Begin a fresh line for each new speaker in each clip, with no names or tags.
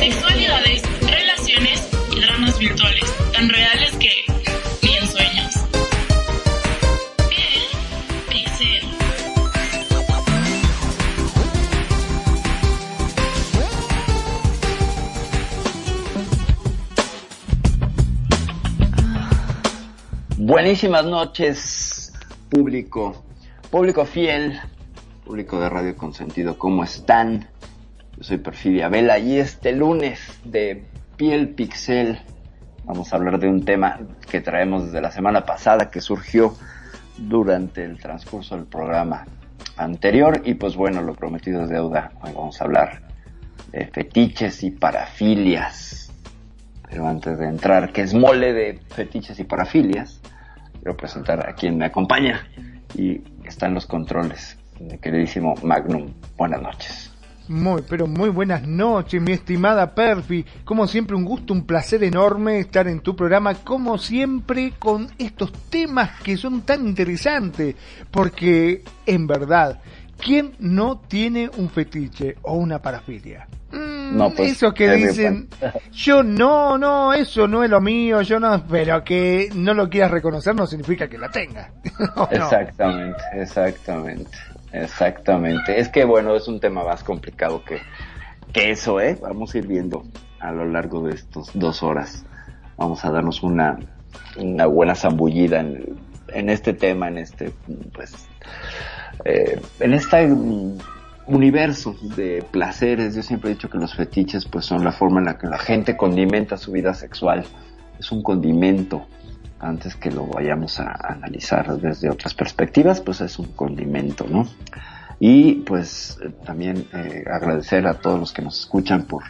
Sexualidades, relaciones y dramas virtuales, tan reales que ni en sueños. Piel Pixel.
Buenísimas noches, público, público fiel, público de Radio Consentido, ¿cómo están? Yo soy Perfidia Vela y este lunes de Piel Pixel vamos a hablar de un tema que traemos desde la semana pasada que surgió durante el transcurso del programa anterior y pues bueno, lo prometido es deuda. Hoy vamos a hablar de fetiches y parafilias. Pero antes de entrar, que es mole de fetiches y parafilias, quiero presentar a quien me acompaña y está en los controles, mi queridísimo Magnum. Buenas noches.
Muy, pero muy buenas noches, mi estimada Perfi. Como siempre, un gusto, un placer enorme estar en tu programa, como siempre, con estos temas que son tan interesantes. Porque, en verdad, ¿quién no tiene un fetiche o una parafilia? Mm,
No, pues,
eso que dicen, yo no, no, eso no es lo mío, yo no, pero que no lo quieras reconocer no significa que la tenga. No.
Exactamente, exactamente, exactamente. Es que bueno, es un tema más complicado que, que eso, ¿eh? Vamos a ir viendo a lo largo de estos dos horas. Vamos a darnos una, una buena zambullida en, en este tema, en este, pues, eh, en este universo de placeres. Yo siempre he dicho que los fetiches, pues, son la forma en la que la gente condimenta su vida sexual. Es un condimento antes que lo vayamos a analizar desde otras perspectivas, pues es un condimento, ¿no? Y pues también eh, agradecer a todos los que nos escuchan por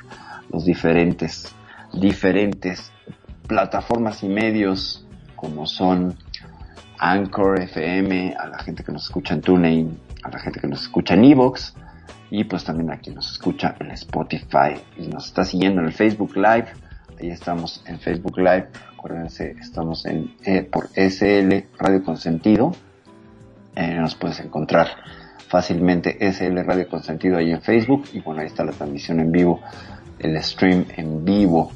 los diferentes, diferentes plataformas y medios como son Anchor FM, a la gente que nos escucha en TuneIn, a la gente que nos escucha en Evox y pues también a quien nos escucha en Spotify y nos está siguiendo en el Facebook Live. Ahí estamos en Facebook Live. Acuérdense, estamos en eh, por SL Radio Consentido. Eh, nos puedes encontrar fácilmente SL Radio Consentido ahí en Facebook. Y bueno, ahí está la transmisión en vivo, el stream en vivo.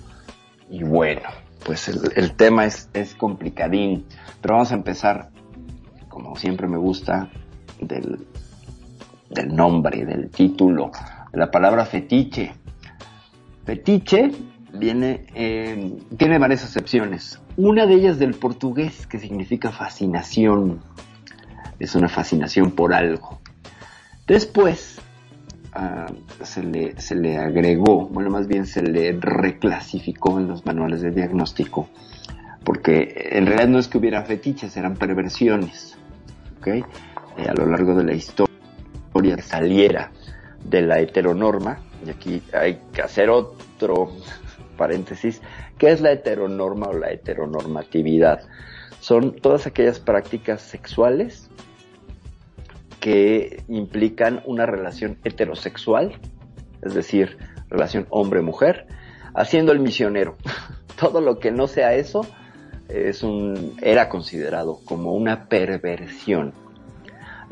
Y bueno, pues el, tema es, es complicadín. Pero vamos a empezar, como siempre me gusta, del, del nombre, del título, la palabra fetiche. Fetiche viene, eh, tiene varias acepciones. Una de ellas del portugués, que significa fascinación. Es una fascinación por algo. Después ah, se, le, se le agregó, bueno, más bien se le reclasificó en los manuales de diagnóstico, porque en realidad no es que hubiera fetiches, eran perversiones. ¿ok? Eh, a lo largo de la historia saliera de la heteronorma, y aquí hay que hacer otro paréntesis, ¿qué es la heteronorma o la heteronormatividad? Son todas aquellas prácticas sexuales que implican una relación heterosexual, es decir, relación hombre-mujer, haciendo el misionero. Todo lo que no sea eso es un, era considerado como una perversión.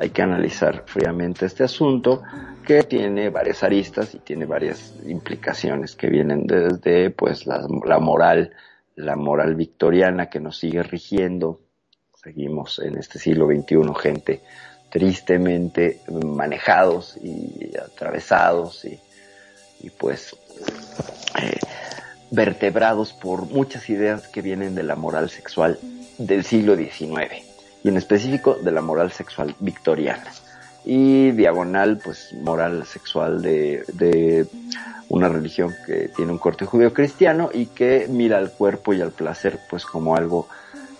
Hay que analizar fríamente este asunto que tiene varias aristas y tiene varias implicaciones que vienen desde pues la, la moral, la moral victoriana que nos sigue rigiendo. Seguimos en este siglo XXI gente tristemente manejados y atravesados y, pues eh, vertebrados por muchas ideas que vienen de la moral sexual del siglo XIX y en específico de la moral sexual victoriana y diagonal pues moral sexual de, de una religión que tiene un corte judío cristiano y que mira al cuerpo y al placer pues como algo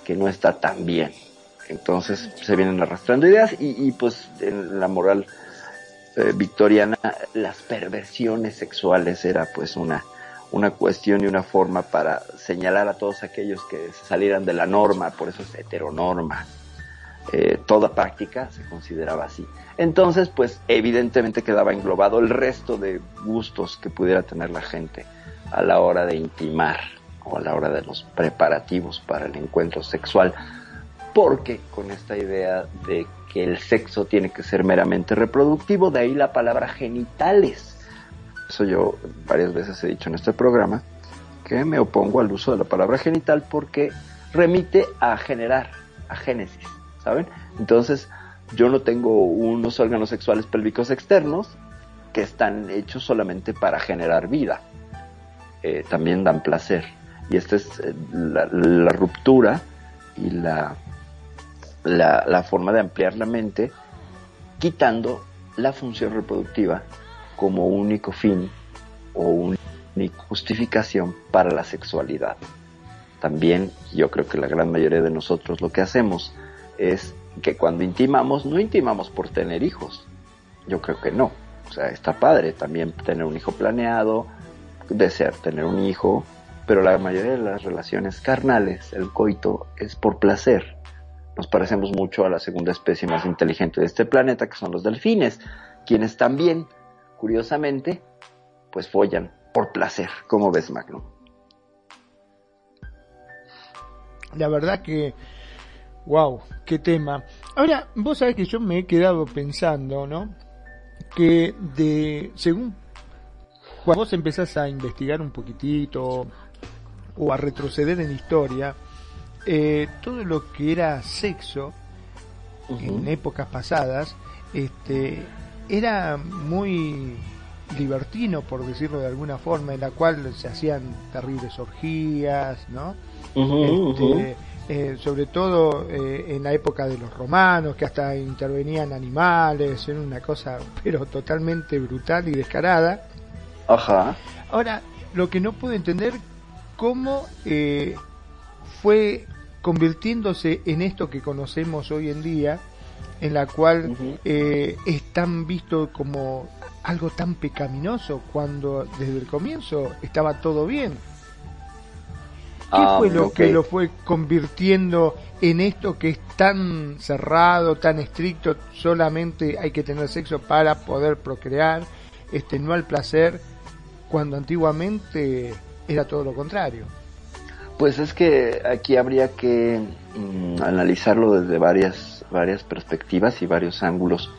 que no está tan bien entonces se vienen arrastrando ideas y, y pues en la moral eh, victoriana, las perversiones sexuales era pues una, una cuestión y una forma para señalar a todos aquellos que salieran de la norma, por eso es heteronorma. Eh, toda práctica se consideraba así. Entonces, pues evidentemente quedaba englobado el resto de gustos que pudiera tener la gente a la hora de intimar o a la hora de los preparativos para el encuentro sexual, porque con esta idea de que el sexo tiene que ser meramente reproductivo, de ahí la palabra genitales. Eso yo varias veces he dicho en este programa, que me opongo al uso de la palabra genital porque remite a generar, a génesis, ¿saben? Entonces, yo no tengo unos órganos sexuales pélvicos externos que están hechos solamente para generar vida. Eh, también dan placer. Y esta es eh, la, ruptura y la, la, forma de ampliar la mente, quitando la función reproductiva como único fin o única justificación para la sexualidad. También yo creo que la gran mayoría de nosotros lo que hacemos es que cuando intimamos, no intimamos por tener hijos. Yo creo que no. O sea, está padre también tener un hijo planeado, desear tener un hijo, pero la mayoría de las relaciones carnales, el coito, es por placer. Nos parecemos mucho a la segunda especie más inteligente de este planeta, que son los delfines, quienes también, curiosamente, pues follan por placer. ¿Cómo ves, Magnum?
La verdad que, wow, qué tema. Ahora, vos sabés que yo me he quedado pensando, ¿no? Que de, según cuando vos empezás a investigar un poquitito o a retroceder en historia, eh, todo lo que era sexo en épocas pasadas, este, era muy libertino, por decirlo de alguna forma, en la cual se hacían terribles orgías, ¿no? Este, eh, sobre todo eh, en la época de los romanos, que hasta intervenían animales, era una cosa pero totalmente brutal y descarada.
Ajá.
Ahora, lo que no puedo entender, cómo eh, fue convirtiéndose en esto que conocemos hoy en día, en la cual eh, es tan visto como algo tan pecaminoso cuando desde el comienzo estaba todo bien. ¿Qué ah, fue lo que lo fue convirtiendo en esto que es tan cerrado, tan estricto, solamente hay que tener sexo para poder procrear, este no al placer? cuando antiguamente era todo lo contrario.
Pues es que aquí habría que mm, analizarlo desde varias, varias perspectivas y varios ángulos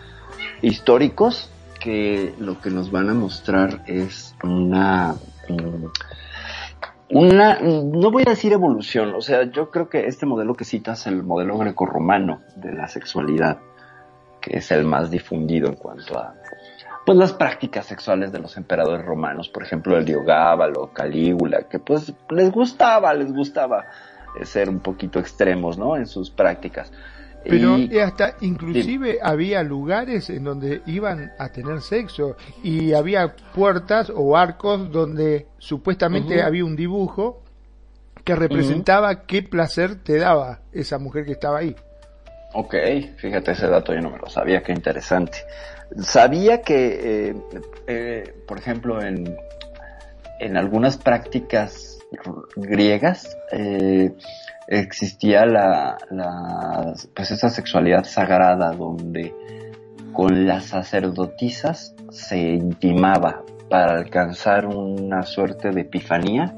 históricos que lo que nos van a mostrar es una, mm, una, no voy a decir evolución, o sea, yo creo que este modelo que citas el modelo grecorromano de la sexualidad, que es el más difundido en cuanto a pues las prácticas sexuales de los emperadores romanos, por ejemplo el Diogábalo, Calígula, que pues les gustaba, les gustaba eh, ser un poquito extremos, ¿no? En sus prácticas.
Pero hasta inclusive había lugares en donde iban a tener sexo y había puertas o arcos donde supuestamente había un dibujo que representaba qué placer te daba esa mujer que estaba ahí.
Ok, fíjate ese dato, yo no me lo sabía, qué interesante. Sabía que, eh, eh, por ejemplo, en, en algunas prácticas griegas eh, existía la, la, pues esa sexualidad sagrada donde con las sacerdotisas se intimaba para alcanzar una suerte de epifanía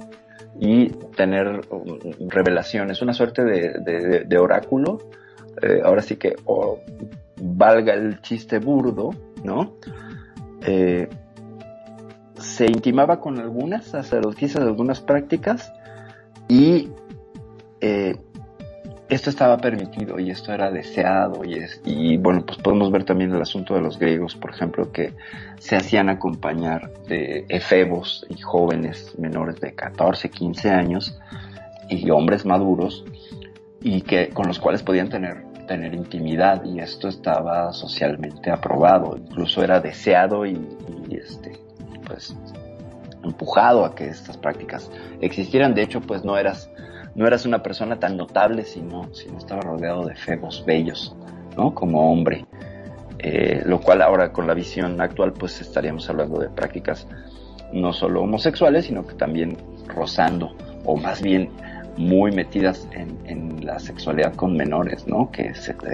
y tener um, revelaciones, una suerte de, de, oráculo, ahora sí que valga el chiste burdo, ¿no? Eh, se intimaba con algunas sacerdotisas de algunas prácticas y eh, esto estaba permitido y esto era deseado y, es, y bueno, pues podemos ver también el asunto de los griegos, por ejemplo, que se hacían acompañar de efebos y jóvenes menores de 14, 15 años y hombres maduros y que con los cuales podían tener tener intimidad y esto estaba socialmente aprobado, incluso era deseado y, este, pues empujado a que estas prácticas existieran. De hecho, pues no eras, no eras una persona tan notable si no, si no estaba rodeado de febos bellos, ¿no? Como hombre. Eh, lo cual ahora con la visión actual pues estaríamos hablando de prácticas no solo homosexuales, sino que también rozando o más bien muy metidas en, la sexualidad con menores, ¿no? Que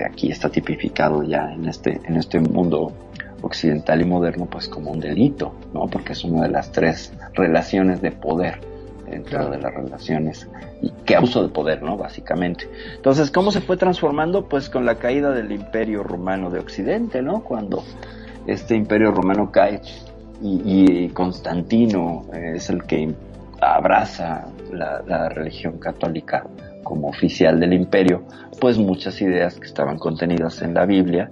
aquí está tipificado ya en este, en este mundo occidental y moderno pues como un delito, ¿no? Porque es una de las tres relaciones de poder dentro de las relaciones y qué abuso de poder, ¿no? Básicamente. Entonces, ¿cómo se fue transformando? Pues con la caída del Imperio Romano de Occidente, ¿no? Cuando este Imperio Romano cae y, y Constantino es el que abraza la, la religión católica como oficial del imperio, pues muchas ideas que estaban contenidas en la Biblia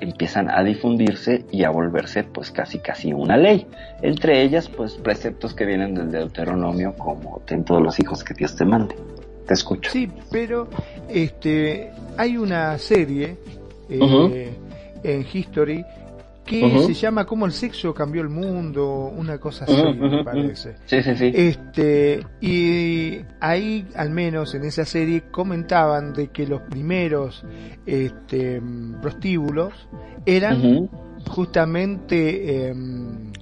empiezan a difundirse y a volverse pues casi casi una ley. Entre ellas pues preceptos que vienen del Deuteronomio como ten todos los hijos que Dios te mande. Te escucho.
Sí, pero este hay una serie eh, en History que se llama Cómo el sexo cambió el mundo, una cosa así, me parece.
Sí, sí, sí.
Este, y ahí, al menos en esa serie, comentaban de que los primeros este, prostíbulos eran justamente em,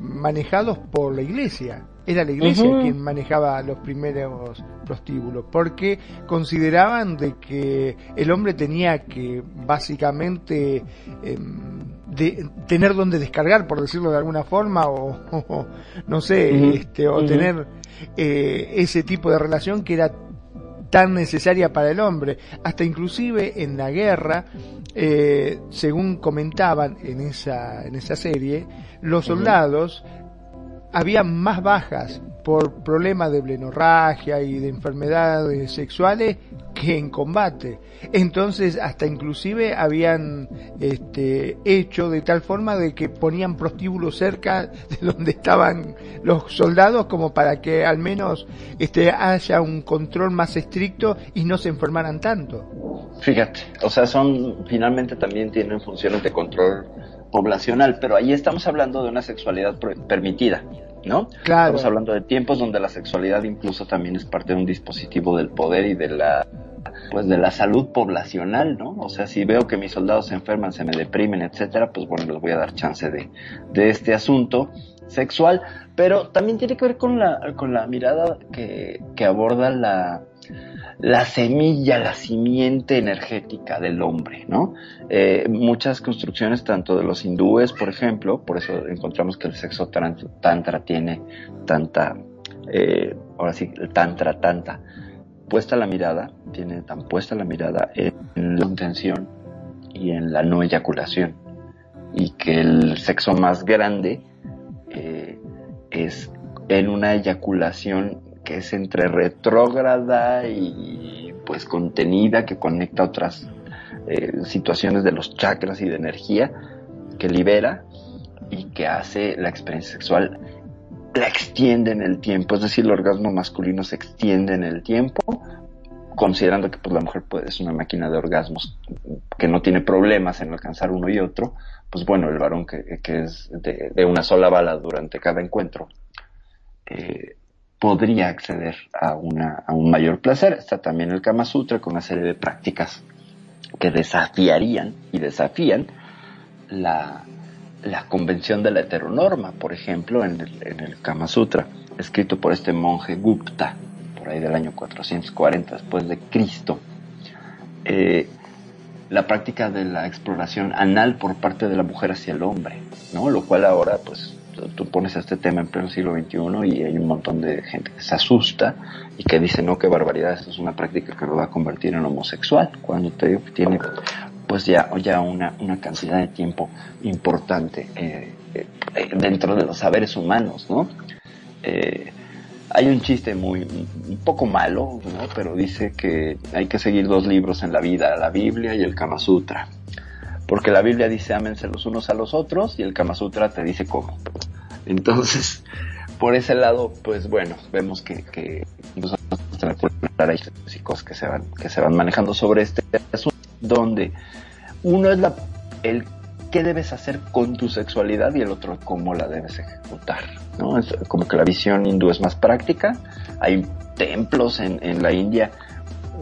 manejados por la iglesia. Era la iglesia quien manejaba los primeros prostíbulos, porque consideraban de que el hombre tenía que básicamente em, de tener donde descargar, por decirlo de alguna forma, o, no sé, este, o tener eh, ese tipo de relación que era tan necesaria para el hombre. Hasta inclusive en la guerra, eh, según comentaban en esa, en esa serie, los soldados había más bajas por problemas de blenorragia y de enfermedades sexuales que en combate. Entonces, hasta inclusive habían este, hecho de tal forma de que ponían prostíbulos cerca de donde estaban los soldados como para que al menos este, haya un control más estricto y no se enfermaran tanto.
Fíjate, o sea, son finalmente también tienen funciones de control poblacional, pero ahí estamos hablando de una sexualidad permitida, ¿no?
Claro.
Estamos hablando de tiempos donde la sexualidad incluso también es parte de un dispositivo del poder y de la pues de la salud poblacional, ¿no? O sea, si veo que mis soldados se enferman, se me deprimen, etcétera, pues bueno, les voy a dar chance de, de este asunto sexual, pero también tiene que ver con la, con la mirada que, que aborda la, la semilla, la simiente energética del hombre, ¿no? Eh, muchas construcciones, tanto de los hindúes, por ejemplo, por eso encontramos que el sexo tantra tiene tanta, eh, ahora sí, el tantra, tanta, puesta la mirada, tiene tan puesta la mirada en la intención y en la no eyaculación, y que el sexo más grande eh, es en una eyaculación que es entre retrógrada y pues contenida, que conecta otras eh, situaciones de los chakras y de energía, que libera y que hace la experiencia sexual, la extiende en el tiempo, es decir, el orgasmo masculino se extiende en el tiempo, considerando que pues la mujer pues, es una máquina de orgasmos que no tiene problemas en alcanzar uno y otro, pues bueno, el varón que, es de, de, una sola bala durante cada encuentro, eh, podría acceder a, una, a un mayor placer. Está también el Kama Sutra con una serie de prácticas que desafiarían y desafían la, la convención de la heteronorma, por ejemplo, en el, en el Kama Sutra, escrito por este monje Gupta, por ahí del año 440 después de Cristo. Eh, la práctica de la exploración anal por parte de la mujer hacia el hombre, ¿no? Lo cual ahora, pues, tú pones este tema en pleno siglo XXI y hay un montón de gente que se asusta y que dice, no, qué barbaridad, esto es una práctica que lo va a convertir en homosexual, cuando te digo que tiene pues ya, ya una, una cantidad de tiempo importante eh, eh, dentro de los saberes humanos, ¿no? Eh, hay un chiste muy, un poco malo, ¿no? Pero dice que hay que seguir dos libros en la vida, la Biblia y el Kama Sutra porque la Biblia dice ámense los unos a los otros y el Kama Sutra te dice cómo. Entonces, por ese lado, pues bueno, vemos que, que hay físicos que se van, que se van manejando sobre este asunto, donde uno es la, el qué debes hacer con tu sexualidad y el otro cómo la debes ejecutar, ¿no? Es como que la visión hindú es más práctica, hay templos en, en la India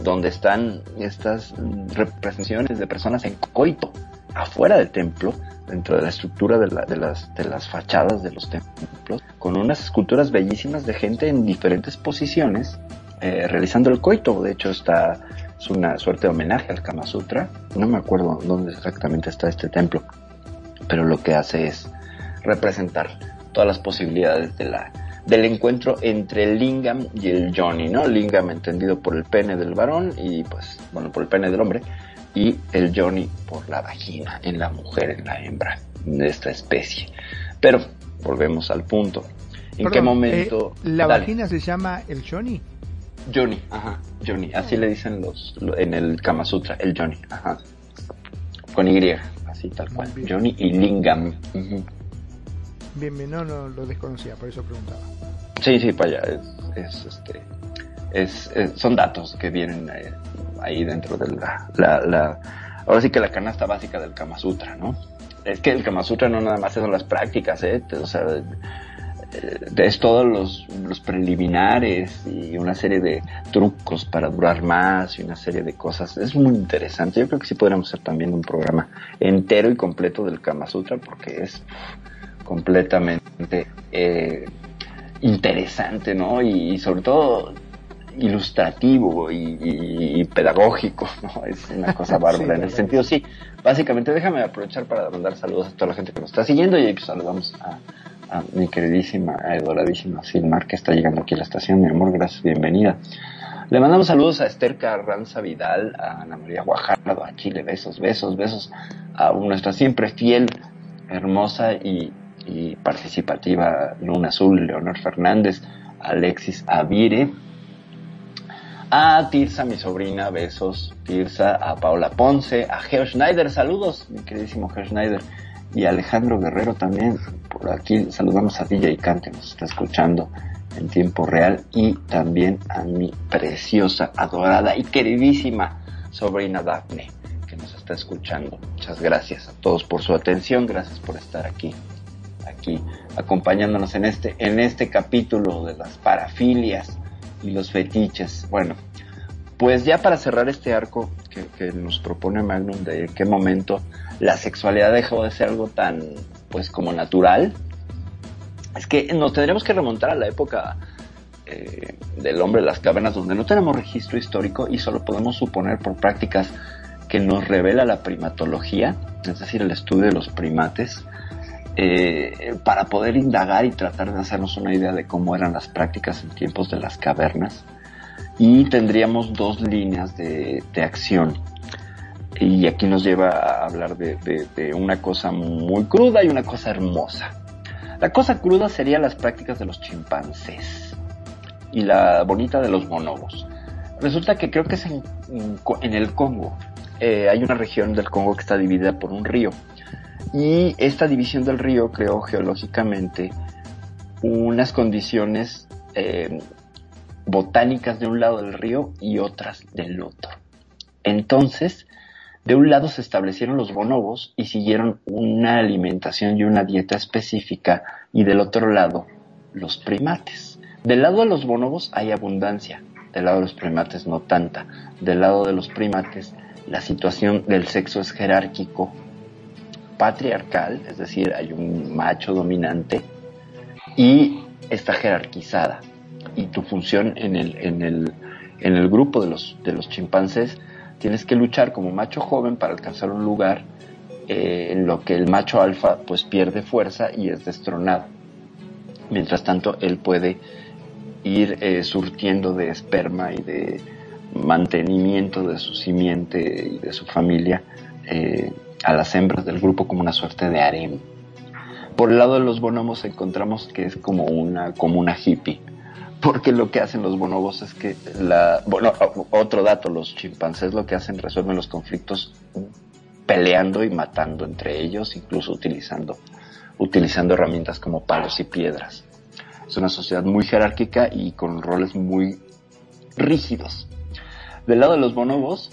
donde están estas representaciones de personas en coito, afuera del templo, dentro de la estructura de, de, las, de las fachadas de los templos, con unas esculturas bellísimas de gente en diferentes posiciones, eh, realizando el coito. De hecho, está, es una suerte de homenaje al Kama Sutra. No me acuerdo dónde exactamente está este templo, pero lo que hace es representar todas las posibilidades de la, del encuentro entre el lingam y el Johnny, ¿no? Lingam entendido por el pene del varón y pues, bueno, por el pene del hombre y el Johnny por la vagina en la mujer, en la hembra de esta especie. Pero volvemos al punto. ¿En qué momento?
Eh, ¿La vagina se llama el Johnny?
Johnny, ajá, Johnny. Así le dicen los en el Kama Sutra, el Johnny, ajá. Con Y, así tal cual. Johnny y Lingam.
No, no lo desconocía, por eso preguntaba.
Sí, sí, para allá. Es, este, es, son datos que vienen eh, ahí dentro de la, la, Ahora sí que la canasta básica del Kama Sutra, ¿no? Es que el Kama Sutra no nada más son las prácticas, ¿eh? O sea, eh, es todos los, los, preliminares y una serie de trucos para durar más y una serie de cosas. Es muy interesante. Yo creo que sí podríamos hacer también un programa entero y completo del Kama Sutra porque es completamente eh, interesante, ¿no? Y, sobre todo ilustrativo y, pedagógico, ¿no? Es una cosa bárbara en el sentido, sí. Básicamente, déjame aprovechar para mandar saludos a toda la gente que nos está siguiendo y ahí pues saludamos a, mi queridísima, adoradísima Silmar que está llegando aquí a la estación. Mi amor, gracias, bienvenida. Le mandamos saludos a Esther Carranza Vidal, a Ana María Guajardo, a Chile, besos, besos, besos, a nuestra siempre fiel, hermosa y y participativa Luna Azul, Leonor Fernández, Alexis Avire, a Tirsa, mi sobrina, besos, Tirsa, a Paula Ponce, a Geo Schneider, saludos, mi queridísimo Geo Schneider, y a Alejandro Guerrero también, por aquí saludamos a DJ Cante, nos está escuchando en tiempo real, y también a mi preciosa, adorada y queridísima sobrina Daphne, que nos está escuchando. Muchas gracias a todos por su atención, gracias por estar aquí aquí acompañándonos en este, en este capítulo de las parafilias y los fetiches. Bueno, pues ya para cerrar este arco que, nos propone Magnum de qué momento la sexualidad dejó de ser algo tan, pues como natural, es que nos tendríamos que remontar a la época eh, del hombre de las cavernas donde no tenemos registro histórico y solo podemos suponer por prácticas que nos revela la primatología, es decir, el estudio de los primates, eh, para poder indagar y tratar de hacernos una idea de cómo eran las prácticas en tiempos de las cavernas. Y tendríamos dos líneas de, acción. Y aquí nos lleva a hablar de, de, una cosa muy cruda y una cosa hermosa. La cosa cruda sería las prácticas de los chimpancés y la bonita de los bonobos. Resulta que creo que es en, en el Congo. Eh, hay una región del Congo que está dividida por un río y esta división del río creó geológicamente unas condiciones eh, botánicas de un lado del río y otras del otro. Entonces, de un lado se establecieron los bonobos y siguieron una alimentación y una dieta específica y del otro lado los primates. Del lado de los bonobos hay abundancia, del lado de los primates no tanta. Del lado de los primates la situación del sexo es jerárquico patriarcal, es decir, hay un macho dominante y está jerarquizada. Y tu función en el, en el, en el grupo de los, de los chimpancés, tienes que luchar como macho joven para alcanzar un lugar eh, en lo que el macho alfa pues pierde fuerza y es destronado. Mientras tanto, él puede ir eh, surtiendo de esperma y de mantenimiento de su simiente y de su familia eh, a las hembras del grupo como una suerte de harem. Por el lado de los bonobos encontramos que es como una, como una hippie, porque lo que hacen los bonobos es que la, bueno, otro dato, los chimpancés lo que hacen resuelven los conflictos peleando y matando entre ellos, incluso utilizando, utilizando herramientas como palos y piedras. Es una sociedad muy jerárquica y con roles muy rígidos. Del lado de los bonobos,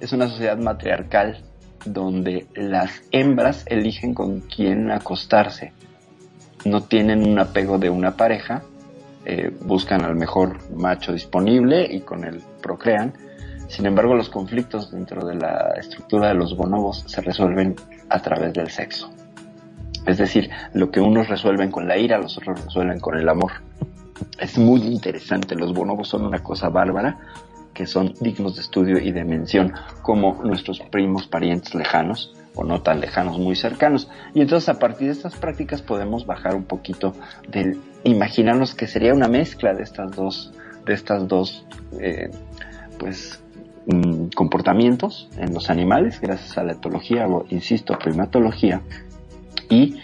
es una sociedad matriarcal donde las hembras eligen con quién acostarse. No tienen un apego de una pareja, eh, buscan al mejor macho disponible y con él procrean, Sin embargo, los conflictos dentro de la estructura de los bonobos se resuelven a través del sexo. Es decir, lo que unos resuelven con la ira, los otros resuelven con el amor. Es muy interesante, los bonobos son una cosa bárbara que son dignos de estudio y de mención, como nuestros primos parientes lejanos, o no tan lejanos, muy cercanos. Y entonces a partir de estas prácticas podemos bajar un poquito del imaginarnos que sería una mezcla de estas dos, de estas dos, eh, pues, mm, comportamientos en los animales, gracias a la etología, o insisto, primatología, y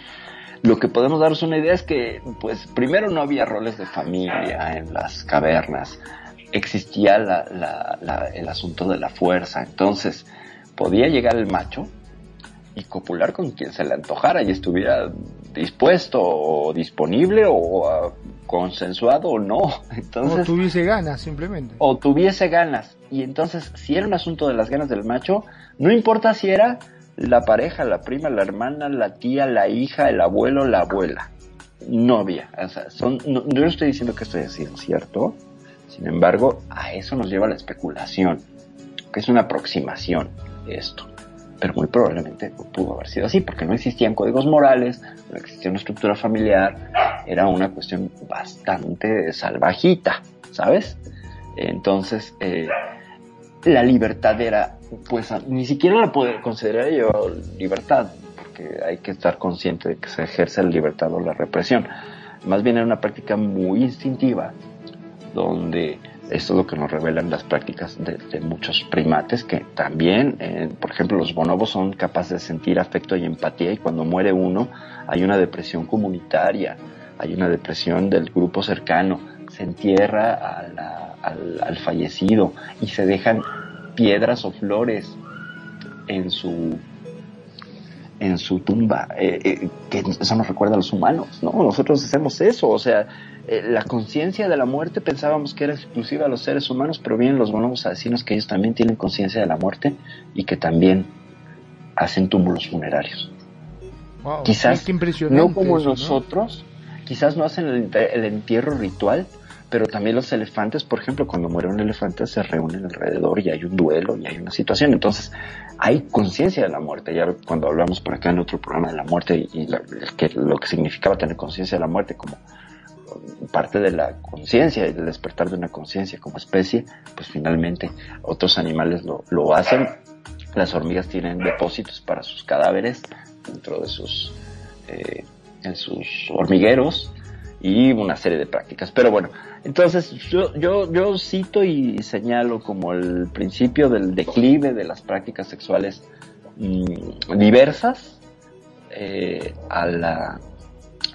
lo que podemos darnos una idea es que, pues, primero no había roles de familia en las cavernas, existía el asunto de la fuerza, entonces podía llegar el macho y copular con quien se le antojara y estuviera dispuesto o disponible o ah, consensuado o no. Entonces,
o tuviese ganas simplemente.
O tuviese ganas. Y entonces, si era un asunto de las ganas del macho, no importa si era la pareja, la prima, la hermana, la tía, la hija, el abuelo, la abuela. No había. O sea, son, no, yo no estoy diciendo que estoy haciendo cierto. Sin embargo, a eso nos lleva la especulación, que es una aproximación esto. Pero muy probablemente pudo haber sido así, porque no existían códigos morales, no existía una estructura familiar, era una cuestión bastante salvajita, ¿sabes? Entonces, eh, la libertad era, pues ni siquiera la puedo considerar yo libertad, porque hay que estar consciente de que se ejerce la libertad o la represión. Más bien era una práctica muy instintiva, donde esto es lo que nos revelan las prácticas de, muchos primates, que también, eh, por ejemplo, los bonobos son capaces de sentir afecto y empatía y cuando muere uno hay una depresión comunitaria, hay una depresión del grupo cercano, se entierra al, al fallecido y se dejan piedras o flores en su en su tumba, eh, eh, que eso nos recuerda a los humanos, ¿no? Nosotros hacemos eso, o sea, eh, la conciencia de la muerte pensábamos que era exclusiva a los seres humanos, pero vienen los bonobos a decirnos que ellos también tienen conciencia de la muerte y que también hacen túmulos funerarios. quizás no como nosotros, quizás no hacen el entierro ritual, pero también los elefantes, por ejemplo, cuando muere un elefante se reúnen alrededor y hay un duelo y hay una situación. Entonces, hay conciencia de la muerte. Ya cuando hablamos por acá en otro programa de la muerte y, que, lo que significaba tener conciencia de la muerte como parte de la conciencia y del despertar de una conciencia como especie, pues finalmente otros animales lo, lo hacen. Las hormigas tienen depósitos para sus cadáveres dentro de sus, eh, en sus hormigueros y una serie de prácticas. Pero bueno, entonces yo, yo, cito y señalo como el principio del declive de las prácticas sexuales mm, diversas eh, a, la,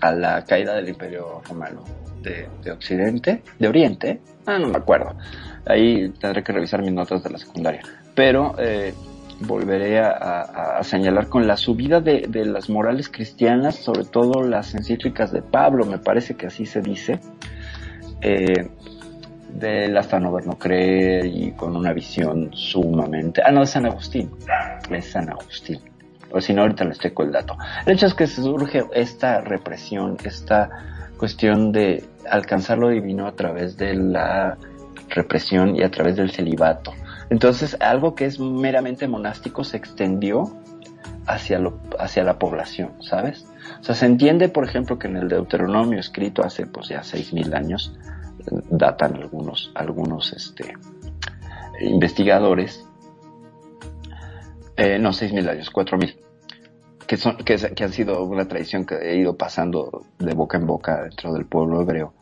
a la caída del Imperio Romano de, de, Occidente, de Oriente, ah, no me acuerdo. Ahí tendré que revisar mis notas de la secundaria. Pero eh, volveré a, señalar con la subida de, las morales cristianas, sobre todo las encíclicas de Pablo, me parece que así se dice, eh, del hasta no ver, no creer y con una visión sumamente... Ah, no, es San Agustín, es San Agustín. O si no, ahorita les checo el dato. El hecho es que surge esta represión, esta cuestión de alcanzar lo divino a través de la represión y a través del celibato entonces, algo que es meramente monástico se extendió hacia, lo, hacia la población, ¿sabes? O sea, se entiende, por ejemplo, que en el Deuteronomio escrito hace, pues ya seis mil años, datan algunos, algunos, este, investigadores, eh, no seis mil años, cuatro mil, que son, que, han sido una tradición que ha ido pasando de boca en boca dentro del pueblo hebreo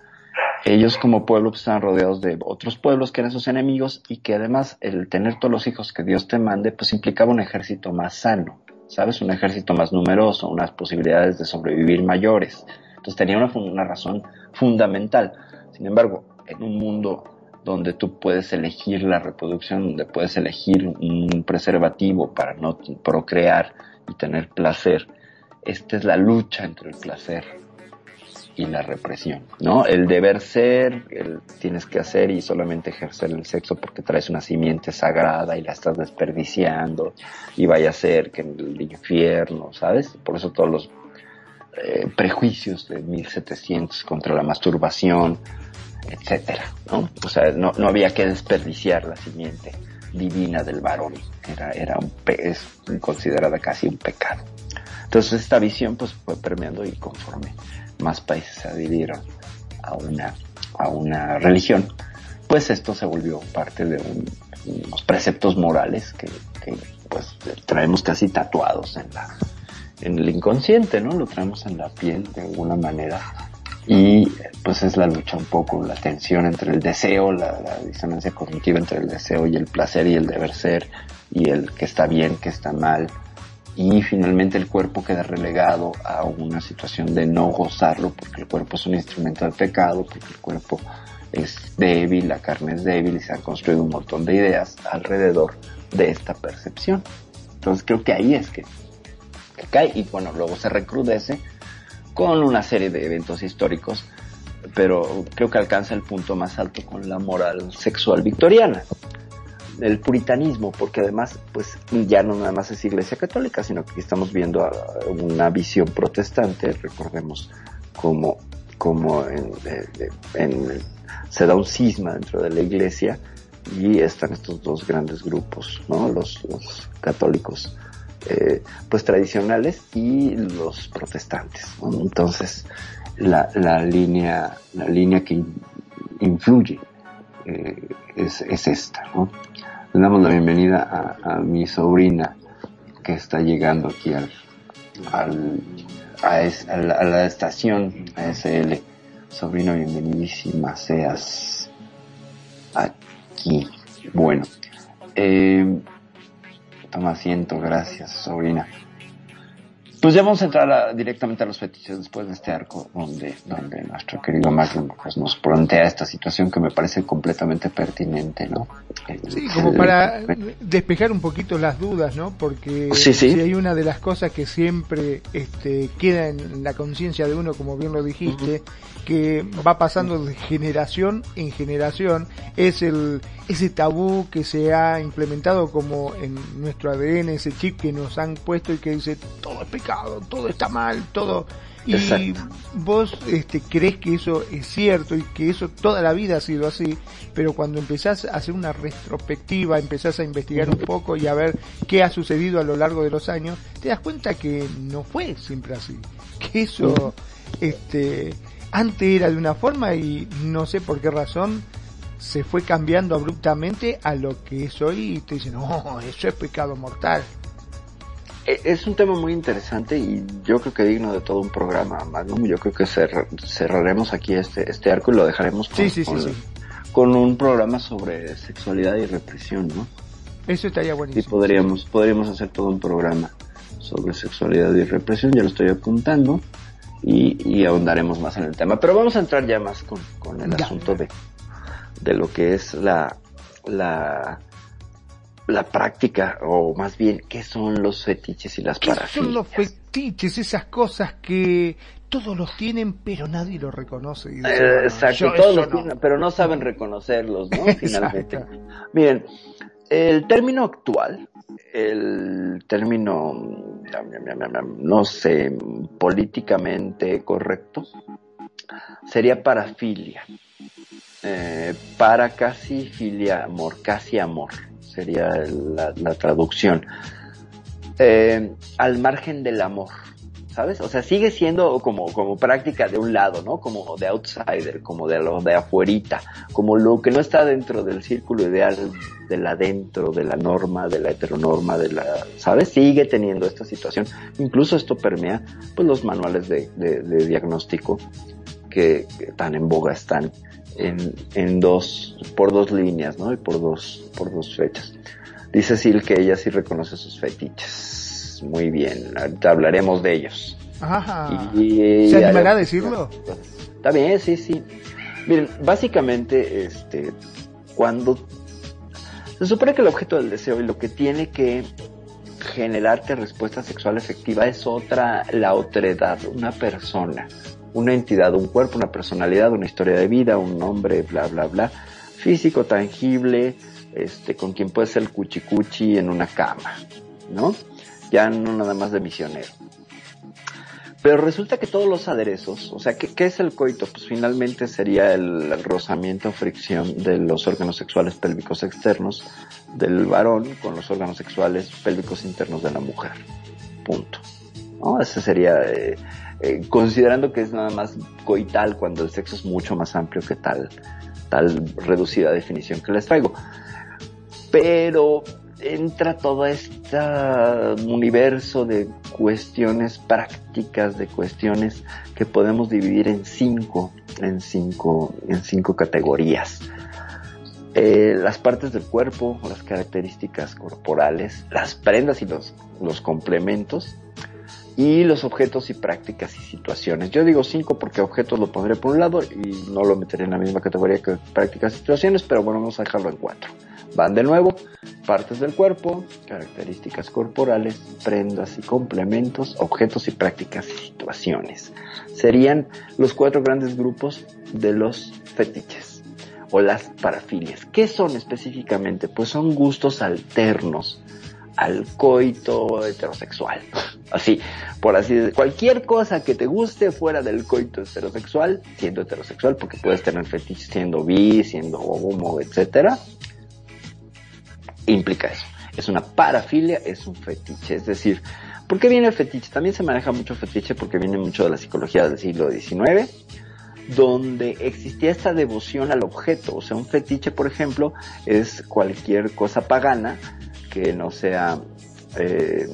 ellos como pueblo pues, estaban rodeados de otros pueblos que eran sus enemigos y que además el tener todos los hijos que Dios te mande pues implicaba un ejército más sano, ¿sabes? Un ejército más numeroso, unas posibilidades de sobrevivir mayores. Entonces tenía una, una razón fundamental. Sin embargo, en un mundo donde tú puedes elegir la reproducción, donde puedes elegir un preservativo para no procrear y tener placer, esta es la lucha entre el placer y la represión, ¿no? El deber ser, el tienes que hacer y solamente ejercer el sexo porque traes una simiente sagrada y la estás desperdiciando y vaya a ser que en el infierno, ¿sabes? Por eso todos los eh, prejuicios de 1700 contra la masturbación, etcétera, ¿no? O sea, no, no había que desperdiciar la simiente divina del varón, era, era un, es considerada casi un pecado. Entonces esta visión pues fue permeando y conforme más países se adhirieron a una, a una religión, pues esto se volvió parte de unos preceptos morales que, que, pues traemos casi tatuados en la en el inconsciente, ¿no? Lo traemos en la piel de alguna manera y pues es la lucha un poco, la tensión entre el deseo, la, disonancia cognitiva entre el deseo y el placer y el deber ser y el que está bien, que está mal y finalmente el cuerpo queda relegado a una situación de no gozarlo porque el cuerpo es un instrumento del pecado, porque el cuerpo es débil, la carne es débil y se han construido un montón de ideas alrededor de esta percepción. Entonces creo que ahí es que, que cae y bueno, luego se recrudece con una serie de eventos históricos, pero creo que alcanza el punto más alto con la moral sexual victoriana. El puritanismo, porque además, pues ya no nada más es iglesia católica, sino que estamos viendo una visión protestante, recordemos como, como en, en, se da un cisma dentro de la iglesia y están estos dos grandes grupos, ¿no? Los católicos eh, pues tradicionales y los protestantes. Entonces, la, la, línea, la línea que influye eh, es, es, esta. Le damos la bienvenida a, mi sobrina que está llegando aquí al, al a, la, a, la, estación ASL. Sobrina, bienvenidísima seas aquí. Bueno, eh, Toma asiento, gracias, sobrina. Pues ya vamos a entrar a, directamente a los fetiches después de este arco donde, donde nuestro querido Magnum pues, nos plantea esta situación que me parece completamente pertinente, ¿no?
Sí, como para despejar un poquito las dudas, ¿no? Porque
sí, sí.
si hay una de las cosas que siempre este, queda en la conciencia de uno, como bien lo dijiste, uh -huh. que va pasando de generación en generación, es el ese tabú que se ha implementado como en nuestro ADN, ese chip que nos han puesto y que dice todo es pecado, todo está mal, todo y
Exacto.
vos este, crees que eso es cierto y que eso toda la vida ha sido así, pero cuando empezás a hacer una retrospectiva, empezás a investigar un poco y a ver qué ha sucedido a lo largo de los años, te das cuenta que no fue siempre así, que eso este, antes era de una forma y no sé por qué razón se fue cambiando abruptamente a lo que es hoy y te dicen, no, eso es pecado mortal.
Es un tema muy interesante y yo creo que digno de todo un programa, Magnum. Yo creo que cerr cerraremos aquí este, este arco y lo dejaremos con,
sí, sí,
con,
sí, sí.
con, un programa sobre sexualidad y represión, ¿no?
Eso estaría buenísimo.
Y podríamos, podríamos hacer todo un programa sobre sexualidad y represión, ya lo estoy apuntando y, y ahondaremos más en el tema. Pero vamos a entrar ya más con, con el ya. asunto de, de lo que es la, la, la práctica, o más bien, ¿qué son los fetiches y las
¿Qué
parafilias?
son los fetiches? Esas cosas que todos los tienen, pero nadie los reconoce. Y
dice, eh, exacto, todos los no. tienen, pero no saben reconocerlos, ¿no? Finalmente. Miren, el término actual, el término, no sé, políticamente correcto, sería parafilia. Eh, para casi filia amor, casi amor sería la, traducción. Eh, al margen del amor, ¿sabes? O sea, sigue siendo como, como práctica de un lado, ¿no? Como de outsider, como de lo de afuerita, como lo que no está dentro del círculo ideal de la dentro, de la norma, de la heteronorma, de la, ¿sabes? Sigue teniendo esta situación. Incluso esto permea, pues, los manuales de diagnóstico que, que tan en boga están en, en dos, por dos líneas, ¿no? Y por dos, por dos fechas. Dice Sil que ella sí reconoce sus fetiches. Muy bien, ahorita hablaremos de ellos.
Ajá. Y, ¿Se animará a decirlo?
Está bien, sí, sí. Miren, básicamente, este, cuando se supone que el objeto del deseo y lo que tiene que generarte respuesta sexual efectiva es otra, la otredad, una persona una entidad, un cuerpo, una personalidad, una historia de vida, un nombre, bla, bla, bla, físico, tangible, este, con quien puede ser cuchicuchi en una cama, ¿no? Ya no nada más de misionero. Pero resulta que todos los aderezos, o sea, ¿qué, qué es el coito? Pues finalmente sería el, el rozamiento o fricción de los órganos sexuales pélvicos externos del varón con los órganos sexuales pélvicos internos de la mujer. Punto. ¿No? Ese sería, eh, eh, considerando que es nada más coital cuando el sexo es mucho más amplio que tal, tal reducida definición que les traigo. Pero entra todo este universo de cuestiones prácticas, de cuestiones que podemos dividir en cinco, en cinco, en cinco categorías. Eh, las partes del cuerpo, las características corporales, las prendas y los, los complementos, y los objetos y prácticas y situaciones. Yo digo cinco porque objetos lo pondré por un lado y no lo meteré en la misma categoría que prácticas y situaciones, pero bueno, vamos a dejarlo en cuatro. Van de nuevo, partes del cuerpo, características corporales, prendas y complementos, objetos y prácticas y situaciones. Serían los cuatro grandes grupos de los fetiches o las parafilias. ¿Qué son específicamente? Pues son gustos alternos al coito heterosexual. Así, por así decirlo. Cualquier cosa que te guste fuera del coito heterosexual, siendo heterosexual, porque puedes tener fetiche siendo bi, siendo homo, etcétera, implica eso. Es una parafilia, es un fetiche. Es decir, ¿por qué viene el fetiche? También se maneja mucho fetiche porque viene mucho de la psicología del siglo XIX, donde existía esta devoción al objeto. O sea, un fetiche, por ejemplo, es cualquier cosa pagana que no sea eh,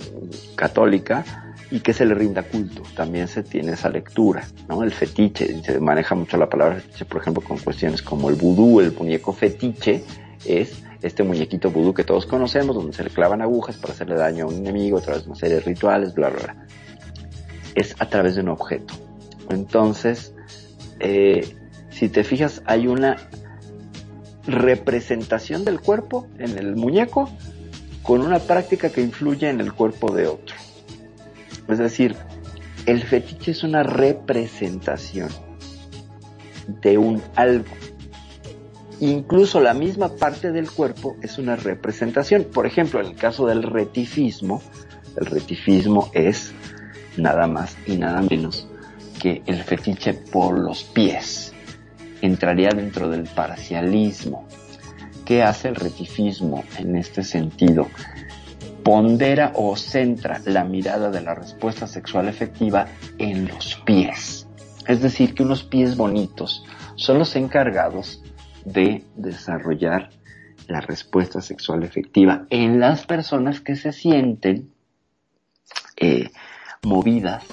católica y que se le rinda culto. También se tiene esa lectura, ¿no? El fetiche, se maneja mucho la palabra fetiche, por ejemplo, con cuestiones como el vudú, el muñeco fetiche, es este muñequito vudú que todos conocemos, donde se le clavan agujas para hacerle daño a un enemigo a través de una serie de rituales, bla, bla, bla. Es a través de un objeto. Entonces, eh, si te fijas, hay una representación del cuerpo en el muñeco con una práctica que influye en el cuerpo de otro. Es decir, el fetiche es una representación de un algo. Incluso la misma parte del cuerpo es una representación. Por ejemplo, en el caso del retifismo, el retifismo es nada más y nada menos que el fetiche por los pies. Entraría dentro del parcialismo. ¿Qué hace el retifismo en este sentido? Pondera o centra la mirada de la respuesta sexual efectiva en los pies. Es decir, que unos pies bonitos son los encargados de desarrollar la respuesta sexual efectiva en las personas que se sienten eh, movidas,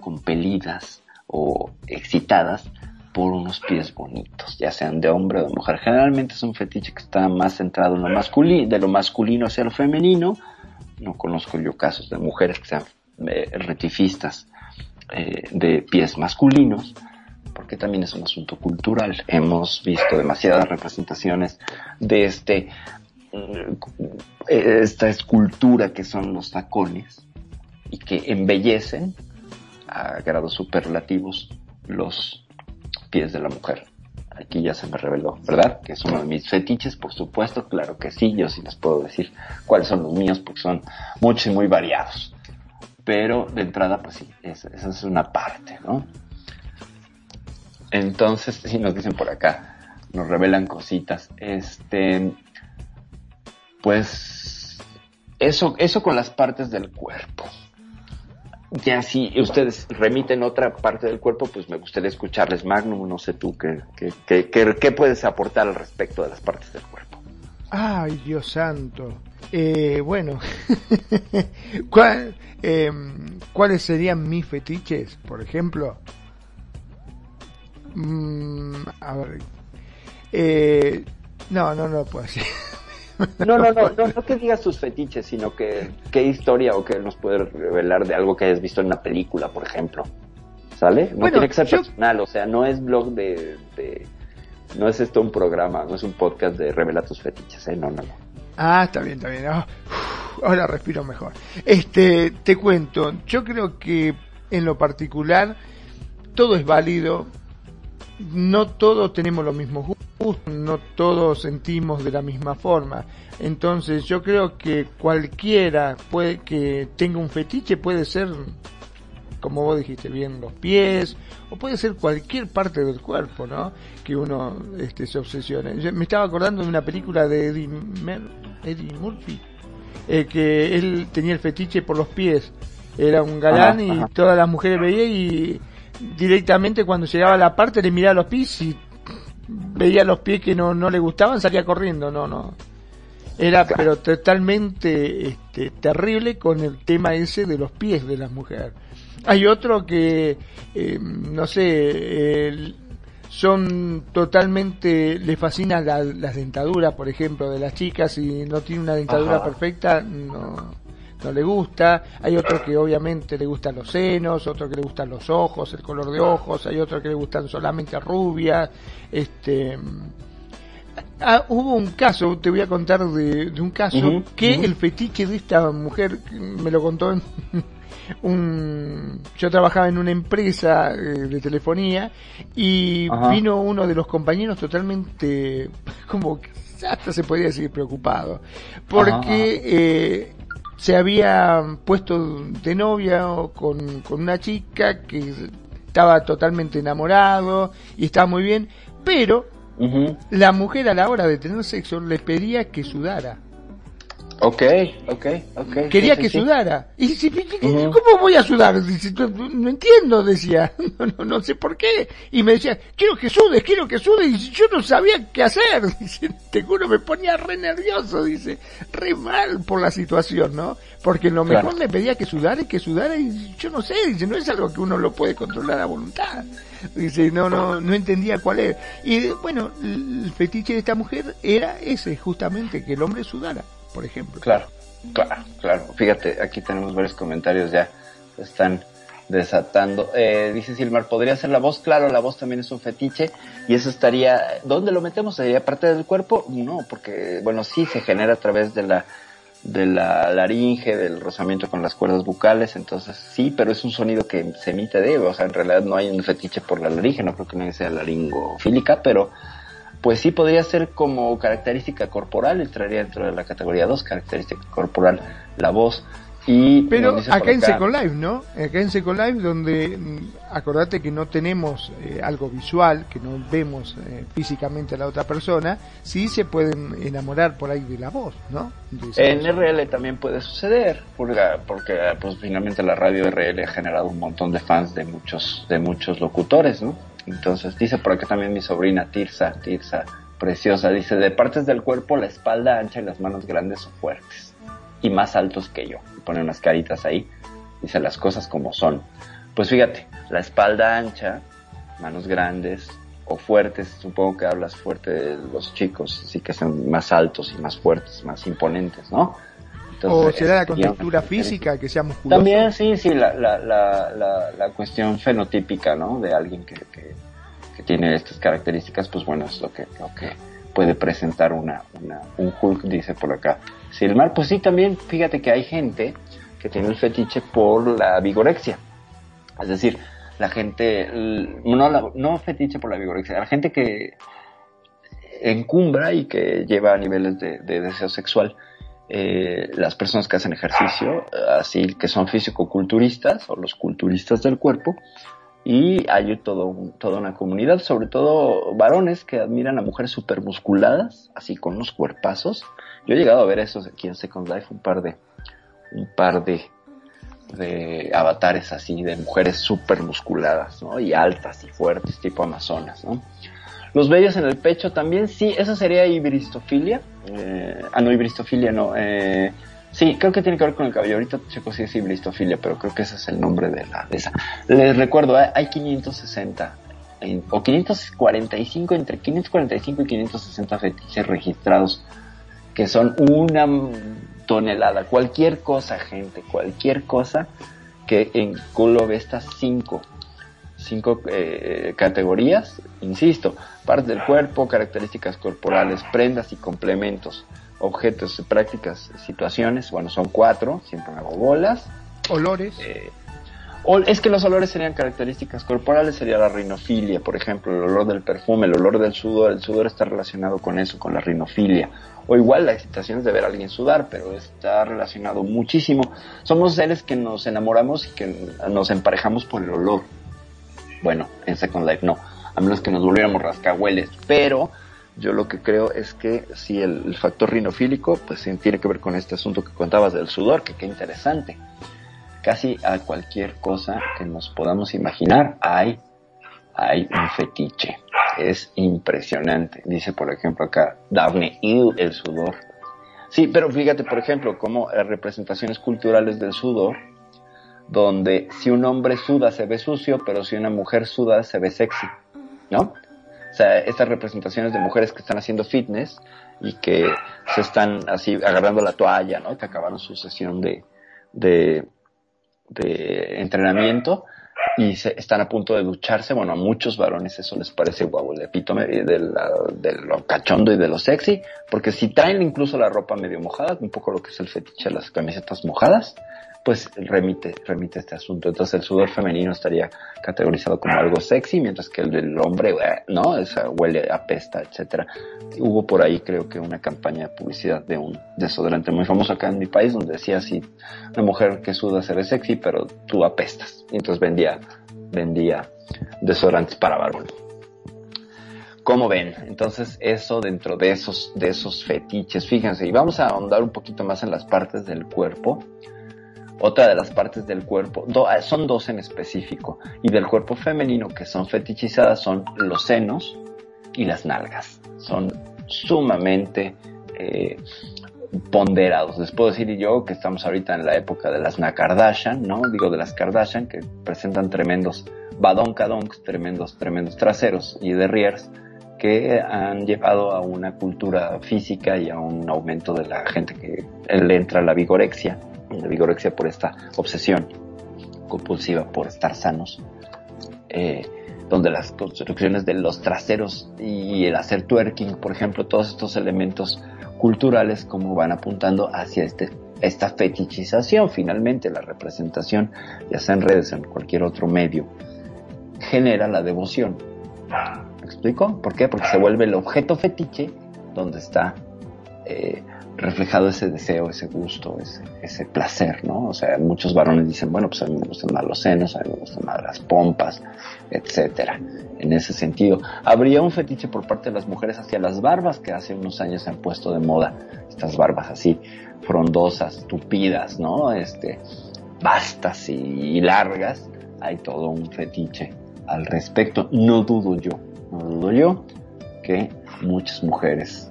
compelidas o excitadas por unos pies bonitos, ya sean de hombre o de mujer. Generalmente es un fetiche que está más centrado en lo masculino, de lo masculino hacia lo femenino. No conozco yo casos de mujeres que sean eh, retifistas eh, de pies masculinos, porque también es un asunto cultural. Hemos visto demasiadas representaciones de este eh, esta escultura que son los tacones y que embellecen a grados superlativos los pies de la mujer. Aquí ya se me reveló, ¿verdad? Que es uno de mis fetiches, por supuesto, claro que sí, yo sí les puedo decir cuáles son los míos, porque son muchos y muy variados. Pero de entrada, pues sí, esa, es una parte, ¿no? Entonces, sí nos dicen por acá, nos revelan cositas. Este, pues, eso, eso con las partes del cuerpo ya si ustedes remiten otra parte del cuerpo, pues me gustaría escucharles Magnum, no sé tú, ¿qué, qué, qué, qué puedes aportar al respecto de las partes del cuerpo?
Ay, Dios santo. Eh, bueno, ¿Cuál, eh, ¿cuáles serían mis fetiches, por ejemplo? Mm, a ver. Eh, no, no, no puedo decir.
No, no, no, no, no que digas tus fetiches, sino que qué historia o qué nos puede revelar de algo que hayas visto en una película, por ejemplo. ¿Sale? No
Bueno,
tiene que ser
yo-
personal, o sea, no es blog de, de- No es esto un programa, no es un podcast de revela tus fetiches, ¿eh? No, no, no.
Ah, está bien, está bien. Ah, uf, ahora respiro mejor. Este, te cuento, yo creo que en lo particular todo es válido. No todos tenemos los mismos gustos, no todos sentimos de la misma forma. Entonces, yo creo que cualquiera puede que tenga un fetiche puede ser como vos dijiste bien, los pies, o puede ser cualquier parte del cuerpo, ¿no? Que uno este, se obsesione. Yo me estaba acordando de una película de Eddie, Eddie Murphy, eh, que él tenía el fetiche por los pies. Era un galán y todas las mujeres veían y directamente cuando llegaba a la parte le miraba los pies y veía los pies que no, no le gustaban, salía corriendo, no, no. Era pero totalmente este, terrible con el tema ese de los pies de las mujeres. Hay otro que, eh, no sé, son totalmente, le fascinan las dentaduras, por ejemplo, de las chicas, y no tiene una dentadura perfecta, no, no le gusta, hay otro que obviamente le gustan los senos, otro que le gustan los ojos, el color de ojos, hay otro que le gustan solamente rubias, este ah, hubo un caso, te voy a contar de, un caso que el fetiche de esta mujer me lo contó en un yo trabajaba en una empresa eh, de telefonía y vino uno de los compañeros totalmente como hasta se podía decir preocupado porque eh, se había puesto de novia con, con una chica que estaba totalmente enamorado y estaba muy bien, pero la mujer a la hora de tener sexo le pedía que sudara.
Ok, ok, ok.
Quería que sudara. Y dice, ¿cómo voy a sudar? No entiendo, decía. No, no, no sé por qué. Y me decía, quiero que sudes, quiero que sudes. Y yo no sabía qué hacer. Dice, te juro, me ponía re nervioso, dice. Re mal por la situación, ¿no? Porque lo mejor le pedía que sudara y que sudara y yo no sé, dice, no es algo que uno lo puede controlar a voluntad. Dice, no, no, no entendía cuál era. Y bueno, el fetiche de esta mujer era ese, justamente, que el hombre sudara por ejemplo.
Claro, claro, claro. Fíjate, aquí tenemos varios comentarios ya, están desatando. Eh, dice Silmar, ¿podría ser la voz? Claro, la voz también es un fetiche y eso estaría, ¿dónde lo metemos? ¿Sería parte del cuerpo? No, porque, bueno, sí se genera a través de la de la laringe, del rozamiento con las cuerdas bucales, entonces sí, pero es un sonido que se emite de, o sea, en realidad no hay un fetiche por la laringe, no creo que nadie sea laringofílica, pero pues sí podría ser como característica corporal, entraría dentro de la categoría 2, característica corporal, la voz. Y
Pero acá, en Second Life, ¿no? Acá en Second Life, donde mm, acordate que no tenemos eh, algo visual, que no vemos eh, físicamente a la otra persona, sí se pueden enamorar por ahí de la voz, ¿no?
En RL también puede suceder, porque, porque pues finalmente la radio RL ha generado un montón de fans de muchos, de muchos locutores, ¿no? Entonces, dice por acá también mi sobrina Tirsa, Tirsa, preciosa, dice, de partes del cuerpo, la espalda ancha y las manos grandes o fuertes. Y más altos que yo. pone unas caritas ahí. Dice las cosas como son. Pues fíjate, la espalda ancha, manos grandes o fuertes, supongo que hablas fuerte de los chicos, así que son más altos y más fuertes, más imponentes, ¿no?
O será la contextura física, que sea musculoso.
También, sí, sí, la, la, la, la, cuestión fenotípica, ¿no? De alguien que, que, tiene estas características, pues bueno, es lo que, lo que puede presentar una, una, un Hulk, dice por acá. Silmar, pues sí, también, fíjate que hay gente que tiene el fetiche por la vigorexia. Es decir, la gente, no, no fetiche por la vigorexia, la gente que encumbra y que lleva a niveles de, de deseo sexual eh, las personas que hacen ejercicio, así que son físico-culturistas o los culturistas del cuerpo, y hay todo, toda una comunidad, sobre todo varones que admiran a mujeres musculadas, así con unos cuerpazos. Yo he llegado a ver esos aquí en Second Life, un par de, un par de, avatares así, de mujeres super musculadas, ¿no? Y altas y fuertes, tipo amazonas, ¿no? Los vellos en el pecho también, sí, eso sería ibristofilia. Eh, ah, no, ibristofilia no. Eh, sí, creo que tiene que ver con el cabello. Ahorita checo si es ibristofilia, pero creo que ese es el nombre de, la, de. Les recuerdo, hay 560 o 545, entre 545 y 560 fetiches registrados, que son una tonelada. Cualquier cosa, gente, cualquier cosa que englobe estas cinco cinco eh, categorías, insisto, partes del cuerpo, características corporales, prendas y complementos, objetos, prácticas, situaciones, bueno, son cuatro, siempre hago bolas.
Olores.
Eh, es que los olores serían características corporales, sería la rinofilia, por ejemplo, el olor del perfume, el olor del sudor, el sudor está relacionado con eso, con la rinofilia. O igual la excitación es de ver a alguien sudar, pero está relacionado muchísimo. Somos seres que nos enamoramos y que nos emparejamos por el olor. Bueno, en Second Life no, a menos que nos volviéramos rascahueles, pero yo lo que creo es que si el, factor rinofílico, pues tiene que ver con este asunto que contabas del sudor, que qué interesante casi a cualquier cosa que nos podamos imaginar hay, hay un fetiche. Es impresionante. Dice, por ejemplo, acá Daphne, el sudor. Sí, pero fíjate, por ejemplo, como representaciones culturales del sudor, donde si un hombre suda se ve sucio, pero si una mujer suda se ve sexy, ¿no? O sea, estas representaciones de mujeres que están haciendo fitness y que se están así agarrando la toalla, ¿no? Que acabaron su sesión de, de, de entrenamiento y se, están a punto de ducharse. Bueno, a muchos varones eso les parece guau, el epítome de, de, lo cachondo y de lo sexy, porque si traen incluso la ropa medio mojada, un poco lo que es el fetiche de las camisetas mojadas, pues remite, remite este asunto. Entonces el sudor femenino estaría categorizado como algo sexy, mientras que el del hombre, eh, no, esa huele, apesta, etcétera. Hubo por ahí creo que una campaña de publicidad de un desodorante muy famoso acá en mi país donde decía así, una mujer que suda se ve sexy, pero tú apestas. Y entonces vendía, vendía desodorantes para varón. ¿Cómo ven? Entonces eso dentro de esos, de esos fetiches, fíjense, y vamos a ahondar un poquito más en las partes del cuerpo otra de las partes del cuerpo, ah, son dos en específico, y del cuerpo femenino que son fetichizadas son los senos y las nalgas. Son sumamente eh, ponderados. Les puedo decir yo que estamos ahorita en la época de las Nakardashian, ¿no? Digo de las Kardashian que presentan tremendos badonkadonks, tremendos, tremendos traseros y derriers que han llevado a una cultura física y a un aumento de la gente que le entra la vigorexia la vigorexia por esta obsesión compulsiva por estar sanos, eh, donde las construcciones de los traseros y el hacer twerking, por ejemplo, todos estos elementos culturales como van apuntando hacia este, esta fetichización, finalmente la representación, ya sea en redes en cualquier otro medio, genera la devoción. ¿Me explico? ¿Por qué? Porque se vuelve el objeto fetiche donde está eh, reflejado ese deseo, ese gusto, ese, placer, ¿no? O sea, muchos varones dicen, bueno, pues a mí me gustan más los senos, a mí me gustan más las pompas, etcétera. En ese sentido, habría un fetiche por parte de las mujeres hacia las barbas que hace unos años se han puesto de moda, estas barbas así, frondosas, tupidas, ¿no? Este, vastas y largas, hay todo un fetiche al respecto. No dudo yo, no dudo yo que muchas mujeres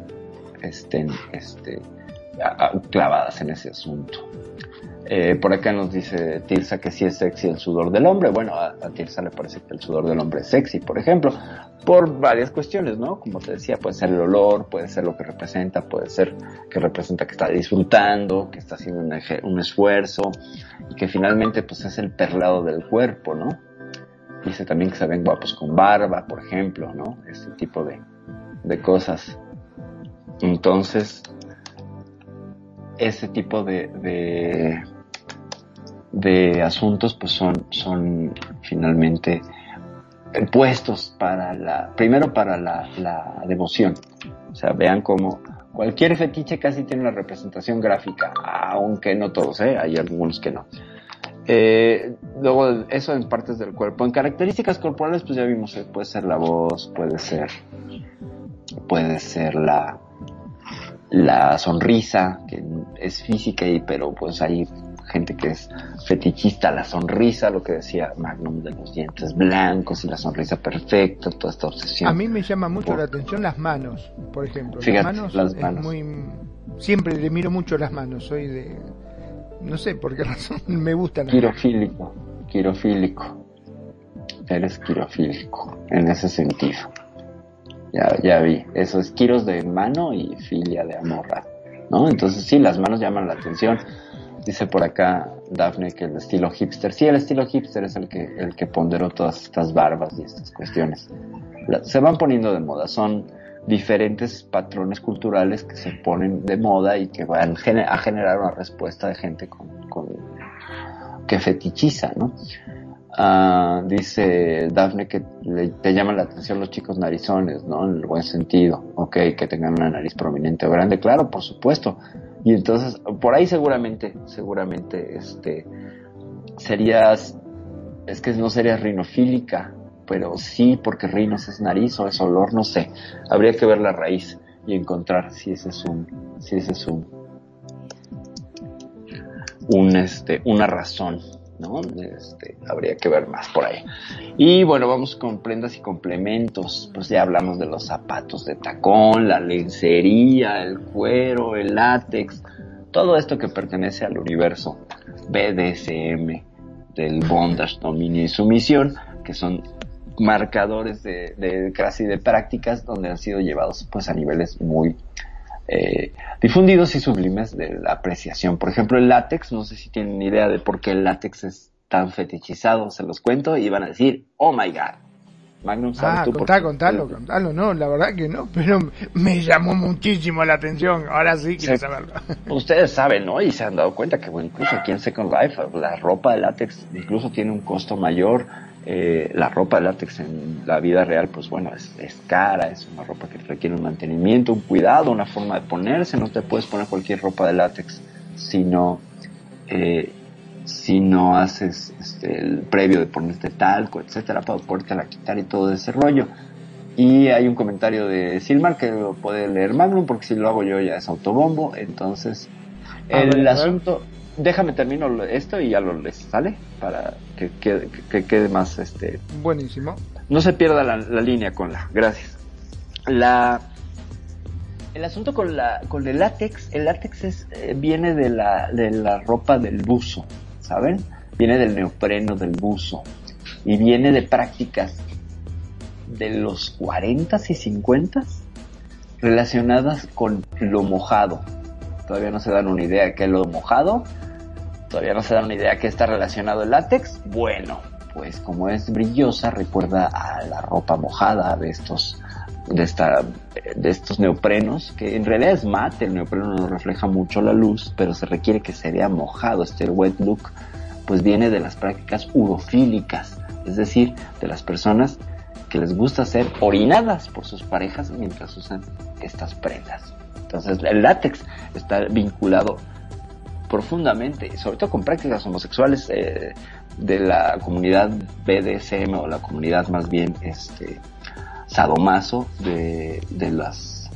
estén, este, clavadas en ese asunto. Eh, por acá nos dice Tirsa que sí es sexy el sudor del hombre. Bueno, a, Tirsa le parece que el sudor del hombre es sexy, por ejemplo, por varias cuestiones, ¿no? Como te decía, puede ser el olor, puede ser lo que representa, puede ser que representa que está disfrutando, que está haciendo un, esfuerzo y que finalmente pues es el perlado del cuerpo, ¿no? Dice también que se ven guapos con barba, por ejemplo, ¿no? Este tipo de, de cosas. Entonces, ese tipo de, de, asuntos pues son, son finalmente puestos para la, primero para la, devoción. O sea, vean cómo cualquier fetiche casi tiene una representación gráfica, aunque no todos, ¿eh? hay algunos que no. Eh, luego, eso en partes del cuerpo. En características corporales, pues ya vimos, eh, puede ser la voz, puede ser, puede ser la, la sonrisa, que es física, y, pero pues hay gente que es fetichista, la sonrisa, lo que decía Magnum de los dientes blancos y la sonrisa perfecta, toda esta obsesión.
A mí me llama mucho la atención las manos, por ejemplo. las manos, muy, siempre le miro mucho las manos, soy de, no sé por qué razón me gustan.
Quirofílico, quirofílico. Eres quirofílico en ese sentido. Ya, ya vi. Eso es kiros de mano y filia de amorra. ¿No? Entonces sí, las manos llaman la atención. Dice por acá Daphne que el estilo hipster, sí, el estilo hipster es el que, el que ponderó todas estas barbas y estas cuestiones. se van poniendo de moda, son diferentes patrones culturales que se ponen de moda y que van a generar una respuesta de gente con, con que fetichiza, ¿no? Ah, dice Dafne que le, te llaman la atención los chicos narizones, ¿no? En el buen sentido. Ok, que tengan una nariz prominente o grande, claro, por supuesto. Y entonces, por ahí seguramente, seguramente, este, serías, es que no serías rinofílica, pero sí, porque rinos es nariz o es olor, no sé. Habría que ver la raíz y encontrar si ese es un, si ese es un, un este, una razón ¿no? Este, habría que ver más por ahí. Y bueno, vamos con prendas y complementos. Pues ya hablamos de los zapatos de tacón, la lencería, el cuero, el látex, todo esto que pertenece al universo BDSM del bondage, dominio y sumisión, que son marcadores de, de casi de prácticas donde han sido llevados pues a niveles muy eh, difundidos y sublimes de la apreciación. Por ejemplo, el látex, no sé si tienen idea de por qué el látex es tan fetichizado, se los cuento y van a decir, oh my god.
Magnum, ¿sabes ah, tú contá, contalo, contalo, no, la verdad que no, pero me llamó muchísimo la atención, ahora sí quiero saberlo.
Ustedes saben, ¿no? Y se han dado cuenta que bueno, incluso aquí en Second Life la ropa de látex incluso tiene un costo mayor eh, la ropa de látex en la vida real, pues bueno, es, cara, es una ropa que requiere un mantenimiento, un cuidado, una forma de ponerse. No te puedes poner cualquier ropa de látex si no, eh, si no haces este, el previo de ponerte talco, etcétera, para podértela quitar y todo ese rollo. Y hay un comentario de Silmar que lo puede leer Magnum, porque si lo hago yo ya es autobombo. Entonces, el asunto déjame termino esto y ya lo les ¿sale? Para que, quede más este.
Buenísimo.
No se pierda la, línea con la. Gracias. La. El asunto con la con el látex, el látex es, eh, viene de la, de la ropa del buzo, ¿saben? Viene del neopreno del buzo y viene de prácticas de los 40s y 50s relacionadas con lo mojado. Todavía no se dan una idea de qué es lo mojado, Todavía no se da una idea que está relacionado el látex. Bueno, pues como es brillosa, recuerda a la ropa mojada de estos de, esta, de estos neoprenos, que en realidad es mate, el neopreno no refleja mucho la luz, pero se requiere que se vea mojado. Este wet look, pues viene de las prácticas urofílicas, es decir, de las personas que les gusta ser orinadas por sus parejas mientras usan estas prendas. Entonces, el látex está vinculado profundamente, sobre todo con prácticas homosexuales eh, de la comunidad BDSM o la comunidad más bien este sadomaso de, de las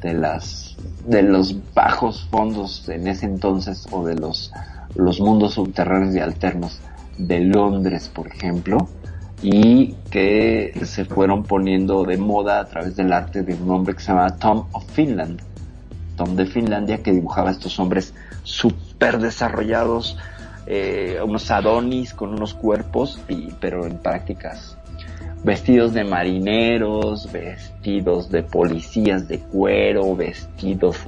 de las de los bajos fondos en ese entonces o de los los mundos subterráneos y alternos de Londres, por ejemplo, y que se fueron poniendo de moda a través del arte de un hombre que se llama Tom of Finland, Tom de Finlandia, que dibujaba estos hombres súper desarrollados, eh, unos adonis con unos cuerpos, y, pero en prácticas. Vestidos de marineros, vestidos de policías de cuero, vestidos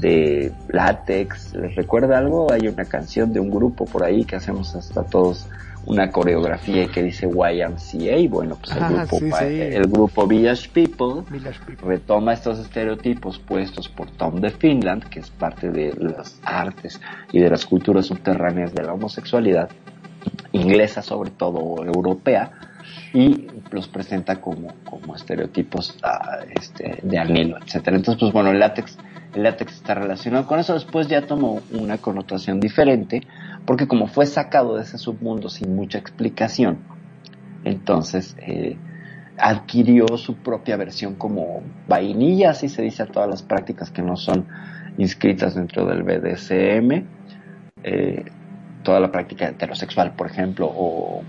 de látex. ¿Les recuerda algo? Hay una canción de un grupo por ahí que hacemos hasta todos una coreografía que dice YMCA, bueno, pues el, grupo, el grupo Village People, retoma estos estereotipos puestos por Tom de Finland, que es parte de las artes y de las culturas subterráneas de la homosexualidad, inglesa sobre todo, o europea, y los presenta como, como estereotipos ah, este, de anhelo, etcétera. Entonces, pues bueno, el látex, el látex está relacionado con eso, después ya tomó una connotación diferente, porque como fue sacado de ese submundo sin mucha explicación, entonces eh, adquirió su propia versión como vainilla, así se dice a todas las prácticas que no son inscritas dentro del BDSM, eh, toda la práctica heterosexual, por ejemplo, o,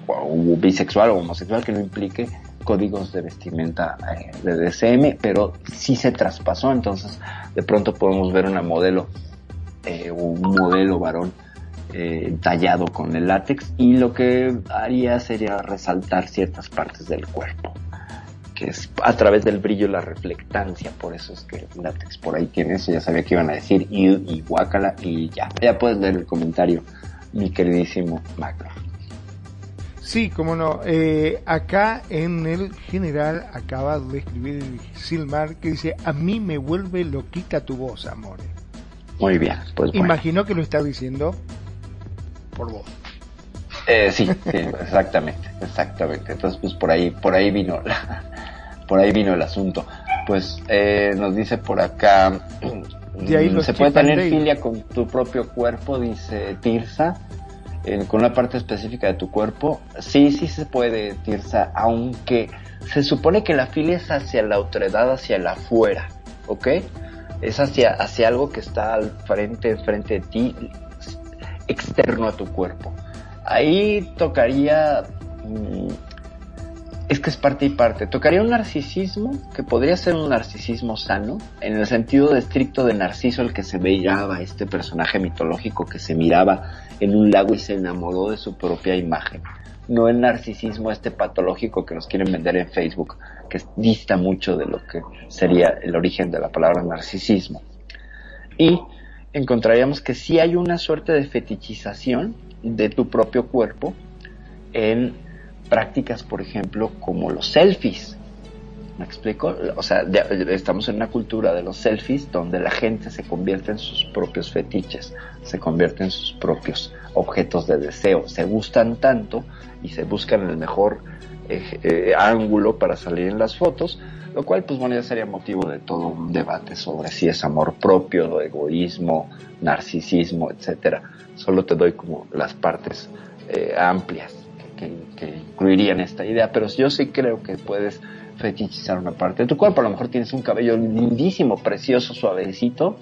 bisexual o homosexual que no implique códigos de vestimenta eh, de DSM, pero sí se traspasó, entonces de pronto podemos ver una modelo, un modelo varón eh, tallado con el látex y lo que haría sería resaltar ciertas partes del cuerpo que es a través del brillo la reflectancia, por eso es que el látex por ahí tiene eso, ya sabía que iban a decir y, y guácala y ya, ya puedes leer el comentario, mi queridísimo Macro.
Sí, como no, eh, acá en el general acaba de escribir Silmar que dice, a mí me vuelve loquita tu voz, amores.
Muy bien, pues
Imagino que lo está diciendo por vos.
Eh, sí, sí, exactamente, exactamente. Entonces, pues por ahí, por ahí vino, la, por ahí vino el asunto. Pues eh, nos dice por acá,
De
se puede tener filia con tu propio cuerpo, dice Tirsa, con una parte específica de tu cuerpo. Sí, sí se puede, Tirsa, aunque se supone que la filia es hacia la autoridad, hacia el afuera, ¿ok? Es hacia, hacia algo que está al frente, frente de ti, externo a tu cuerpo. Ahí tocaría, mm, es que es parte y parte, tocaría un narcisismo que podría ser un narcisismo sano, en el sentido estricto de Narciso, el que se veía este personaje mitológico que se miraba en un lago y se enamoró de su propia imagen. No el narcisismo este patológico que nos quieren vender en Facebook, que dista mucho de lo que sería el origen de la palabra narcisismo. Y encontraríamos que sí hay una suerte de fetichización de tu propio cuerpo en prácticas, por ejemplo, como los selfies. ¿Me explico? O sea, estamos en una cultura de los selfies donde la gente se convierte en sus propios fetiches, se convierte en sus propios objetos de deseo. Se gustan tanto y se buscan el mejor eh, eh, ángulo para salir en las fotos, lo cual pues bueno ya sería motivo de todo un debate sobre si es amor propio, egoísmo, narcisismo, etcétera. Solo te doy como las partes eh, amplias que, que, incluirían esta idea, pero yo sí creo que puedes fetichizar una parte de tu cuerpo. A lo mejor tienes un cabello lindísimo, precioso, suavecito,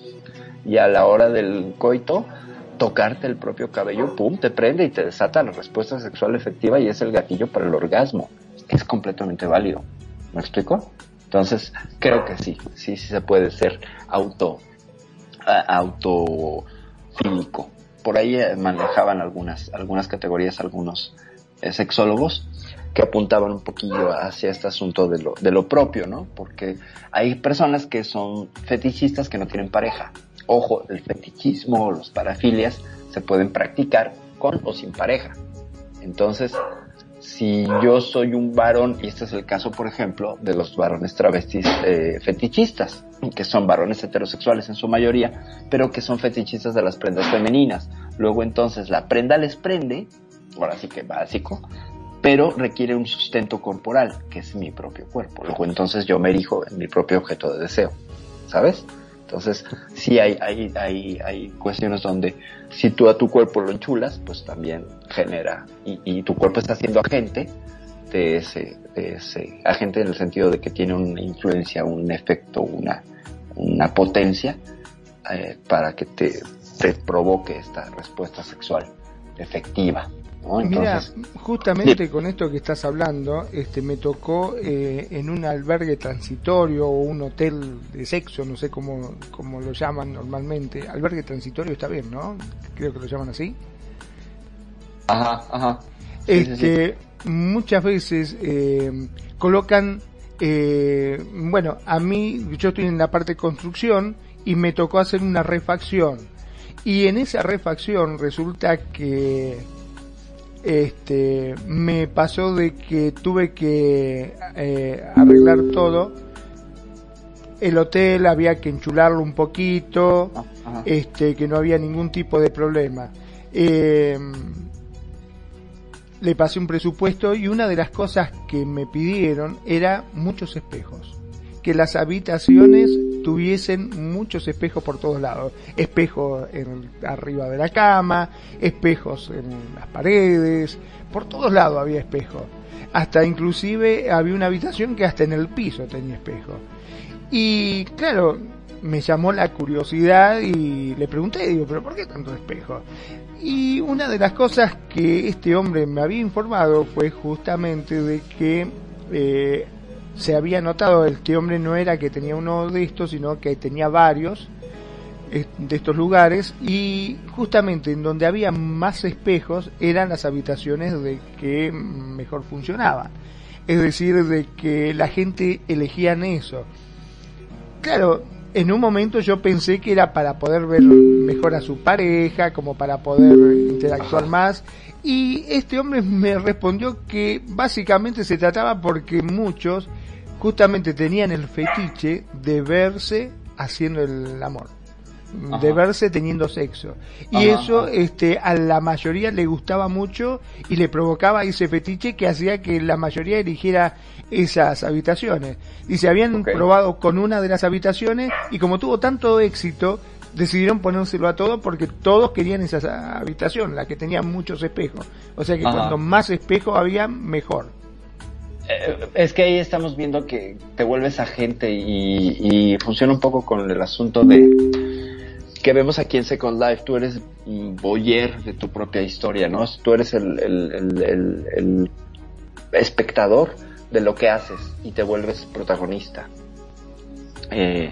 y a la hora del coito, tocarte el propio cabello, pum, te prende y te desata la respuesta sexual efectiva y es el gatillo para el orgasmo. Es completamente válido. ¿Me explico? Entonces, creo que sí, sí, sí se puede ser auto, autofílico. Por ahí eh, manejaban algunas, algunas categorías, algunos eh, sexólogos que apuntaban un poquillo hacia este asunto de lo, de lo propio, ¿no? Porque hay personas que son fetichistas que no tienen pareja. Ojo, el fetichismo o los parafilias se pueden practicar con o sin pareja. Entonces, si yo soy un varón, y este es el caso, por ejemplo, de los varones travestis eh, fetichistas, que son varones heterosexuales en su mayoría, pero que son fetichistas de las prendas femeninas. Luego entonces la prenda les prende, ahora sí que básico, pero requiere un sustento corporal, que es mi propio cuerpo. Luego entonces yo me erijo en mi propio objeto de deseo, ¿sabes? Entonces, sí hay, hay, hay, hay cuestiones donde si tú a tu cuerpo lo enchulas, pues también genera, y, y tu cuerpo está siendo agente de ese, de ese agente en el sentido de que tiene una influencia, un efecto, una, una potencia eh, para que te, te provoque esta respuesta sexual efectiva.
Mira, justamente con esto que estás hablando, este, me tocó eh, en un albergue transitorio o un hotel de sexo, no sé cómo, cómo lo llaman normalmente. Albergue transitorio está bien, ¿no? Creo que lo llaman así.
Ajá, ajá.
este, muchas veces eh, colocan, eh, bueno, a mí, yo estoy en la parte de construcción y me tocó hacer una refacción. Y en esa refacción resulta que este, me pasó de que tuve que eh, arreglar todo. El hotel había que enchularlo un poquito, este, que no había ningún tipo de problema. Eh, le pasé un presupuesto y una de las cosas que me pidieron era muchos espejos que las habitaciones tuviesen muchos espejos por todos lados. Espejos en, arriba de la cama, espejos en las paredes, por todos lados había espejos. Hasta inclusive había una habitación que hasta en el piso tenía espejo. Y claro, me llamó la curiosidad y le pregunté, digo, pero ¿por qué tanto espejo? Y una de las cosas que este hombre me había informado fue justamente de que eh, se había notado este hombre no era que tenía uno de estos, sino que tenía varios eh, de estos lugares y justamente en donde había más espejos eran las habitaciones de que mejor funcionaban. Es decir, de que la gente elegían eso. Claro, en un momento yo pensé que era para poder ver mejor a su pareja, como para poder interactuar más. Y este hombre me respondió que básicamente se trataba porque muchos justamente tenían el fetiche de verse haciendo el amor. de verse teniendo sexo. Y eso este, a la mayoría le gustaba mucho y le provocaba ese fetiche que hacía que la mayoría eligiera esas habitaciones. Y se habían probado con una de las habitaciones y como tuvo tanto éxito, decidieron ponérselo a todos porque todos querían esa habitación, la que tenía muchos espejos. O sea que cuanto más espejos había, mejor.
Eh, es que ahí estamos viendo que te vuelves agente y, y funciona un poco con el asunto de que vemos aquí en Second Life, tú eres boyer de tu propia historia, ¿no? Tú eres el, el, espectador de lo que haces y te vuelves protagonista. Eh,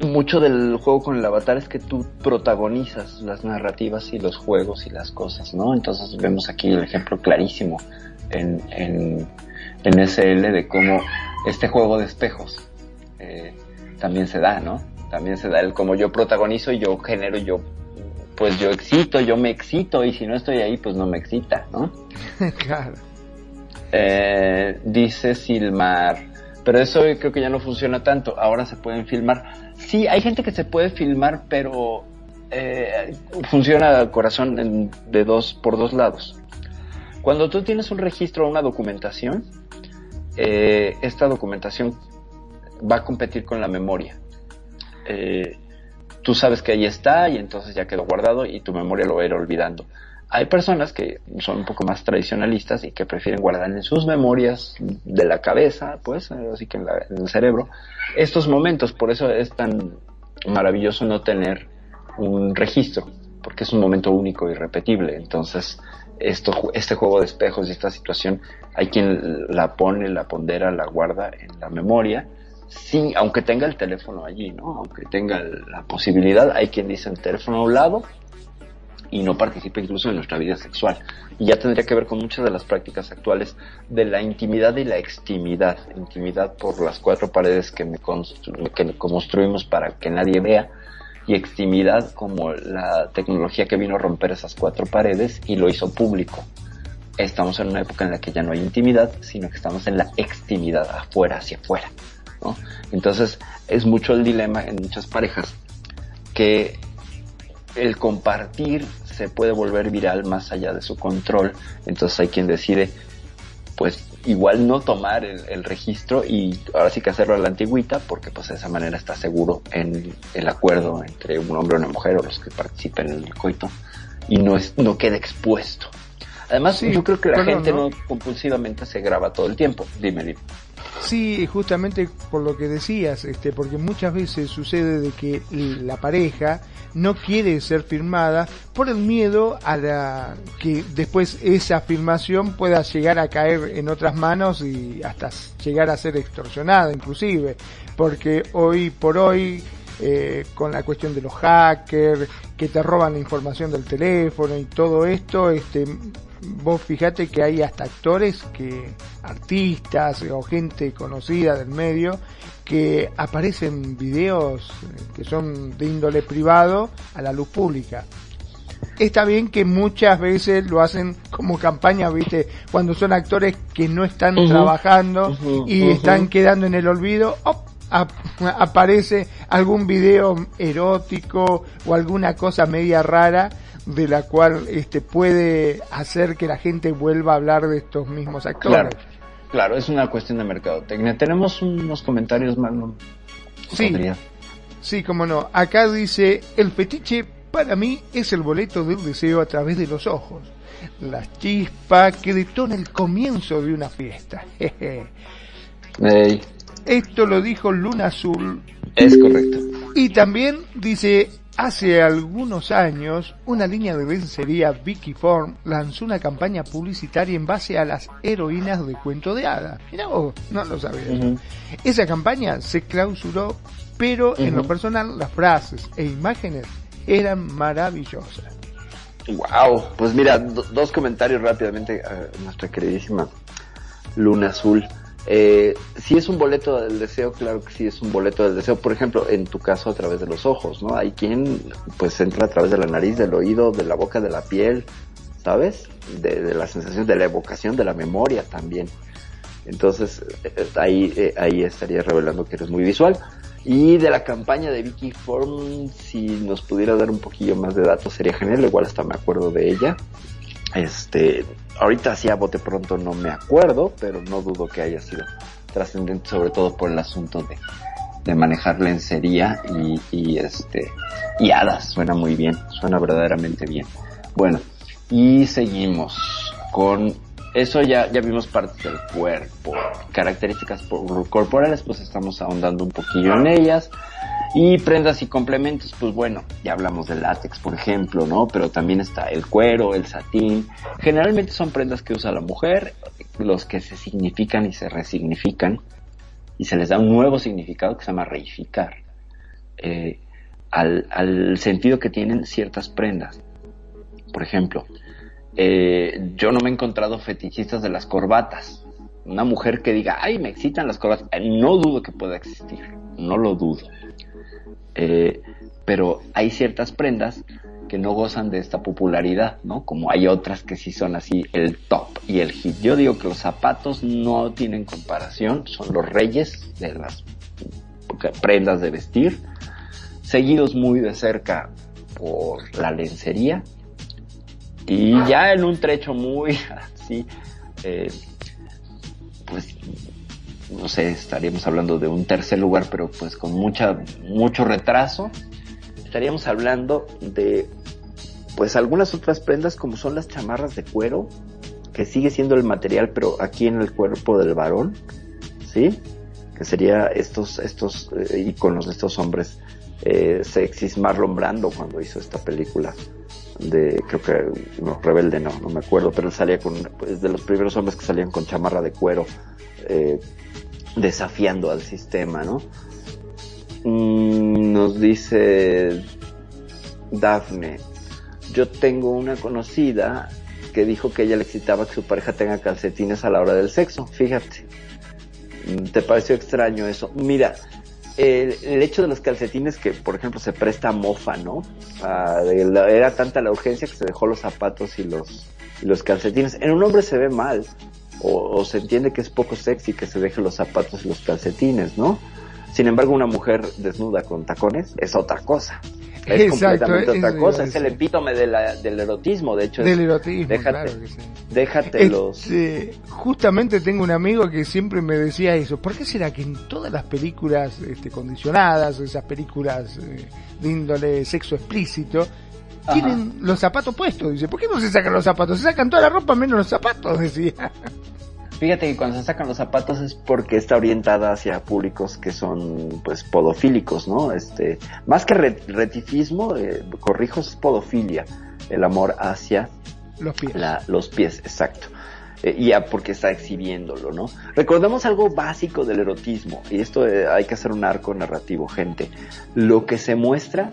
mucho del juego con el avatar es que tú protagonizas las narrativas y los juegos y las cosas, ¿no? Entonces vemos aquí el ejemplo clarísimo en, en, en SL de cómo este juego de espejos eh, también se da, ¿no? También se da el como yo protagonizo y yo genero, yo pues yo excito, yo me excito y si no estoy ahí pues no me excita, ¿no? claro. Eh, dice Silmar, pero eso creo que ya no funciona tanto, ahora se pueden filmar. Sí, hay gente que se puede filmar, pero eh, funciona el corazón de dos por dos lados. Cuando tú tienes un registro o una documentación, eh, esta documentación va a competir con la memoria. Eh, tú sabes que ahí está y entonces ya quedó guardado y tu memoria lo va olvidando. Hay personas que son un poco más tradicionalistas y que prefieren guardar en sus memorias de la cabeza, pues, así que en, en el cerebro, estos momentos. Por eso es tan maravilloso no tener un registro, porque es un momento único y repetible. Entonces, esto, este juego de espejos y esta situación, hay quien la pone, la pondera, la guarda en la memoria sí, aunque tenga el teléfono allí, ¿no? Aunque tenga la posibilidad, hay quien dice el teléfono a un lado y no participa incluso en nuestra vida sexual. Y ya tendría que ver con muchas de las prácticas actuales de la intimidad y la extimidad. Intimidad por las cuatro paredes que, me que construimos para que nadie vea y extimidad como la tecnología que vino a romper esas cuatro paredes y lo hizo público. Estamos en una época en la que ya no hay intimidad, sino que estamos en la extimidad, afuera hacia afuera. Entonces es mucho el dilema en muchas parejas que el compartir se puede volver viral más allá de su control. Entonces hay quien decide, pues igual no tomar el, registro y ahora sí que hacerlo a la antigüita porque pues de esa manera está seguro en el acuerdo entre un hombre y una mujer o los que participen en el coito y no es no queda expuesto. Además, yo creo que la gente no. compulsivamente se graba todo el tiempo. Dime, dime.
Sí, justamente por lo que decías, este, porque muchas veces sucede de que la pareja no quiere ser firmada por el miedo a la que después esa filmación pueda llegar a caer en otras manos y hasta llegar a ser extorsionada inclusive, porque hoy por hoy eh, con la cuestión de los hackers que te roban la información del teléfono y todo esto, este, vos fíjate que hay hasta actores que, artistas o gente conocida del medio, que aparecen videos eh, que son de índole privado a la luz pública. Está bien que muchas veces lo hacen como campaña, viste, cuando son actores que no están trabajando y están quedando en el olvido, aparece algún video erótico o alguna cosa media rara de la cual este puede hacer que la gente vuelva a hablar de estos mismos actores.
Claro, es una cuestión de mercadotecnia. Tenemos unos comentarios, más
Sí, sí, como no. Acá dice, el fetiche para mí es el boleto del deseo a través de los ojos. La chispa que detona el comienzo de una fiesta. Esto lo dijo Luna Azul.
Es correcto.
Y también dice Hace algunos años, una línea de lencería Vicky Form lanzó una campaña publicitaria en base a las heroínas de cuento de hadas. Mira vos, no lo sabía. Esa campaña se clausuró, pero en lo personal las frases e imágenes eran maravillosas.
Wow, pues mira, dos comentarios rápidamente a nuestra queridísima Luna Azul. Eh, si es un boleto del deseo, claro que sí es un boleto del deseo. Por ejemplo, en tu caso a través de los ojos, ¿no? Hay quien pues entra a través de la nariz, del oído, de la boca, de la piel, ¿sabes? De, la sensación, de la evocación, de la memoria también. Entonces, eh, ahí, eh, ahí estaría revelando que eres muy visual. Y de la campaña de Vicky Form, si nos pudiera dar un poquillo más de datos sería genial, igual hasta me acuerdo de ella. Este, ahorita sí a bote pronto no me acuerdo, pero no dudo que haya sido trascendente sobre todo por el asunto de, de manejar lencería y, y este y hadas, suena muy bien, suena verdaderamente bien. Bueno, y seguimos con eso ya, ya vimos partes del cuerpo, características corporales, pues estamos ahondando un poquillo en ellas. Y prendas y complementos, pues bueno, ya hablamos del látex, por ejemplo, ¿no? Pero también está el cuero, el satín. Generalmente son prendas que usa la mujer, los que se significan y se resignifican, y se les da un nuevo significado que se llama reificar, eh, al, al sentido que tienen ciertas prendas. Por ejemplo, eh, yo no me he encontrado fetichistas de las corbatas. Una mujer que diga, ay, me excitan las corbatas. Eh, no dudo que pueda existir, no lo dudo. Eh, pero hay ciertas prendas que no gozan de esta popularidad, ¿no? Como hay otras que sí son así el top y el hit. Yo digo que los zapatos no tienen comparación, son los reyes de las prendas de vestir, seguidos muy de cerca por la lencería y ya en un trecho muy así, eh, pues no sé, estaríamos hablando de un tercer lugar, pero pues con mucha, mucho retraso. Estaríamos hablando de, pues algunas otras prendas como son las chamarras de cuero, que sigue siendo el material, pero aquí en el cuerpo del varón, ¿sí? Que sería estos, estos eh, iconos de estos hombres eh, sexys, Marlon Brando cuando hizo esta película de, creo que, Rebelde no, no me acuerdo, pero él salía con, pues, de los primeros hombres que salían con chamarra de cuero, eh, desafiando al sistema, ¿no? Mm, nos dice Dafne, yo tengo una conocida que dijo que ella le excitaba que su pareja tenga calcetines a la hora del sexo, fíjate. Mm, ¿Te pareció extraño eso? Mira, el, hecho de los calcetines que, por ejemplo, se presta mofa, ¿no? Ah, era tanta la urgencia que se dejó los zapatos y los, y los calcetines. En un hombre se ve mal, o, o, se entiende que es poco sexy que se deje los zapatos y los calcetines, ¿no? Sin embargo, una mujer desnuda con tacones es otra cosa. Es
Exacto,
completamente otra cosa,
es,
el epítome de la, del erotismo, de hecho.
Del erotismo,
déjate,
claro que sí.
Déjate los...
Este, justamente tengo un amigo que siempre me decía eso. ¿Por qué será que en todas las películas este, condicionadas, esas películas eh, de índole sexo explícito, Ajá. tienen los zapatos puestos? Dice, ¿por qué no se sacan los zapatos? Se sacan toda la ropa menos los zapatos, decía.
Fíjate que cuando se sacan los zapatos es porque está orientada hacia públicos que son pues podofílicos, ¿no? Este, más que retifismo, eh, corrijo, es podofilia, el amor hacia
los pies.
La, los pies, exacto. Eh, ya porque está exhibiéndolo, ¿no? Recordemos algo básico del erotismo, y esto eh, hay que hacer un arco narrativo, gente. Lo que se muestra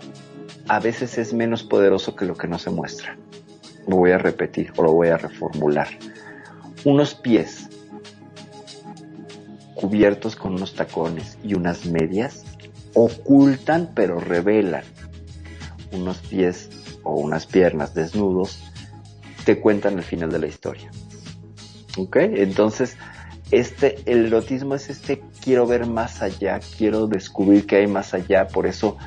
a veces es menos poderoso que lo que no se muestra. Lo voy a repetir o lo voy a reformular. Unos pies cubiertos con unos tacones y unas medias ocultan pero revelan. Unos pies o unas piernas desnudos te cuentan el final de la historia. ¿Ok? Entonces, este, el erotismo es este quiero ver más allá, quiero descubrir que hay más allá, por eso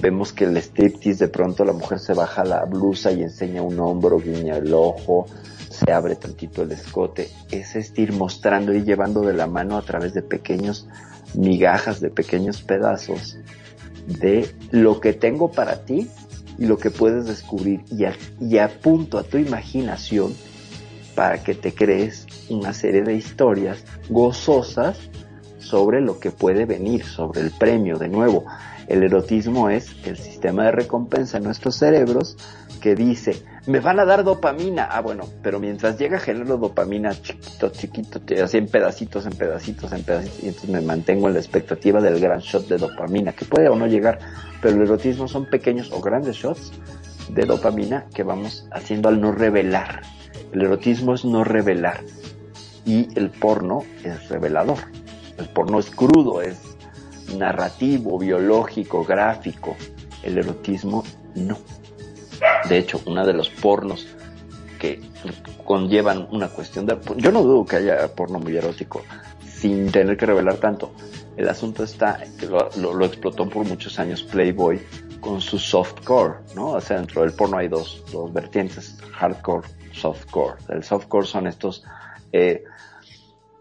vemos que el striptease de pronto la mujer se baja la blusa y enseña un hombro, guiña el ojo, se abre tantito el escote, es este ir mostrando y llevando de la mano a través de pequeños migajas, de pequeños pedazos de lo que tengo para ti y lo que puedes descubrir y, y apunto a tu imaginación para que te crees una serie de historias gozosas sobre lo que puede venir, sobre el premio. De nuevo, el erotismo es el sistema de recompensa en nuestros cerebros que dice, me van a dar dopamina. Ah, bueno, pero mientras llega genero dopamina chiquito, chiquito, así en pedacitos, en pedacitos, en pedacitos, y entonces me mantengo en la expectativa del gran shot de dopamina, que puede o no llegar, pero el erotismo son pequeños o grandes shots de dopamina que vamos haciendo al no revelar. El erotismo es no revelar y el porno es revelador. El porno es crudo, es narrativo, biológico, gráfico. El erotismo no. De hecho, uno de los pornos que conllevan una cuestión de... Yo no dudo que haya porno muy erótico. sin tener que revelar tanto. El asunto está que lo, lo, explotó por muchos años Playboy con su softcore, ¿no? O sea, dentro del porno hay dos, dos vertientes, hardcore, softcore. El softcore son estos, eh,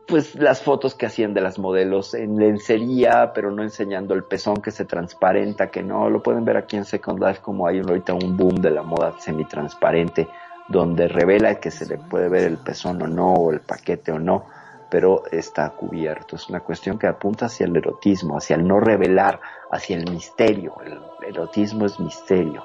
pues las fotos que hacían de las modelos en lencería, pero no enseñando el pezón que se transparenta, que no, lo pueden ver aquí en Second Life como hay ahorita un boom de la moda semi-transparente, donde revela que se le puede ver el pezón o no, o el paquete o no pero está cubierto. Es una cuestión que apunta hacia el erotismo, hacia el no revelar, hacia el misterio. El erotismo es misterio.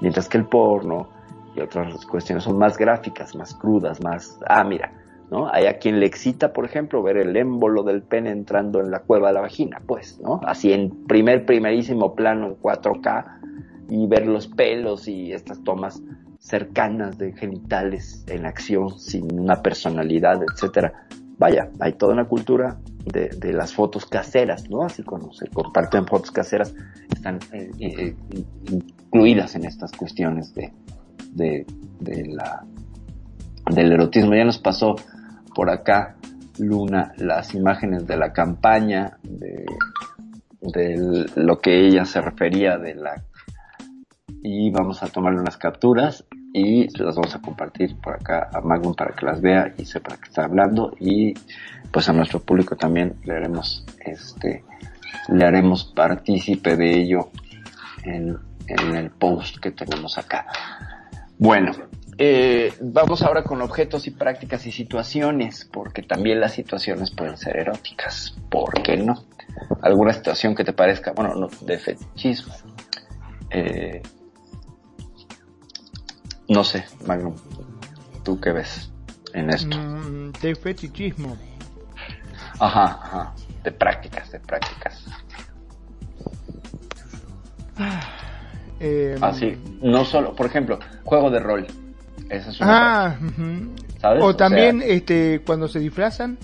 Mientras que el porno y otras cuestiones son más gráficas, más crudas, más, ah, mira, ¿no? Hay a quien le excita, por ejemplo, ver el émbolo del pene entrando en la cueva de la vagina, pues, ¿no? Así en primer, primerísimo plano en 4K y ver los pelos y estas tomas cercanas de genitales en acción sin una personalidad, etcétera vaya, hay toda una cultura de, de, las fotos caseras, ¿no? Así como se comparten fotos caseras, están eh, eh, incluidas en estas cuestiones de, de, de, la, del erotismo. Ya nos pasó por acá, Luna, las imágenes de la campaña, de, de lo que ella se refería de la... Y vamos a tomarle unas capturas y las vamos a compartir por acá a Magnum para que las vea y sepa que está hablando y pues a nuestro público también le haremos este le haremos partícipe de ello en, en el post que tenemos acá. Bueno, eh, vamos ahora con objetos y prácticas y situaciones, porque también las situaciones pueden ser eróticas. ¿Por qué no? Alguna situación que te parezca, bueno, no, de fetichismo. Eh, no sé, Magnum, ¿tú qué ves en esto?
Mm, de fetichismo.
Ajá, ajá, de prácticas, de prácticas.
Eh,
Así, no solo, por ejemplo, juego de rol. Esa es
una ah, ¿sabes? O, también este cuando se disfrazan.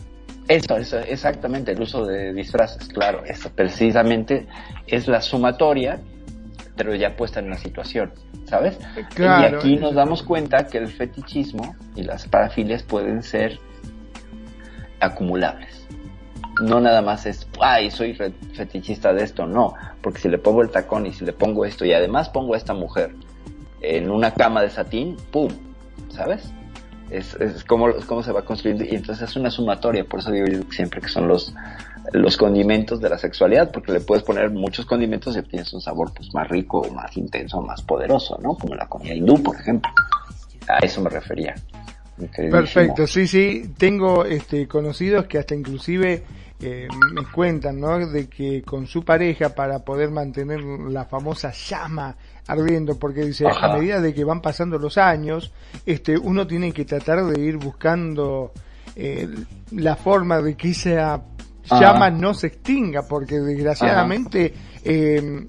Eso, eso, exactamente, el uso de disfraces, claro, eso precisamente es la sumatoria, pero ya puesta en una situación. ¿sabes? y aquí nos damos cuenta que el fetichismo y las parafilias pueden ser acumulables. No nada más es, ay, soy fetichista de esto, no, porque si le pongo el tacón y si le pongo esto y además pongo a esta mujer en una cama de satín, ¡pum! ¿Sabes? Es, como, cómo se va construyendo y entonces es una sumatoria, por eso digo siempre que son los los condimentos de la sexualidad, porque le puedes poner muchos condimentos y obtienes un sabor pues más rico, más intenso, más poderoso, ¿no? Como la comida hindú, por ejemplo. A eso me refería.
Perfecto, sí, sí, tengo este conocidos que hasta inclusive eh, me cuentan, ¿no? De que con su pareja para poder mantener la famosa llama ardiendo, porque dice, a medida de que van pasando los años, este, uno tiene que tratar de ir buscando eh, la forma de que esa llama no se extinga, porque desgraciadamente eh,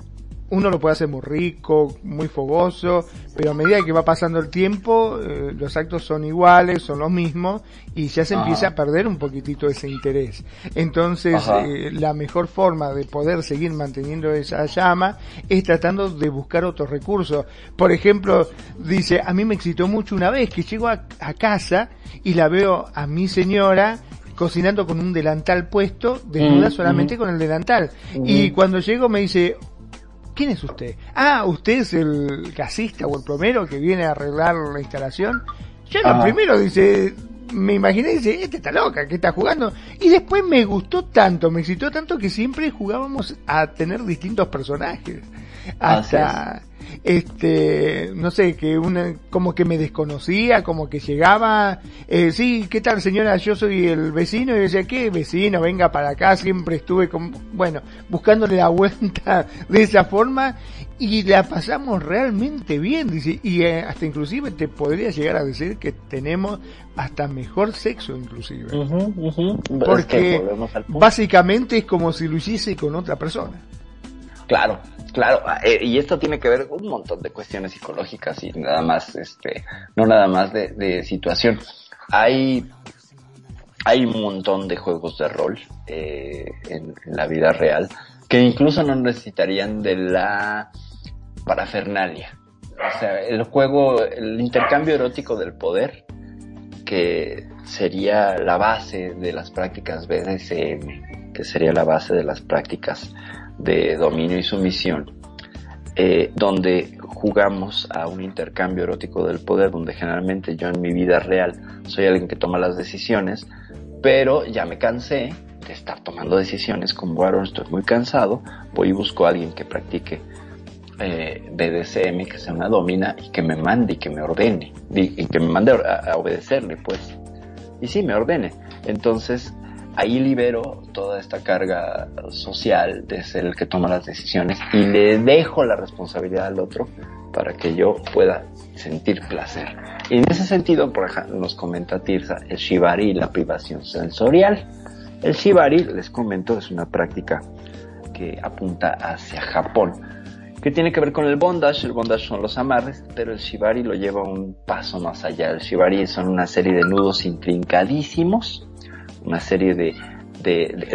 uno lo puede hacer muy rico, muy fogoso, pero a medida que va pasando el tiempo, eh, los actos son iguales, son los mismos, y ya se empieza a perder un poquitito ese interés. Entonces, eh, la mejor forma de poder seguir manteniendo esa llama es tratando de buscar otros recursos. Por ejemplo, dice, a mí me excitó mucho una vez que llego a casa y la veo a mi señora cocinando con un delantal puesto, desnuda mm, solamente con el delantal. Y cuando llego me dice, ¿quién es usted? Ah, usted es el gasista o el plomero que viene a arreglar la instalación. Yo lo primero dice, me imaginé, dice, este está loca, que está jugando. Y después me gustó tanto, me excitó tanto que siempre jugábamos a tener distintos personajes. Hasta, este, no sé, que una, como que me desconocía, como que llegaba, eh, sí, ¿qué tal señora? Yo soy el vecino y decía, ¿qué vecino? Venga para acá, siempre estuve con, bueno, buscándole la vuelta de esa forma y la pasamos realmente bien, dice, y eh, hasta inclusive te podría llegar a decir que tenemos hasta mejor sexo inclusive. Porque básicamente es como si lo hiciese con otra persona.
Claro, claro, eh, y esto tiene que ver con un montón de cuestiones psicológicas y nada más, este, no nada más de, situación. Hay, hay un montón de juegos de rol eh, en, la vida real que incluso no necesitarían de la parafernalia. O sea, el juego, el intercambio erótico del poder que sería la base de las prácticas BDSM, que sería la base de las prácticas de dominio y sumisión, eh, donde jugamos a un intercambio erótico del poder, donde generalmente yo en mi vida real soy alguien que toma las decisiones, pero ya me cansé de estar tomando decisiones como varón, estoy muy cansado, voy y busco a alguien que practique eh, BDSM, que sea una domina y que me mande y que me ordene, y, que me mande a, obedecerle, pues. Y sí, me ordene. Entonces, ahí libero toda esta carga social de ser el que toma las decisiones y le dejo la responsabilidad al otro para que yo pueda sentir placer. Y en ese sentido, por ejemplo, nos comenta Tirsa el shibari y la privación sensorial. El shibari, les comento, es una práctica que apunta hacia Japón, que tiene que ver con el bondage. El bondage son los amarres, pero el shibari lo lleva un paso más allá. El shibari son una serie de nudos intrincadísimos, una serie de,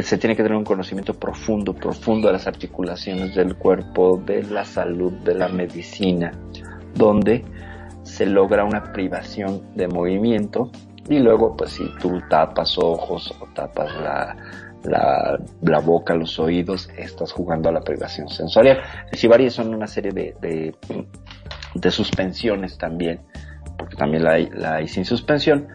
se tiene que tener un conocimiento profundo, profundo de las articulaciones del cuerpo, de la salud, de la medicina, donde se logra una privación de movimiento y luego pues si tú tapas ojos o tapas la, la, boca, los oídos, estás jugando a la privación sensorial. El shibari son una serie de, de, de suspensiones también, porque también la hay, la hay sin suspensión,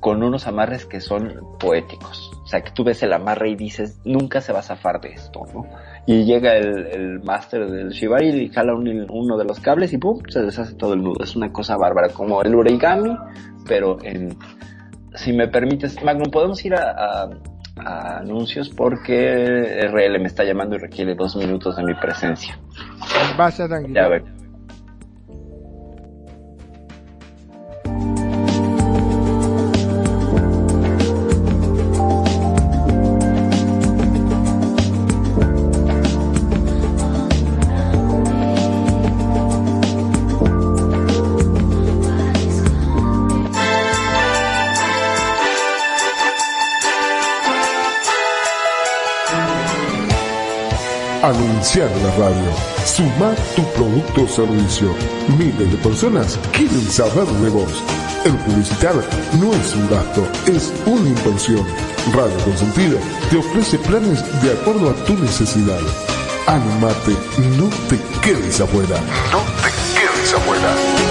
con unos amarres que son poéticos. O sea, que tú ves el amarre y dices, nunca se va a zafar de esto, ¿no? Y llega el, el máster del Shibari y jala uno de los cables y ¡pum! se deshace todo el nudo. Es una cosa bárbara, como el origami, pero en... Si me permites, Magnum, podemos ir a, a, anuncios porque RL me está llamando y requiere dos minutos de mi presencia.
Vaya tranquilo.
Ya, a ver.
En la radio. Suma tu producto o servicio. Miles de personas quieren saber de vos. El publicitar no es un gasto, es una inversión. Radio Consentida te ofrece planes de acuerdo a tu necesidad. Animate, no te quedes afuera. No te quedes afuera.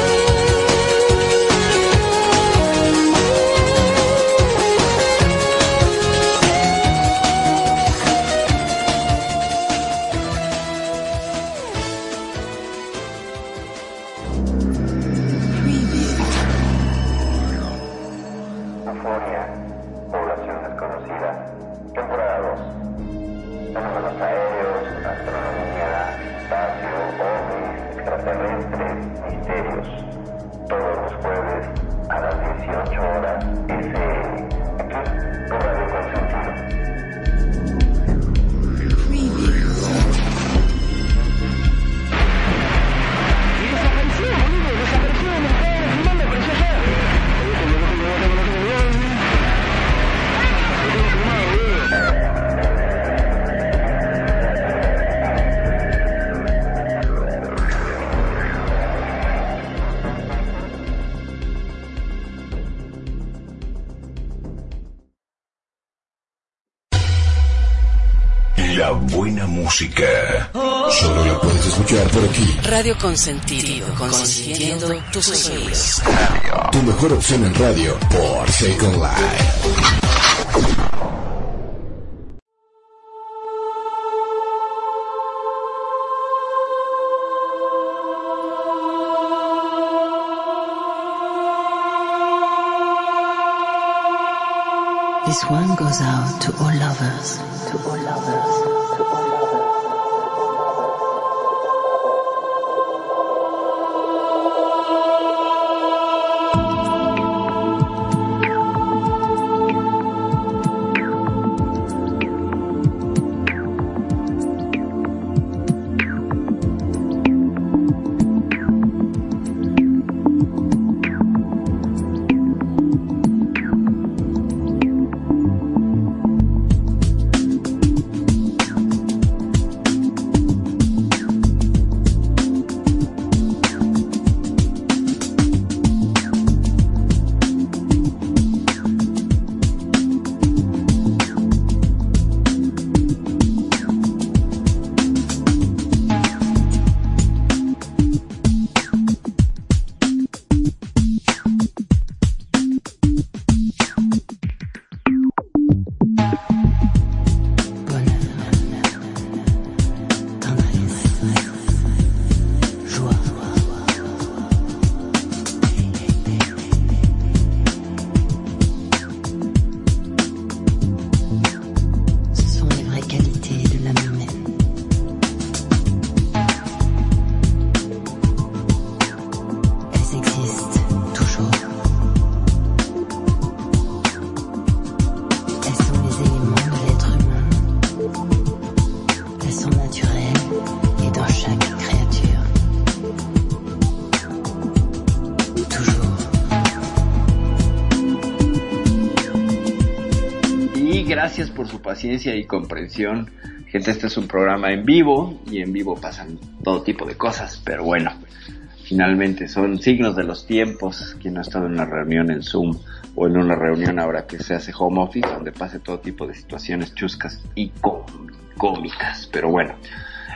Música. Solo la puedes escuchar por aquí.
Radio Consentido, consintiendo tus oídos.
Tu mejor opción en radio por Second Life.
This one goes out to all lovers, to all lovers.
Paciencia y comprensión. Gente, este es un programa en vivo y en vivo pasan todo tipo de cosas, pero bueno, finalmente son signos de los tiempos. Quien no ha estado en una reunión en Zoom o en una reunión ahora que se hace home office, donde pase todo tipo de situaciones chuscas y cómicas. Pero bueno,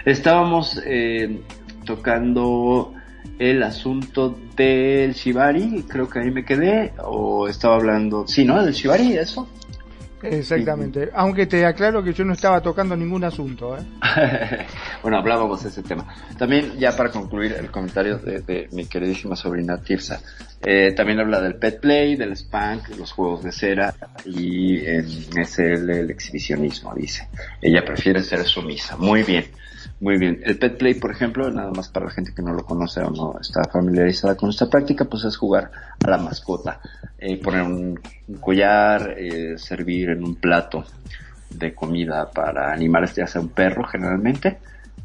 estábamos eh, tocando el asunto del Shibari, creo que ahí me quedé, o estaba hablando, sí, ¿no? Del Shibari, eso.
Exactamente, aunque te aclaro que yo no estaba tocando ningún asunto. ¿eh?
bueno, hablábamos de ese tema. También, ya para concluir el comentario de, mi queridísima sobrina Tirsa, eh, también habla del pet play, del spank, los juegos de cera y en SL el exhibicionismo, dice. Ella prefiere ser sumisa. Muy bien. Muy bien. El pet play, por ejemplo, nada más para la gente que no lo conoce o no está familiarizada con esta práctica, pues es jugar a la mascota, eh, poner un, collar, eh, servir en un plato de comida para animales, ya sea un perro generalmente,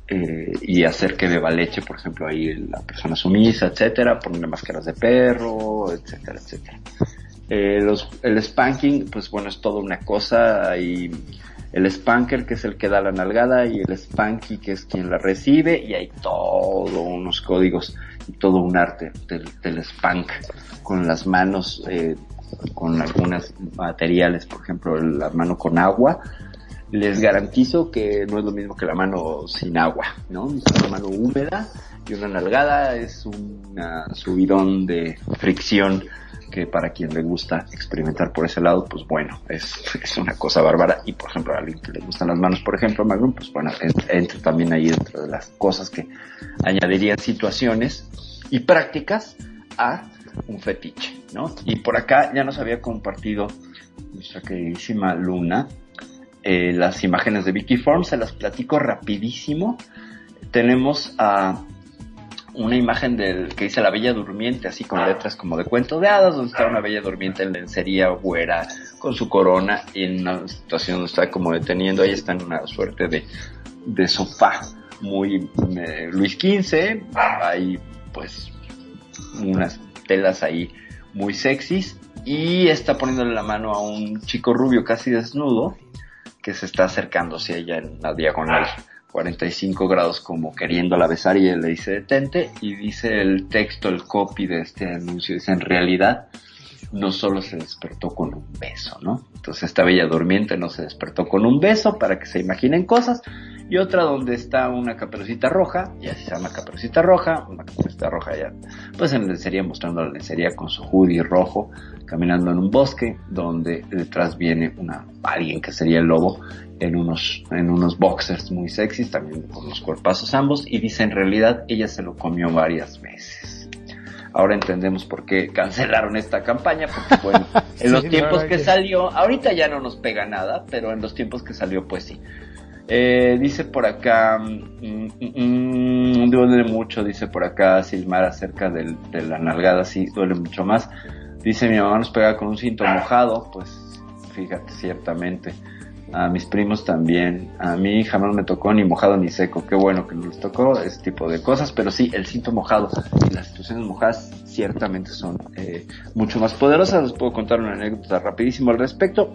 eh, y hacer que beba leche, por ejemplo, ahí la persona sumisa, etcétera, ponerle máscaras de perro, etcétera, etcétera. los, el spanking, pues bueno, es toda una cosa y el spanker que es el que da la nalgada y el spanky que es quien la recibe y hay todos unos códigos y todo un arte del, spank con las manos eh, con algunos materiales por ejemplo la mano con agua. Les garantizo que no es lo mismo que la mano sin agua no una mano húmeda y una nalgada es un subidón de fricción que para quien le gusta experimentar por ese lado, pues bueno, es, es una cosa bárbara. Y por ejemplo, a alguien que le gustan las manos, por ejemplo, Magnum, pues bueno, entra también ahí dentro de las cosas que añadirían situaciones y prácticas a un fetiche, ¿no? Y por acá ya nos había compartido nuestra queridísima Luna eh, las imágenes de Vicky Form, se las platico rapidísimo. Tenemos a una imagen del que dice la Bella Durmiente, así con letras como de cuento de hadas, donde está una Bella Durmiente en lencería güera, con su corona, en una situación donde está como deteniendo, ahí está en una suerte de, de sofá muy eh, Luis XV, hay pues unas telas ahí muy sexys, y está poniéndole la mano a un chico rubio casi desnudo, que se está acercándose a ella en la diagonal 45 grados como queriéndola besar y él le dice detente y dice el texto, el copy de este anuncio, dice en realidad no solo se despertó con un beso, ¿no? Entonces esta bella durmiente no se despertó con un beso para que se imaginen cosas y otra donde está una caperucita roja, y así se llama caperucita roja, una caperucita roja ya, pues en lencería mostrando la lencería con su hoodie rojo, caminando en un bosque donde detrás viene una alguien que sería el lobo en unos, en unos boxers muy sexys, también con los cuerpazos ambos, y dice en realidad ella se lo comió varias veces. Ahora entendemos por qué cancelaron esta campaña, porque bueno, en los tiempos que, salió, ahorita ya no nos pega nada, pero en los tiempos que salió, pues sí. Eh, dice por acá, mm, mm, mm, duele mucho, dice por acá Silmar acerca de la nalgada, sí, duele mucho más. Dice mi mamá nos pega con un cinto mojado, pues fíjate, ciertamente. A mis primos también, a mí jamás me tocó ni mojado ni seco, qué bueno que nos tocó ese tipo de cosas, pero sí, el cinto mojado y las situaciones mojadas ciertamente son eh, mucho más poderosas, les puedo contar una anécdota rapidísimo al respecto,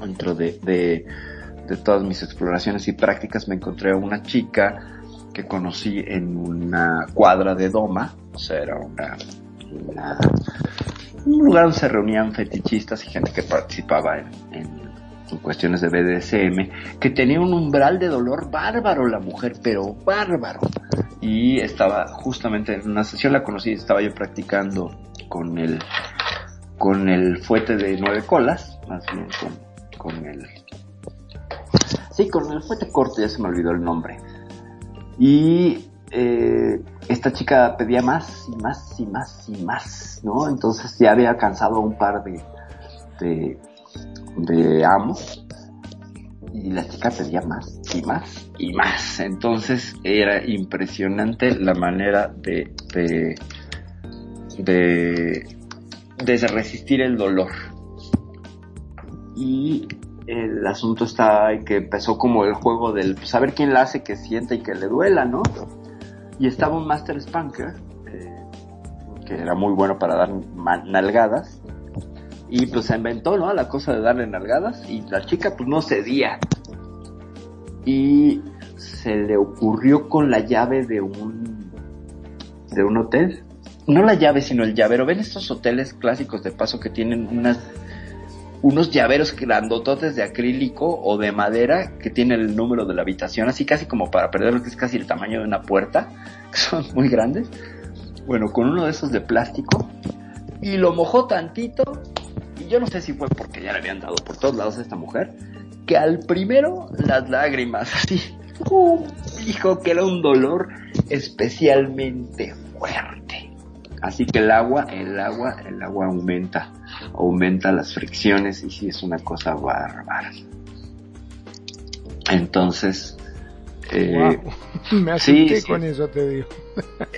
dentro de, de, todas mis exploraciones y prácticas me encontré a una chica que conocí en una cuadra de Doma, o sea, era una, un lugar donde se reunían fetichistas y gente que participaba en cuestiones de BDSM, que tenía un umbral de dolor bárbaro la mujer, pero bárbaro. Y estaba justamente en una sesión, la conocí, estaba yo practicando con el, con el fuete de nueve colas, más bien con, con el... Sí, con el fuete corto, ya se me olvidó el nombre. Y eh, esta chica pedía más y más y más y más, ¿no? Entonces ya había alcanzado un par de, de de amo y la chica pedía más y más y más. Entonces era impresionante la manera de, de, de, de resistir el dolor. Y el asunto está en que empezó como el juego del saber quién la hace que sienta y que le duela, ¿no? Y estaba un Master Spanker, eh, que era muy bueno para dar nalgadas, Y pues se inventó, ¿no? La cosa de darle nalgadas y la chica pues no cedía. Y se le ocurrió con la llave de un de un hotel. No la llave, sino el llavero. ¿Ven estos hoteles clásicos de paso que tienen unas unos llaveros grandototes de acrílico o de madera que tienen el número de la habitación, así casi como para perderlo, que es casi el tamaño de una puerta, que son muy grandes. Bueno, con uno de esos de plástico y lo mojó tantito y yo no sé si fue porque ya le habían dado por todos lados a esta mujer, que al primero las lágrimas así, uh, dijo que era un dolor especialmente fuerte. Así que el agua, el agua, el agua aumenta, aumenta las fricciones y sí es una cosa bárbara. Entonces, eh,
wow. me asusté sí, con sí. eso, te digo.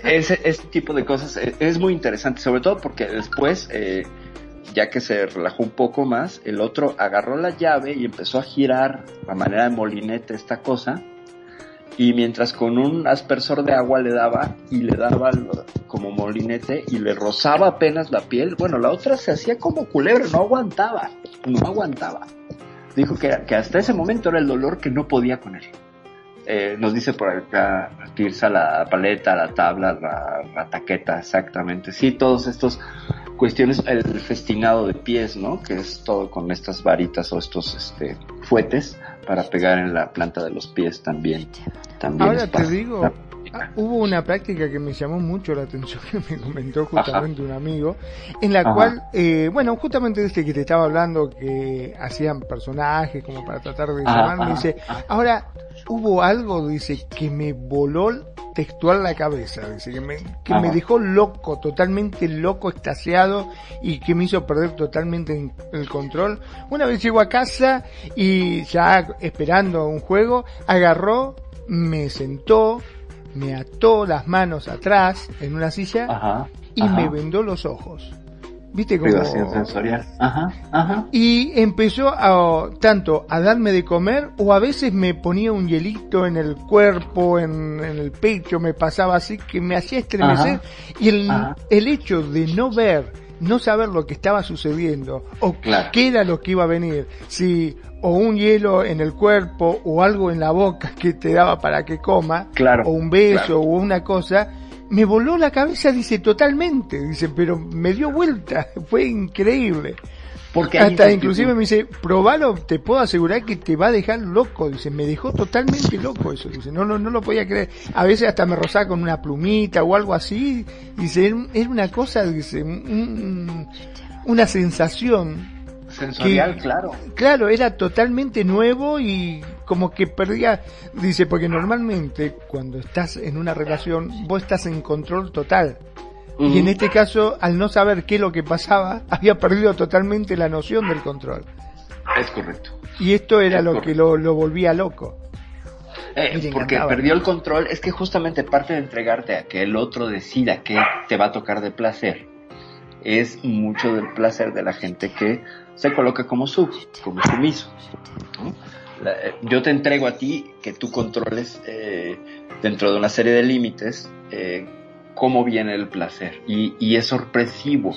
Ese, ese, tipo de cosas es, es, muy interesante, sobre todo porque después, eh, ya que se relajó un poco más, el otro agarró la llave y empezó a girar a manera de molinete esta cosa y mientras con un aspersor de agua le daba y le daba como molinete y le rozaba apenas la piel, bueno, la otra se hacía como culebra, no aguantaba, no aguantaba. Dijo que, que hasta ese momento era el dolor que no podía con él. Eh, nos dice por acá Tirsa la paleta, la tabla, la, la taqueta, exactamente. Sí, todos estos cuestiones, el festinado de pies, ¿no? Que es todo con estas varitas o estos este, fuetes para pegar en la planta de los pies también. también
Ahora te digo, ah, hubo una práctica que me llamó mucho la atención que me comentó justamente Ajá. un amigo, en la Ajá. cual, eh, bueno, justamente este que te estaba hablando que hacían personajes como para tratar de llamar, me dice, ahora hubo algo, dice, que me voló textual la cabeza, dice, que me, que me dejó loco, totalmente loco, extasiado y que me hizo perder totalmente el control. Una vez llego a casa y ya esperando un juego, agarró, me sentó, me ató las manos atrás en una silla
Ajá.
y
Ajá.
me vendó los ojos. ¿Viste cómo?
Privación sensorial. Ajá, ajá.
Y empezó a, tanto a darme de comer o a veces me ponía un hielito en el cuerpo, en, en el pecho, me pasaba así que me hacía estremecer. Ajá. Y el, el hecho de no ver, no saber lo que estaba sucediendo o claro. qué era lo que iba a venir, si o un hielo en el cuerpo o algo en la boca que te daba para que coma,
claro,
o un beso
claro.
o una cosa, me voló la cabeza, dice, totalmente, dice, pero me dio vuelta, fue increíble. Porque hasta inclusive me dice, probalo, te puedo asegurar que te va a dejar loco, dice, me dejó totalmente loco eso, dice, no, no, no lo podía creer. A veces hasta me rozaba con una plumita o algo así, dice, era una cosa, dice, un, una sensación
sensorial, que, claro.
Claro, era totalmente nuevo y como que perdía, dice, porque normalmente cuando estás en una relación, vos estás en control total. Uh -huh. Y en este caso, al no saber qué es lo que pasaba, había perdido totalmente la noción del control.
Es correcto.
Y esto era es lo correcto. que lo, lo, volvía loco.
Eh, porque perdió el control, es que justamente parte de entregarte a que el otro decida qué te va a tocar de placer, es mucho del placer de la gente que se coloca como sub, como sumiso. ¿no? Eh, yo te entrego a ti que tú controles eh, dentro de una serie de límites eh, cómo viene el placer. Y, y, es sorpresivo.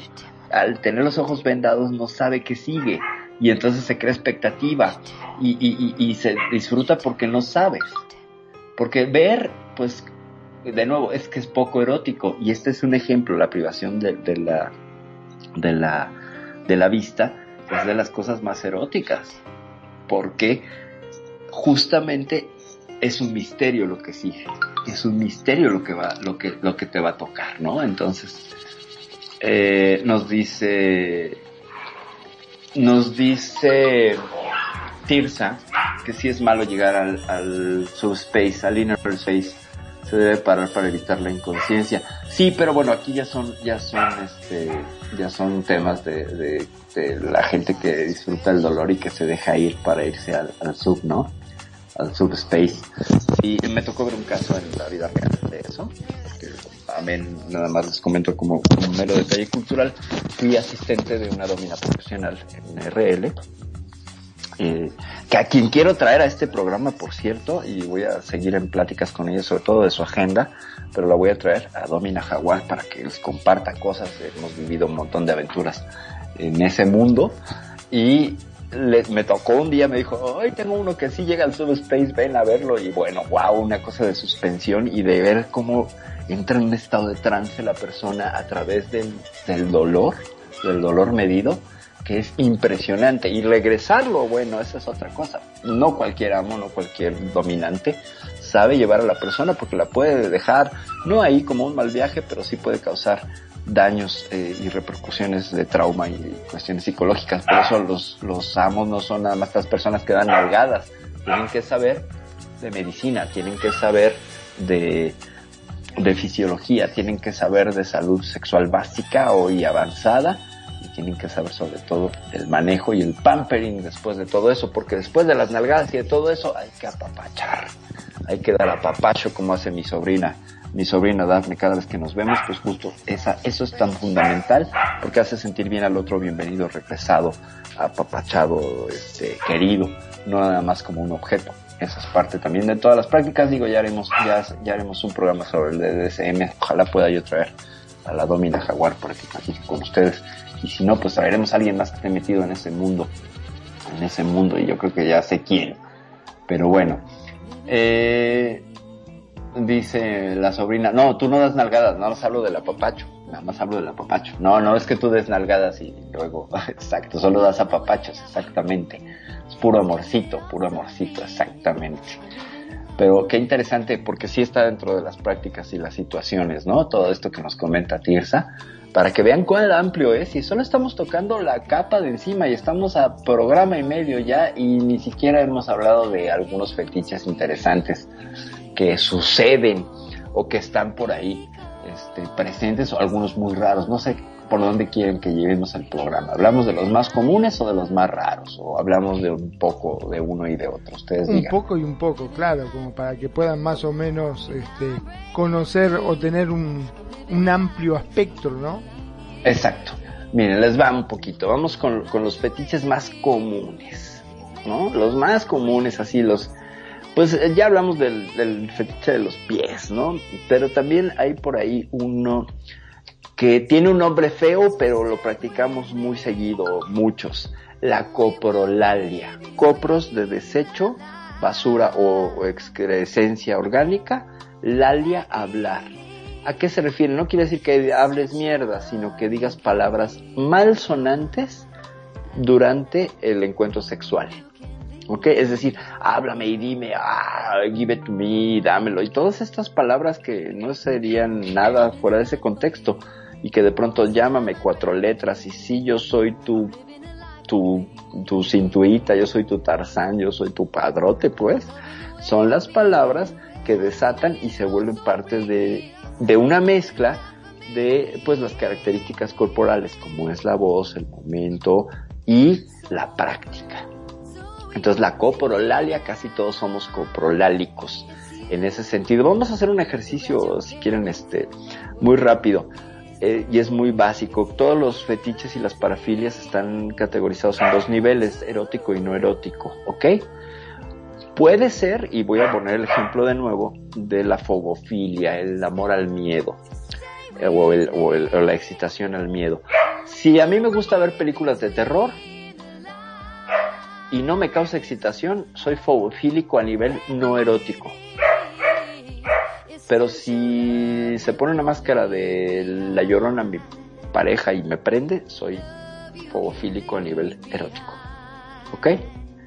Al tener los ojos vendados no sabe qué sigue. Y entonces se crea expectativa. Y, y, y se disfruta porque no sabes. Porque ver, pues, de nuevo, es que es poco erótico. Y este es un ejemplo, la privación de, de la, de la, de la vista es de las cosas más eróticas, porque justamente es un misterio lo que sigue, es un misterio lo que va, lo que, lo que te va a tocar, ¿no? Entonces, eh, nos dice, nos dice Tirsa que sí es malo llegar al, subspace, al inner space, se debe parar para evitar la inconsciencia. Sí, pero bueno, aquí ya son, ya son, este, ya son temas de, de la gente que disfruta el dolor y que se deja ir para irse al, al sub, ¿no? Al subspace. Y me tocó ver un caso en la vida real de eso. Que, nada más les comento como, como un mero detalle cultural. Fui asistente de una domina profesional en RL eh, que a quien quiero traer a este programa, por cierto, y voy a seguir en pláticas con ella, sobre todo de su agenda, pero la voy a traer a Domina Jaguar para que les comparta cosas, hemos vivido un montón de aventuras en ese mundo. Y le- me tocó un día, me dijo, hoy tengo uno que sí llega al subspace, ven a verlo y bueno, wow, una cosa de suspensión y de ver cómo entra en un estado de trance la persona a través del, del dolor, del dolor medido, que es impresionante. Y regresarlo, bueno, esa es otra cosa. No cualquier amo, no cualquier dominante sabe llevar a la persona porque la puede dejar, no ahí como un mal viaje, pero sí puede causar daños eh, y repercusiones de trauma y cuestiones psicológicas. Por eso los, los amos no son nada más estas personas que dan nalgadas. Tienen que saber de medicina, tienen que saber de, de fisiología, tienen que saber de salud sexual básica o y avanzada y tienen que saber sobre todo el manejo y el pampering después de todo eso, porque después de las nalgadas y de todo eso hay que apapachar, hay que dar apapacho como hace mi sobrina, mi sobrina Daphne cada vez que nos vemos, pues justo esa, eso es tan fundamental porque hace sentir bien al otro bienvenido, regresado, apapachado, este, querido, no nada más como un objeto. Esa es parte también de todas las prácticas. Digo, ya haremos, ya, ya haremos un programa sobre el DSM. Ojalá pueda yo traer a la Domina Jaguar por aquí platique con ustedes. Y si no, pues traeremos a alguien más que esté metido en ese mundo. En ese mundo. Y yo creo que ya sé quién. Pero bueno. Eh, dice la sobrina, no, tú no das nalgadas, nada más hablo del apapacho. Nada más hablo del apapacho. No, no es que tú des nalgadas y luego, exacto, solo das apapachos, exactamente. Es puro amorcito, puro amorcito, exactamente. Pero qué interesante, porque sí está dentro de las prácticas y las situaciones, ¿no? Todo esto que nos comenta Tirsa, para que vean cuán amplio es, y solo estamos tocando la capa de encima y estamos a programa y medio ya, y ni siquiera hemos hablado de algunos fetiches interesantes que suceden o que están por ahí este, presentes, o algunos muy raros. No sé por dónde quieren que llevemos el programa. ¿Hablamos de los más comunes o de los más raros? ¿O hablamos de un poco de uno y de otro? Ustedes
Un
digan.
poco y un poco, claro, como para que puedan más o menos este, conocer o tener un, un amplio espectro, ¿no?
Exacto. Miren, les va un poquito. Vamos con, con los fetiches más comunes, ¿no? Los más comunes, así los... Pues eh, ya hablamos del, fetiche de los pies, ¿no? Pero también hay por ahí uno que tiene un nombre feo, pero lo practicamos muy seguido, muchos. La coprolalia. Copros de desecho, basura o, o excrescencia orgánica. Lalia, hablar. ¿A qué se refiere? No quiere decir que hables mierda, sino que digas palabras malsonantes durante el encuentro sexual. ¿Ok? Es decir, háblame y dime, ah, give it to me, dámelo. Y todas estas palabras que no serían nada fuera de ese contexto. Y que de pronto llámame cuatro letras y sí, yo soy tu, tu, tu cintuita, yo soy tu tarzán, yo soy tu padrote, pues. Son las palabras que desatan y se vuelven parte de, de una mezcla de pues las características corporales como es la voz, el momento y la práctica. Entonces la coprolalia, casi todos somos coprolálicos en ese sentido. Vamos a hacer un ejercicio, si quieren, este, muy rápido. eh, y es muy básico. Todos los fetiches y las parafilias están categorizados en dos niveles, erótico y no erótico, ¿ok? Puede ser, y voy a poner el ejemplo de nuevo, de la fobofilia, el amor al miedo, eh, o el- o la excitación al miedo. Si a mí me gusta ver películas de terror y no me causa excitación, soy fobofílico a nivel no erótico. Pero si se pone una máscara de la llorona a mi pareja y me prende, soy fobofílico a nivel erótico. ¿Ok?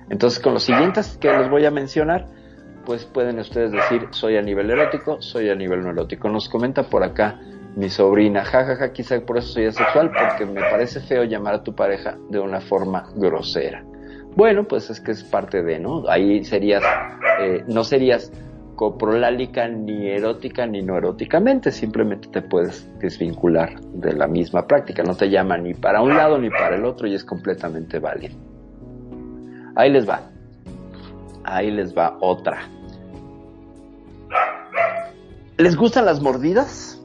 Entonces con los siguientes que les voy a mencionar, pues pueden ustedes decir soy a nivel erótico, soy a nivel no erótico. Nos comenta por acá mi sobrina, jajaja, quizá por eso soy asexual, porque me parece feo llamar a tu pareja de una forma grosera. Bueno, pues es que es parte de, ¿no? Ahí serías, eh, no serías coprolálica ni erótica ni no eróticamente, simplemente te puedes desvincular de la misma práctica, no te llama ni para un lado ni para el otro y es completamente válido. Ahí les va, ahí les va otra. ¿Les gustan las mordidas?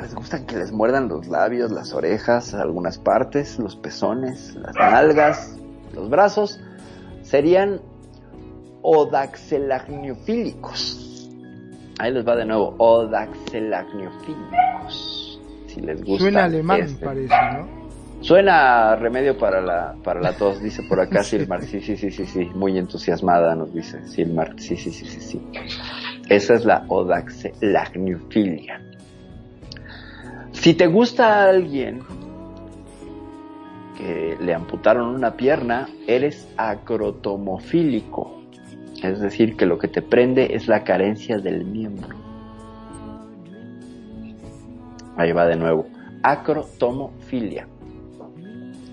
¿Les gustan que les muerdan los labios, las orejas, algunas partes, los pezones, las nalgas, los brazos? Serían odaxelagniofílicos. Ahí les va de nuevo, odaxelagniofílicos. Si les gusta.
Suena alemán,
este.
parece, ¿no?
Suena remedio para la, para la tos, dice por acá Silmar. Sí, sí, sí, sí, sí. Muy entusiasmada nos dice Silmar. Sí, sí, sí, sí, sí. Esa es la odaxelagnofilia. Si te gusta a alguien que le amputaron una pierna, eres acrotomofílico. Es decir, que lo que te prende es la carencia del miembro. Ahí va de nuevo. Acrotomofilia.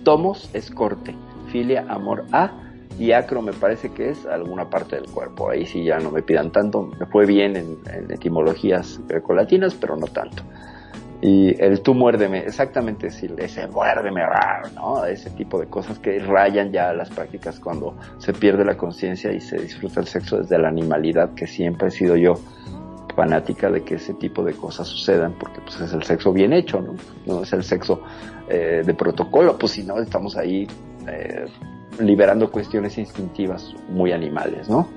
Tomos es corte, filia amor a y acro me parece que es alguna parte del cuerpo. Ahí sí ya no me pidan tanto. Me fue bien en, etimologías grecolatinas, pero no tanto. Y el tú muérdeme, exactamente decir, ese muérdeme, ¿no? Ese tipo de cosas que rayan ya las prácticas cuando se pierde la conciencia y se disfruta el sexo desde la animalidad, que siempre he sido yo fanática de que ese tipo de cosas sucedan, porque pues es el sexo bien hecho, ¿no? No es el sexo eh, de protocolo, pues si no estamos ahí eh, liberando cuestiones instintivas muy animales, ¿no?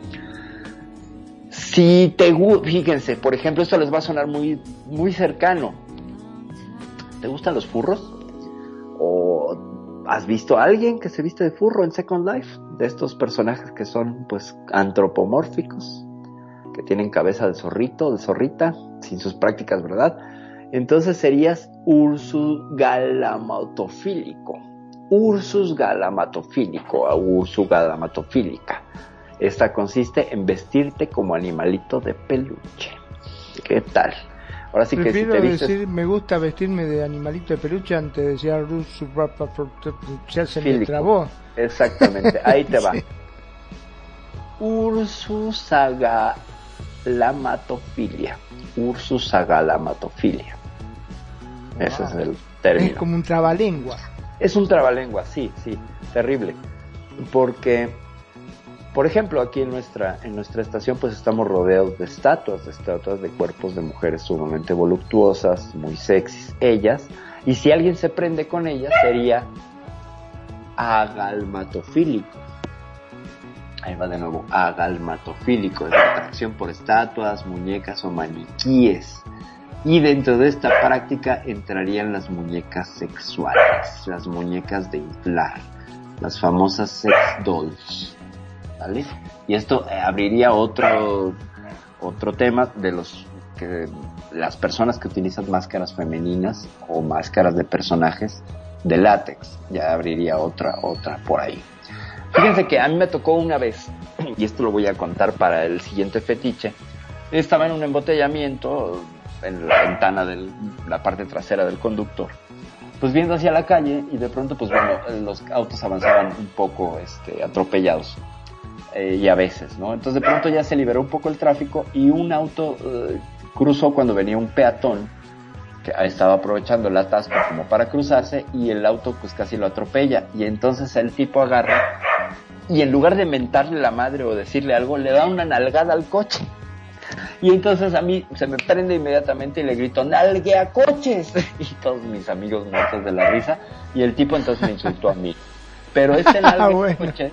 Si te fíjense, por ejemplo, esto les va a sonar muy, muy cercano. ¿Te gustan los furros? ¿O has visto a alguien que se viste de furro en Second Life? De estos personajes que son pues antropomórficos, que tienen cabeza de zorrito, de zorrita, sin sus prácticas, ¿verdad? Entonces serías Ursus galamatofílico. Ursus galamatofílico o Ursus galamatofílica. Esta consiste en vestirte como animalito de peluche. ¿Qué tal?
Ahora sí que Prefiero si te vistes... decir, me gusta vestirme de animalito de peluche antes de decir ya se me trabó.
Exactamente, ahí te va. Ursus agalamatofilia. Ursus agalamatofilia. Ese es el término.
Es como un trabalengua.
Es un trabalengua, sí, sí, terrible. Porque, por ejemplo, aquí en nuestra, en nuestra estación, pues estamos rodeados de estatuas, de estatuas de cuerpos de mujeres sumamente voluptuosas, muy sexys, ellas. Y si alguien se prende con ellas, sería agalmatofílico. Ahí va de nuevo, agalmatofílico, es la atracción por estatuas, muñecas o maniquíes. Y dentro de esta práctica entrarían las muñecas sexuales, las muñecas de inflar, las famosas sex dolls. Y esto eh, abriría otro, otro tema de los que las personas que utilizan máscaras femeninas o máscaras de personajes de látex. Ya abriría otra, otra por ahí. Fíjense que a mí me tocó una vez, y esto lo voy a contar para el siguiente fetiche. Estaba en un embotellamiento en la ventana de la parte trasera del conductor, pues viendo hacia la calle y de pronto pues bueno, los autos avanzaban un poco este, atropellados eh, y a veces, ¿no? Entonces de pronto ya se liberó un poco el tráfico y un auto eh, cruzó cuando venía un peatón que estaba aprovechando el atasco como para cruzarse y el auto pues casi lo atropella y entonces el tipo agarra y en lugar de mentarle la madre o decirle algo le da una nalgada al coche y entonces a mí se me prende inmediatamente y le grito, ¡nalgue a coches! Y todos mis amigos muertos de la risa. Y el tipo entonces me insultó a mí. Pero este nalgue a coches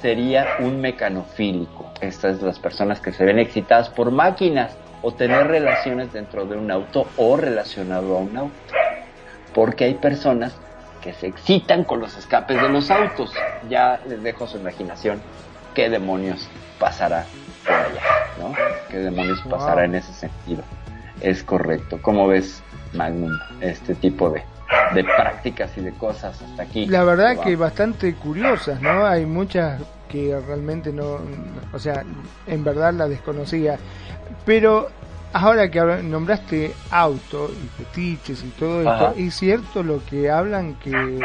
sería un mecanofílico. Estas son las personas que se ven excitadas por máquinas o tener relaciones dentro de un auto o relacionado a un auto. Porque hay personas que se excitan con los escapes de los autos. Ya les dejo su imaginación qué demonios pasará por allá, ¿no? ¿Qué demonios pasará en ese sentido? Es correcto. ¿Cómo ves, Magnum, este tipo de, de prácticas y de cosas hasta aquí?
La verdad que bastante curiosas, ¿no? Hay muchas que realmente no, o sea, en verdad la desconocía. Pero ahora que nombraste auto y fetiches y todo esto, ¿es cierto lo que hablan que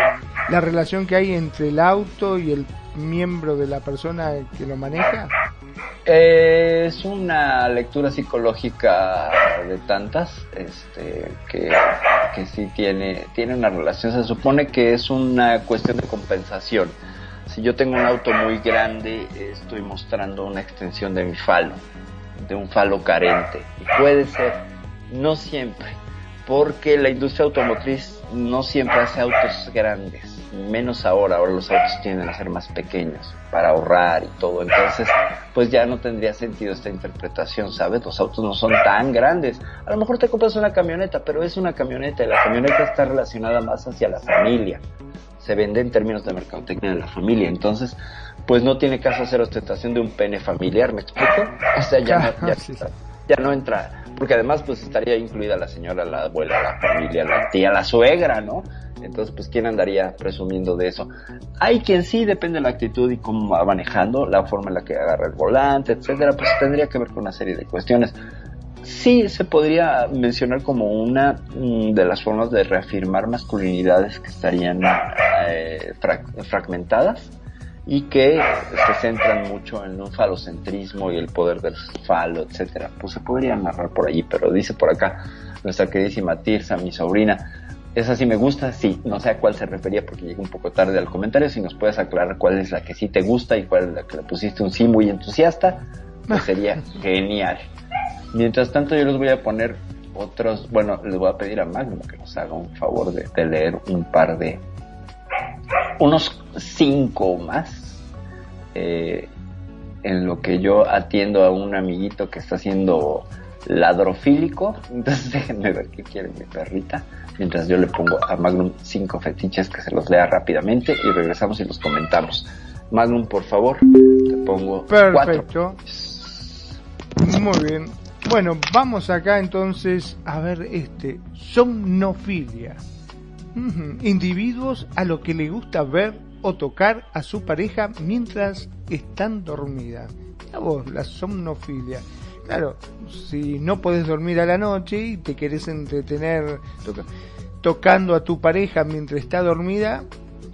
la relación que hay entre el auto y el miembro de la persona que lo maneja?
Es una lectura psicológica de tantas, este, que, sí tiene, tiene una relación. Se supone que es una cuestión de compensación. Si yo tengo un auto muy grande, estoy mostrando una extensión de mi falo, de un falo carente. Y puede ser, no siempre, porque la industria automotriz no siempre hace autos grandes menos ahora, ahora los autos tienden a ser más pequeños para ahorrar y todo, entonces pues ya no tendría sentido esta interpretación, ¿sabes? Los autos no son tan grandes, a lo mejor te compras una camioneta, pero es una camioneta y la camioneta está relacionada más hacia la familia, se vende en términos de mercadotecnia de la familia, entonces pues no tiene caso hacer ostentación de un pene familiar, ¿me explico? O sea, ya, no, ya, ya no entra, porque además pues estaría incluida la señora, la abuela, la familia, la tía, la suegra, ¿no? Entonces, pues, ¿quién andaría presumiendo de eso? Hay quien sí, depende de la actitud y cómo va manejando, la forma en la que agarra el volante, etcétera, pues tendría que ver con una serie de cuestiones. Sí, se podría mencionar como una mm, de las formas de reafirmar masculinidades que estarían eh, fragmentadas y que se centran mucho en un falocentrismo y el poder del falo, etcétera. Pues se podría narrar por allí, pero dice por acá nuestra queridísima Tirsa, mi sobrina, esa sí me gusta, sí, no sé a cuál se refería porque llegué un poco tarde al comentario, si nos puedes aclarar cuál es la que sí te gusta y cuál es la que le pusiste un sí muy entusiasta, pues sería genial. Mientras tanto yo les voy a poner otros, bueno, les voy a pedir a Magnum que nos haga un favor de, de leer un par de, unos cinco más, eh, en lo que yo atiendo a un amiguito que está haciendo ladrofílico, entonces déjenme ver qué quiere mi perrita mientras yo le pongo a Magnum cinco fetiches que se los lea rápidamente y regresamos y los comentamos. Magnum, por favor, te pongo
Perfecto. Muy bien. Bueno, vamos acá entonces a ver este somnofilia. Individuos a lo que le gusta ver o tocar a su pareja mientras están dormidas. A vos, la somnofilia. Claro, si no puedes dormir a la noche y te querés entretener tocando a tu pareja mientras está dormida,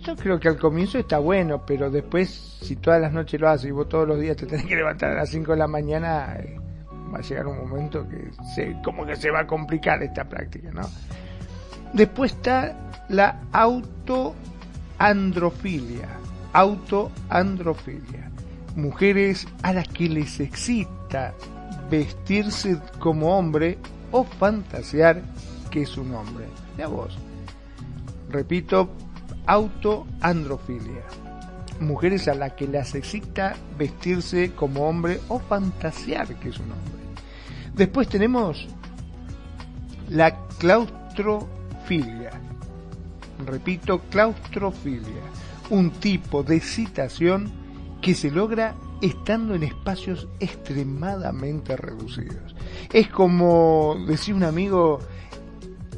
yo creo que al comienzo está bueno, pero después, si todas las noches lo haces y vos todos los días te tenés que levantar a las 5 de la mañana, eh, va a llegar un momento que se, como que se va a complicar esta práctica, ¿no? Después está la autoandrofilia. Autoandrofilia. Mujeres a las que les excita vestirse como hombre o fantasear que es un hombre. Ya vos. Repito, autoandrofilia. Mujeres a las que les excita vestirse como hombre o fantasear que es un hombre. Después tenemos la claustrofilia. Repito, claustrofilia. Un tipo de excitación que se logra estando en espacios extremadamente reducidos. Es como, decía un amigo,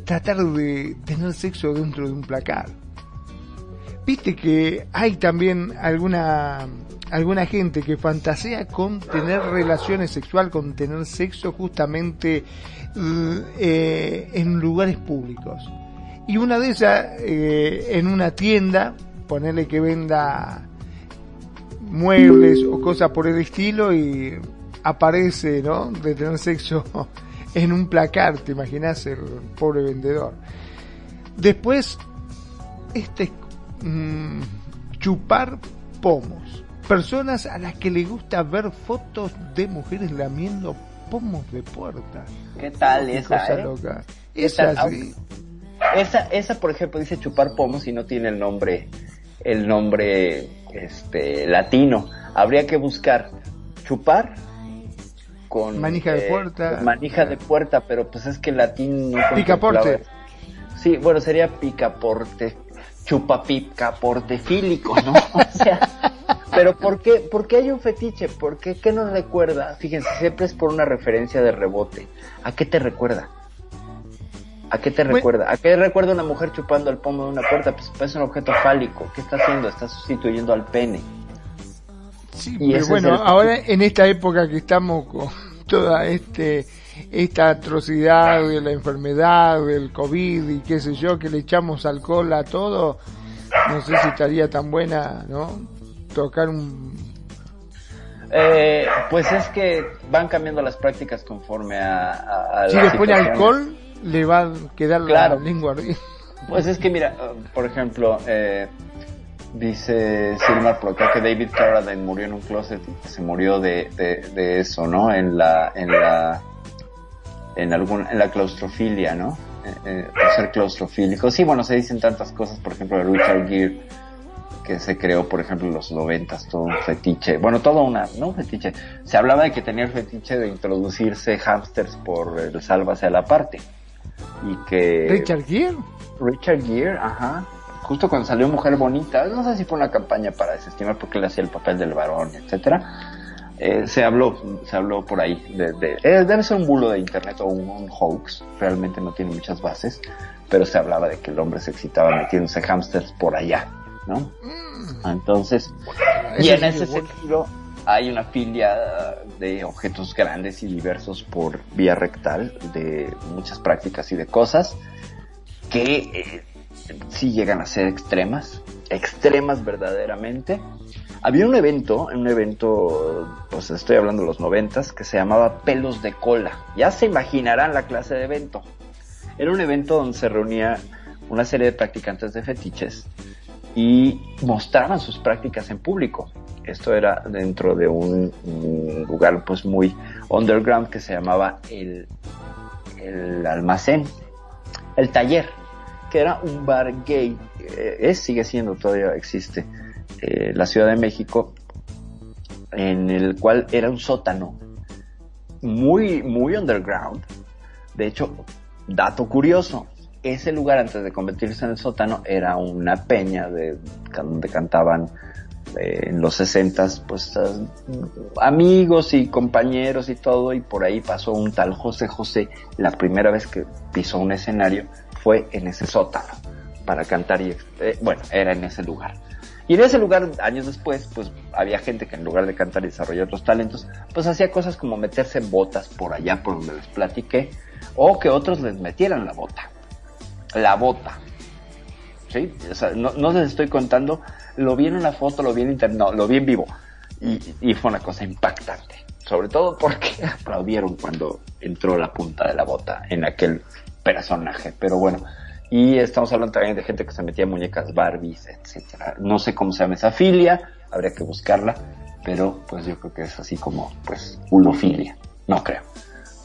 tratar de tener sexo dentro de un placar. Viste que hay también alguna alguna gente que fantasea con tener relaciones sexual, con tener sexo justamente eh, en lugares públicos. Y una de esas, eh, en una tienda, ponerle que venda muebles o cosas por el estilo y aparece, ¿no? De tener sexo en un placar, te imaginas el pobre vendedor. Después, este mm, chupar pomos. Personas a las que le gusta ver fotos de mujeres lamiendo pomos de puerta.
¿Qué tal esa?
Cosa
eh?
loca. Esa, sí.
Esa, esa, por ejemplo, dice chupar pomos y no tiene el nombre, el nombre este latino. Habría que buscar chupar con
manija de puerta.
Manija de puerta, pero pues es que el latín no
Picaporte.
Sí, bueno, sería picaporte, chupapicaporte fílico, ¿no? O sea, pero ¿por qué, ¿por qué hay un fetiche? ¿Por qué? ¿Qué nos recuerda? Fíjense, siempre es por una referencia de rebote. ¿A qué te recuerda? ¿A qué te recuerda? ¿A qué recuerda una mujer chupando el pomo de una puerta? Pues, pues es un objeto fálico. ¿Qué está haciendo? Está sustituyendo al pene.
Sí, pero bueno, ahora en esta época que estamos con toda este esta atrocidad de la enfermedad, del COVID y qué sé yo, que le echamos alcohol a todo, no sé si estaría tan buena, ¿no? Tocar un...
Eh, pues es que van cambiando las prácticas conforme a... a, a
si le pone alcohol, le va a quedar
claro.
la lengua
Pues es que mira, por ejemplo, eh, dice Silmar por acá que David Carradine murió en un closet y se murió de, de, de, eso, ¿no? En la, en la, en algún, en la claustrofilia, ¿no? eh, eh, ser claustrofílico. Sí, bueno, se dicen tantas cosas, por ejemplo, de Richard Gere, que se creó, por ejemplo, en los noventas, todo un fetiche, bueno, todo una, no un fetiche, se hablaba de que tenía el fetiche de introducirse hamsters por el sálvase a la parte. Y que...
Richard Gere.
Richard Gere, ajá. Justo cuando salió Mujer Bonita, no sé si fue una campaña para desestimar porque él hacía el papel del varón, etcétera eh, se habló, se habló por ahí de, de eh, debe ser un bulo de internet o un, hoax, realmente no tiene muchas bases, pero se hablaba de que el hombre se excitaba metiéndose hamsters por allá, ¿no? Mm. Entonces, y en ese sentido hay una filia de objetos grandes y diversos por vía rectal, de muchas prácticas y de cosas que eh, sí llegan a ser extremas, extremas verdaderamente, había un evento, un evento, pues estoy hablando de los noventas, que se llamaba Pelos de Cola. Ya se imaginarán la clase de evento. Era un evento donde se reunía una serie de practicantes de fetiches y mostraban sus prácticas en público. Esto era dentro de un, lugar pues muy underground que se llamaba el, el almacén, el taller, que era un bar gay, eh, es, sigue siendo, todavía existe eh, la Ciudad de México, en el cual era un sótano muy, muy underground. De hecho, dato curioso, ese lugar antes de convertirse en el sótano era una peña de donde cantaban eh, en los sesentas pues amigos y compañeros y todo y por ahí pasó un tal José José la primera vez que pisó un escenario fue en ese sótano para cantar y eh, bueno era en ese lugar y en ese lugar, años después, pues había gente que en lugar de cantar y desarrollar otros talentos, pues hacía cosas como meterse botas por allá por donde les platiqué, o que otros les metieran la bota. La bota. ¿Sí? O sea, no, no les estoy contando, lo vi en una foto, lo vi en internet, no, lo vi en vivo. Y, fue una cosa impactante. Sobre todo porque aplaudieron cuando entró la punta de la bota en aquel personaje. Pero bueno, y estamos hablando también de gente que se metía muñecas Barbies, etcétera. No sé cómo se llama esa filia, habría que buscarla, pero pues yo creo que es así como, pues, ulofilia. No creo.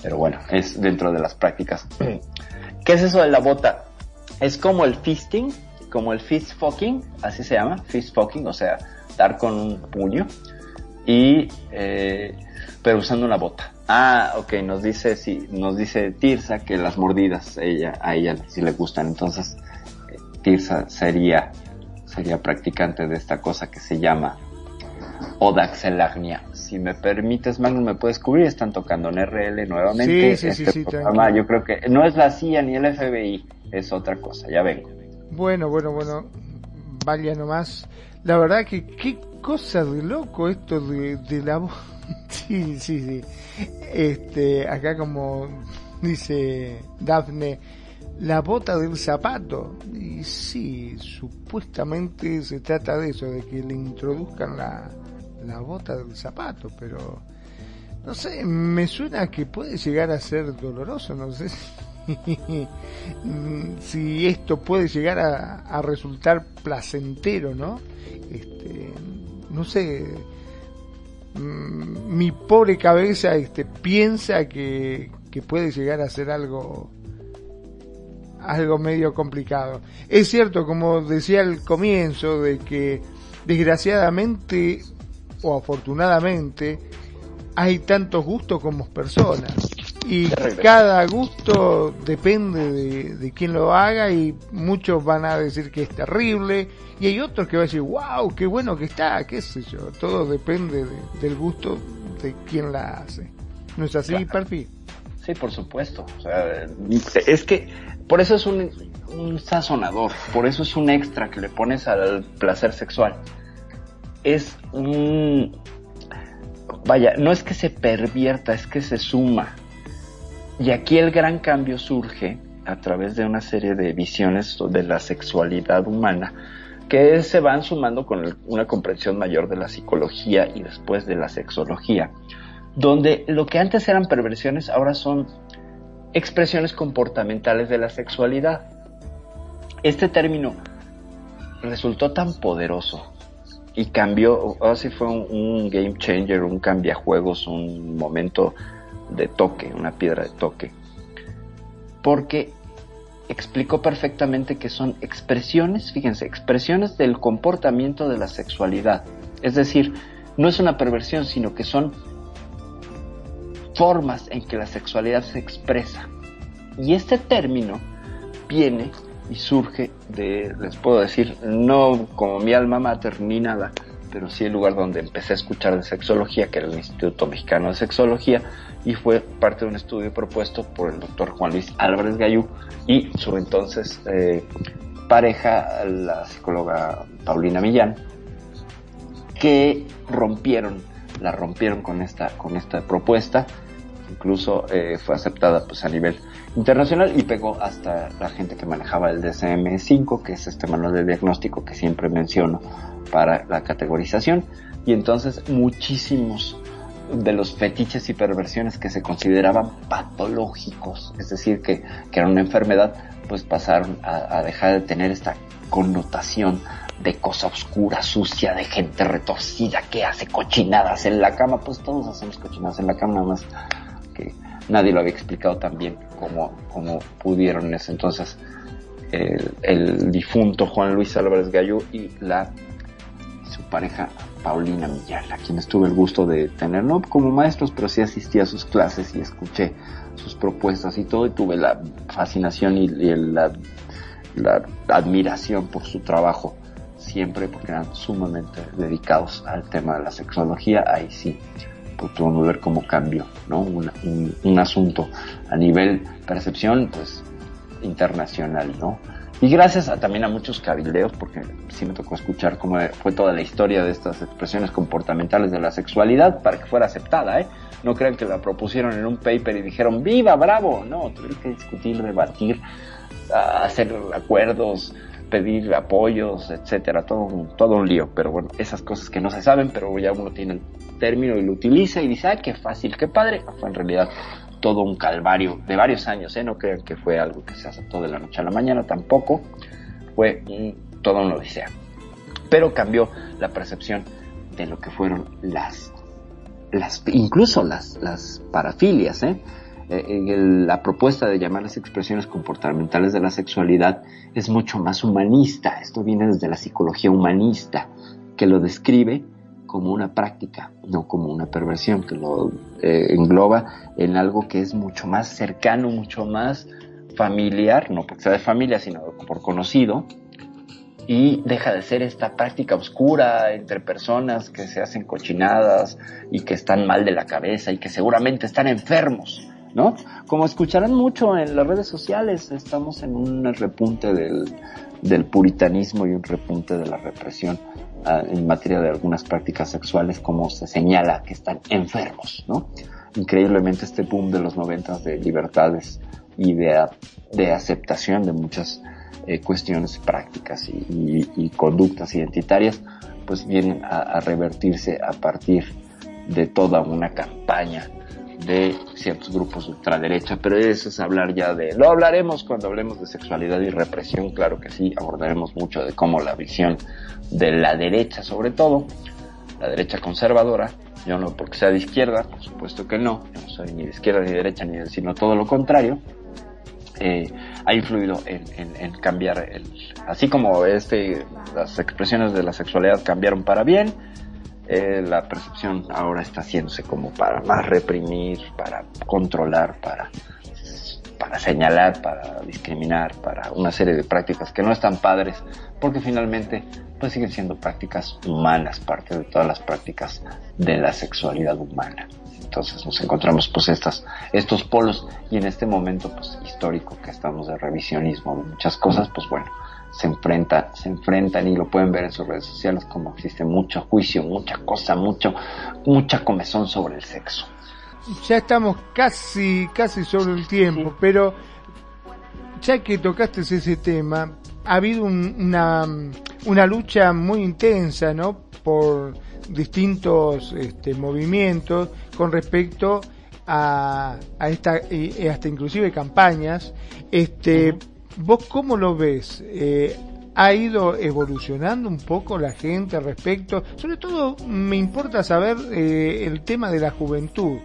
Pero bueno, es dentro de las prácticas. ¿Qué es eso de la bota? Es como el fisting, como el fist fucking, así se llama, fist fucking, o sea, dar con un puño. Y, eh, pero usando una bota. Ah, ok, nos dice, sí, nos dice Tirsa que las mordidas ella, a ella sí le gustan, entonces Tirsa sería, sería practicante de esta cosa que se llama Odaxelagnia. Si me permites, Magnus, me puedes cubrir, están tocando en RL nuevamente.
Sí, sí,
este
sí,
programa, yo creo que no es la CIA ni el FBI, es otra cosa, ya vengo.
Bueno, bueno, bueno, vaya nomás. La verdad que qué cosa de loco esto de, de la voz Sí, sí, sí. Este, acá como dice Dafne, la bota del zapato. Y sí, supuestamente se trata de eso, de que le introduzcan la, la bota del zapato, pero no sé, me suena que puede llegar a ser doloroso, no sé si, esto puede llegar a, a resultar placentero, ¿no? Este, no sé, Mm, mi pobre cabeza este, piensa que, que puede llegar a ser algo algo medio complicado. Es cierto, como decía al comienzo, de que desgraciadamente o afortunadamente hay tantos gustos como personas. Y cada gusto depende de, de quién lo haga y muchos van a decir que es terrible y hay otros que van a decir wow qué bueno que está qué sé yo. Todo depende del gusto de quien la hace. No es así perfil
sí por supuesto. O sea, es que por eso es un, un sazonador por eso es un extra que le pones al placer sexual es un vaya no es que se pervierta es que se suma y aquí el gran cambio surge a través de una serie de visiones de la sexualidad humana que se van sumando con una comprensión mayor de la psicología y después de la sexología, donde lo que antes eran perversiones ahora son expresiones comportamentales de la sexualidad. Este término resultó tan poderoso y cambió, así fue un, un game changer, un cambiajuegos, un momento de toque, una piedra de toque. Porque explicó perfectamente que son expresiones, fíjense, expresiones del comportamiento de la sexualidad. Es decir, no es una perversión, sino que son formas en que la sexualidad se expresa. Y este término viene y surge de, les puedo decir, no como mi alma mater ni nada, pero sí el lugar donde empecé a escuchar de sexología, que era el Instituto Mexicano de Sexología, y fue parte de un estudio propuesto por el doctor Juan Luis Álvarez Gallú y su entonces eh, pareja, la psicóloga Paulina Millán, que rompieron, la rompieron con esta, con esta propuesta, incluso eh, fue aceptada pues a nivel internacional y pegó hasta la gente que manejaba el DSM-5, que es este manual de diagnóstico que siempre menciono para la categorización, y entonces muchísimos de los fetiches y perversiones que se consideraban patológicos, es decir, que, que era una enfermedad, pues pasaron a, dejar de tener esta connotación de cosa oscura, sucia, de gente retorcida que hace cochinadas en la cama, pues todos hacemos cochinadas en la cama, nada más que nadie lo había explicado tan bien como, como pudieron en ese entonces el, el difunto Juan Luis Álvarez Gallú y la su pareja Paulina Millán, a quienes tuve el gusto de tener, no como maestros, pero sí asistí a sus clases y escuché sus propuestas y todo, y tuve la fascinación y, la, admiración por su trabajo, siempre porque eran sumamente dedicados al tema de la sexología, ahí sí pudo ver cómo cambió, ¿no? un, un asunto a nivel percepción, pues internacional, ¿no? Y gracias también a muchos cabildeos, porque sí me tocó escuchar cómo fue toda la historia de estas expresiones comportamentales de la sexualidad para que fuera aceptada, ¿eh? No crean que la propusieron en un paper y dijeron, ¡viva, bravo! No, tuvieron que discutir, debatir, hacer acuerdos, pedir apoyos, etcétera, todo todo un lío. Pero bueno, esas cosas que no se saben, pero ya uno tiene término y lo utiliza y dice, ¡ay, qué fácil, qué padre! Fue en realidad todo un calvario de varios años, ¿eh? no crean que fue algo que se aceptó de la noche a la mañana, tampoco fue un, toda una odisea. Pero cambió la percepción de lo que fueron las, las incluso las, las parafilias, ¿eh? eh la propuesta de llamar las expresiones comportamentales de la sexualidad es mucho más humanista. Esto viene desde la psicología humanista, que lo describe como una práctica, no como una perversión, que lo eh, engloba en algo que es mucho más cercano, mucho más familiar, no porque sea de familia, sino por conocido, y deja de ser esta práctica oscura entre personas que se hacen cochinadas y que están mal de la cabeza y que seguramente están enfermos, ¿no? Como escucharán mucho en las redes sociales, estamos en un repunte del, del puritanismo y un repunte de la represión en materia de algunas prácticas sexuales como se señala que están enfermos, ¿no? Increíblemente este boom de los noventas de libertades y de, aceptación de muchas eh, cuestiones prácticas y, conductas identitarias, pues vienen a revertirse a partir de toda una campaña de ciertos grupos de ultraderecha, pero eso es hablar ya de, lo hablaremos cuando hablemos de sexualidad y represión, claro que sí, abordaremos mucho de cómo la visión de la derecha, sobre todo, la derecha conservadora, yo no porque sea de izquierda, por supuesto que no, yo no soy ni de izquierda ni de derecha, ni de, sino todo lo contrario, eh, ha influido en, en, cambiar el, así como este, las expresiones de la sexualidad cambiaron para bien, eh, la percepción ahora está haciéndose como para más reprimir, para controlar, para, para señalar, para discriminar, para una serie de prácticas que no están padres, porque finalmente pues siguen siendo prácticas humanas, parte de todas las prácticas de la sexualidad humana. Entonces nos encontramos pues estas, estos polos y en este momento pues histórico que estamos de revisionismo de muchas cosas, pues bueno, se enfrentan, se enfrentan y lo pueden ver en sus redes sociales como existe mucho juicio, mucha cosa, mucho, mucha comezón sobre el sexo.
Ya estamos casi, casi sobre el tiempo, pero ya que tocaste ese tema, ha habido una, una lucha muy intensa, ¿no? Por distintos este, movimientos con respecto a, a esta, y hasta inclusive campañas, este, ¿Vos cómo lo ves? Eh, ¿Ha ido evolucionando un poco la gente al respecto? Sobre todo me importa saber eh, el tema de la juventud.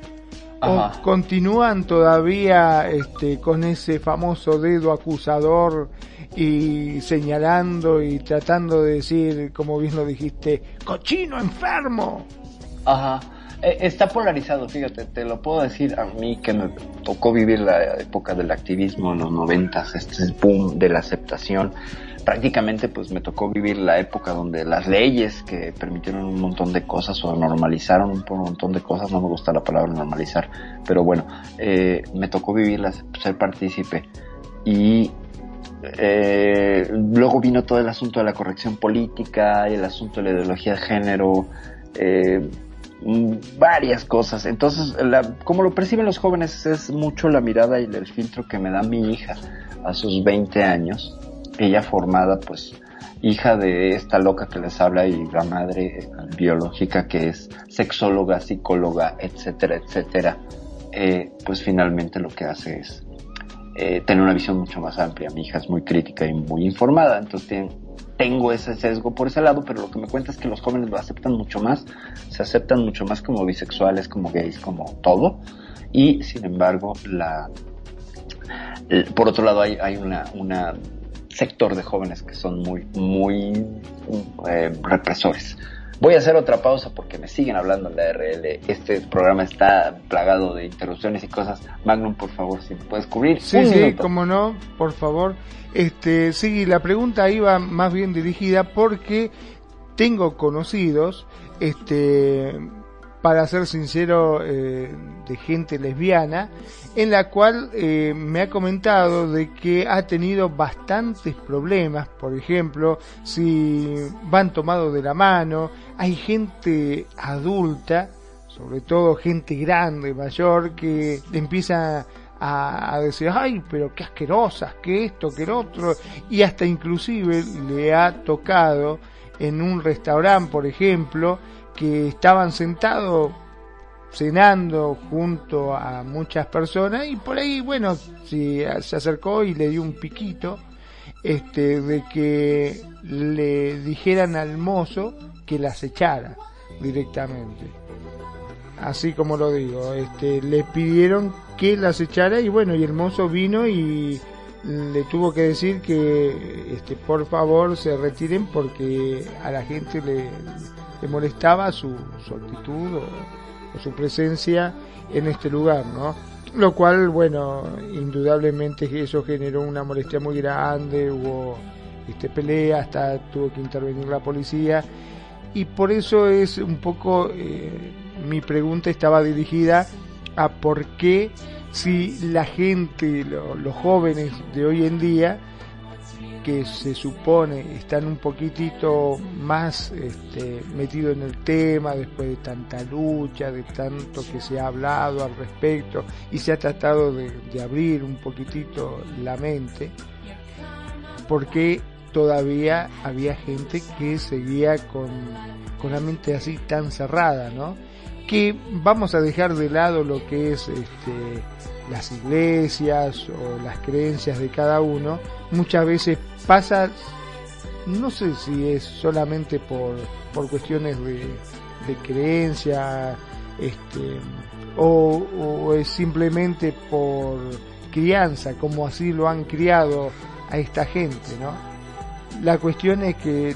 o continúan todavía este, con ese famoso dedo acusador y señalando y tratando de decir, como bien lo dijiste, cochino enfermo.
Ajá. Eh, está polarizado, fíjate, te lo puedo decir a mí que me tocó vivir la época del activismo en los noventas, este boom de la aceptación. Prácticamente pues me tocó vivir la época donde las leyes que permitieron un montón de cosas o normalizaron un montón de cosas, no me gusta la palabra normalizar, pero bueno, eh, me tocó vivirlas, ser partícipe. Y eh, luego vino todo el asunto de la corrección política, el asunto de la ideología de género, eh, varias cosas. Entonces, la, como lo perciben los jóvenes es mucho la mirada y el filtro que me da mi hija a sus 20 años. Ella formada, pues, hija de esta loca que les habla y la madre biológica que es sexóloga, psicóloga, etcétera, etcétera. Eh, pues finalmente lo que hace es eh, tener una visión mucho más amplia. Mi hija es muy crítica y muy informada, entonces tiene tengo ese sesgo por ese lado, pero lo que me cuenta es que los jóvenes lo aceptan mucho más, se aceptan mucho más como bisexuales, como gays, como todo, y sin embargo, la, por otro lado hay, hay una, una sector de jóvenes que son muy, muy eh, represores. Voy a hacer otra pausa porque me siguen hablando en la RL. Este programa está plagado de interrupciones y cosas. Magnum, por favor, si me puedes cubrir.
Sí, sí, como no, por favor. Este, sí, la pregunta iba más bien dirigida porque tengo conocidos, este, para ser sincero, eh, de gente lesbiana, en la cual eh, me ha comentado de que ha tenido bastantes problemas, por ejemplo, si van tomados de la mano, hay gente adulta, sobre todo gente grande, mayor, que empieza a, a, decir, ay, pero qué asquerosas, que esto, que el otro, y hasta inclusive le ha tocado en un restaurante, por ejemplo, que estaban sentados cenando junto a muchas personas y por ahí, bueno, si se acercó y le dio un piquito, este, de que le dijeran al mozo que las echara directamente. Así como lo digo, este, le pidieron que las echara y bueno, y el mozo vino y le tuvo que decir que este, por favor se retiren porque a la gente le, le molestaba su, su o, su presencia en este lugar, ¿no? Lo cual, bueno, indudablemente eso generó una molestia muy grande, hubo este, pelea, hasta tuvo que intervenir la policía y por eso es un poco eh, mi pregunta estaba dirigida a por qué si la gente, lo, los jóvenes de hoy en día, que se supone están un poquitito más este, metidos en el tema después de tanta lucha, de tanto que se ha hablado al respecto y se ha tratado de, abrir un poquitito la mente, porque todavía había gente que seguía con, con la mente así tan cerrada, ¿no? Que vamos a dejar de lado lo que es este, las iglesias o las creencias de cada uno, muchas veces pasa, no sé si es solamente por, por cuestiones de, de creencia, este, o, es simplemente por crianza, como así lo han criado a esta gente, ¿no? La cuestión es que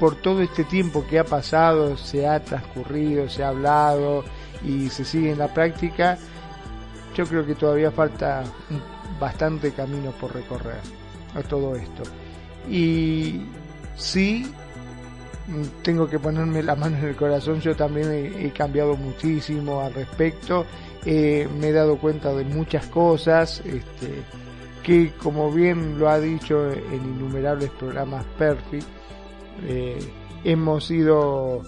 por todo este tiempo que ha pasado, se ha transcurrido, se ha hablado y se sigue en la práctica, yo creo que todavía falta bastante camino por recorrer a todo esto. Y sí, tengo que ponerme la mano en el corazón, yo también he, cambiado muchísimo al respecto, eh, me he dado cuenta de muchas cosas, este, que como bien lo ha dicho en innumerables programas Perfi, eh, hemos ido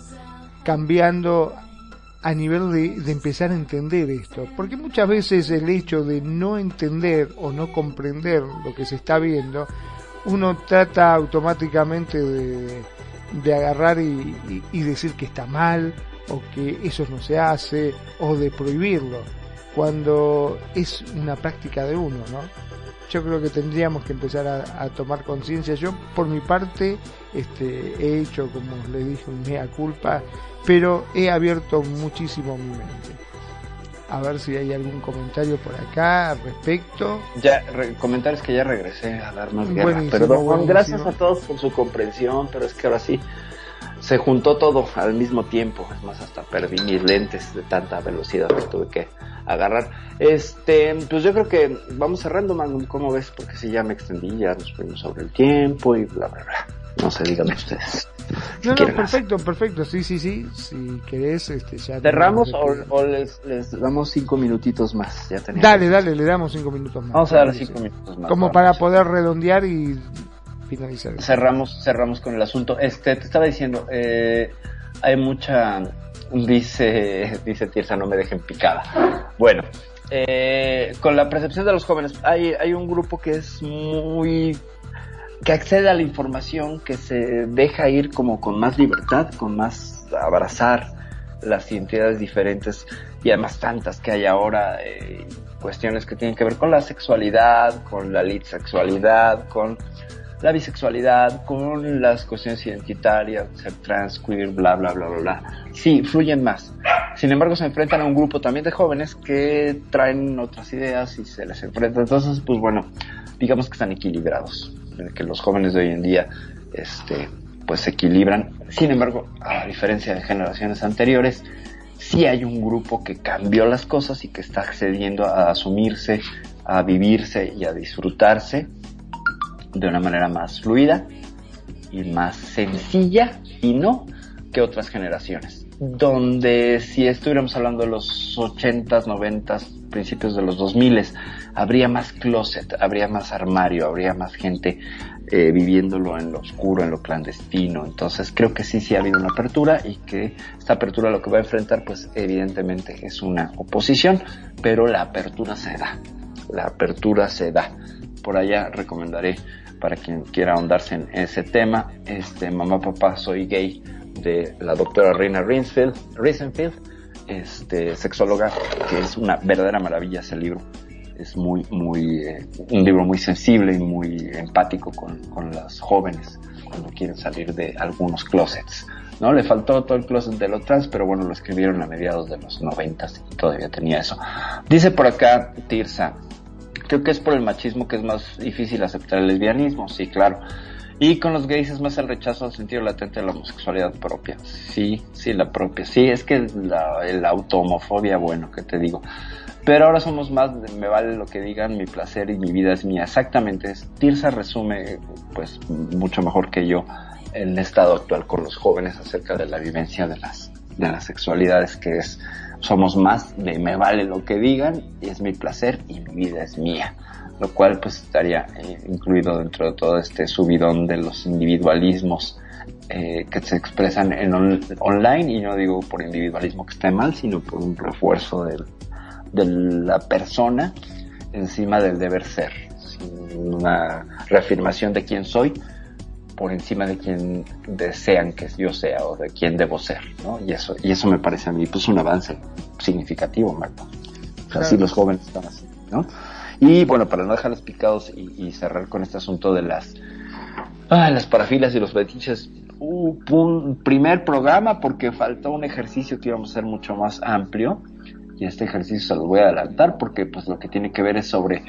cambiando a nivel de, de, empezar a entender esto, porque muchas veces el hecho de no entender o no comprender lo que se está viendo, uno trata automáticamente de, de agarrar y, y, decir que está mal, o que eso no se hace, o de prohibirlo, cuando es una práctica de uno, ¿no? yo creo que tendríamos que empezar a, a tomar conciencia. Yo, por mi parte, este, he hecho, como le dije, un mea culpa, pero he abierto muchísimo mi mente. A ver si hay algún comentario por acá al respecto.
Ya, re- comentarios que ya regresé a dar más guerra.
Buenísimo,
Perdón,
buenísimo.
gracias a todos por su comprensión, pero es que ahora sí se juntó todo al mismo tiempo. Es más, hasta perdí mis lentes de tanta velocidad que tuve que agarrar. Este, pues yo creo que vamos cerrando, Magnum, ¿cómo ves? Porque si ya me extendí, ya nos fuimos sobre el tiempo y bla, bla, bla. No sé, díganme ustedes.
No, no, perfecto, perfecto. Sí, sí, sí. Si querés, este, ya.
¿Cerramos o,
tenemos-
o les, les damos cinco minutitos más? Ya teníamos-
Dale, dale, le damos cinco minutos más.
Vamos a darle
Sí,
cinco minutos más.
Como
vamos.
para poder redondear y finalizar.
cerramos cerramos con el asunto este te estaba diciendo eh, hay mucha dice dice Tirsa no me dejen picada bueno eh, con la percepción de los jóvenes hay hay un grupo que es muy que accede a la información que se deja ir como con más libertad con más abrazar las identidades diferentes y además tantas que hay ahora eh, cuestiones que tienen que ver con la sexualidad con la sexualidad con la bisexualidad, con las cuestiones identitarias, ser trans, queer, bla, bla, bla, bla, bla. Sí, fluyen más. Sin embargo, se enfrentan a un grupo también de jóvenes que traen otras ideas y se les enfrenta. Entonces, pues bueno, digamos que están equilibrados. El que los jóvenes de hoy en día, este, pues se equilibran. Sin embargo, a diferencia de generaciones anteriores, sí hay un grupo que cambió las cosas y que está accediendo a asumirse, a vivirse y a disfrutarse de una manera más fluida y más sencilla y no que otras generaciones. Donde si estuviéramos hablando de los 80s, 90s, principios de los 2000 habría más closet, habría más armario, habría más gente eh, viviéndolo en lo oscuro, en lo clandestino. Entonces creo que sí, sí ha habido una apertura y que esta apertura lo que va a enfrentar pues evidentemente es una oposición, pero la apertura se da. La apertura se da por allá recomendaré para quien quiera ahondarse en ese tema, este Mamá Papá Soy Gay de la doctora Reina Risenfield, este sexóloga, que es una verdadera maravilla ese libro. Es muy, muy, eh, un libro muy sensible y muy empático con, con las jóvenes cuando quieren salir de algunos closets. ¿no? Le faltó todo el closet de lo trans, pero bueno, lo escribieron a mediados de los noventas y todavía tenía eso. Dice por acá Tirsa, creo que es por el machismo que es más difícil aceptar el lesbianismo, sí, claro. Y con los gays es más el rechazo al sentido latente de la homosexualidad propia. Sí, sí, la propia. Sí, es que la, la auto-homofobia, bueno, ¿qué te digo? Pero ahora somos más, de, me vale lo que digan, mi placer y mi vida es mía. Exactamente, es, Tirsa resume, pues, mucho mejor que yo el estado actual con los jóvenes acerca de la vivencia de las, de las sexualidades, que es, somos más de me vale lo que digan, y es mi placer y mi vida es mía lo cual pues estaría eh, incluido dentro de todo este subidón de los individualismos eh, que se expresan en on online y no digo por individualismo que esté mal sino por un refuerzo del, de la persona encima del deber ser una reafirmación de quién soy por encima de quien desean que yo sea o de quién debo ser, ¿no? Y eso, y eso me parece a mí pues un avance significativo, Marco. O sea,
Claro.
así los jóvenes están así, ¿no? Y bueno, para no dejarlos picados y, cerrar con este asunto de las, ah, las parafilias y los fetiches, uh, un primer programa porque faltó un ejercicio que íbamos a hacer mucho más amplio y este ejercicio se lo voy a adelantar porque pues lo que tiene que ver es sobre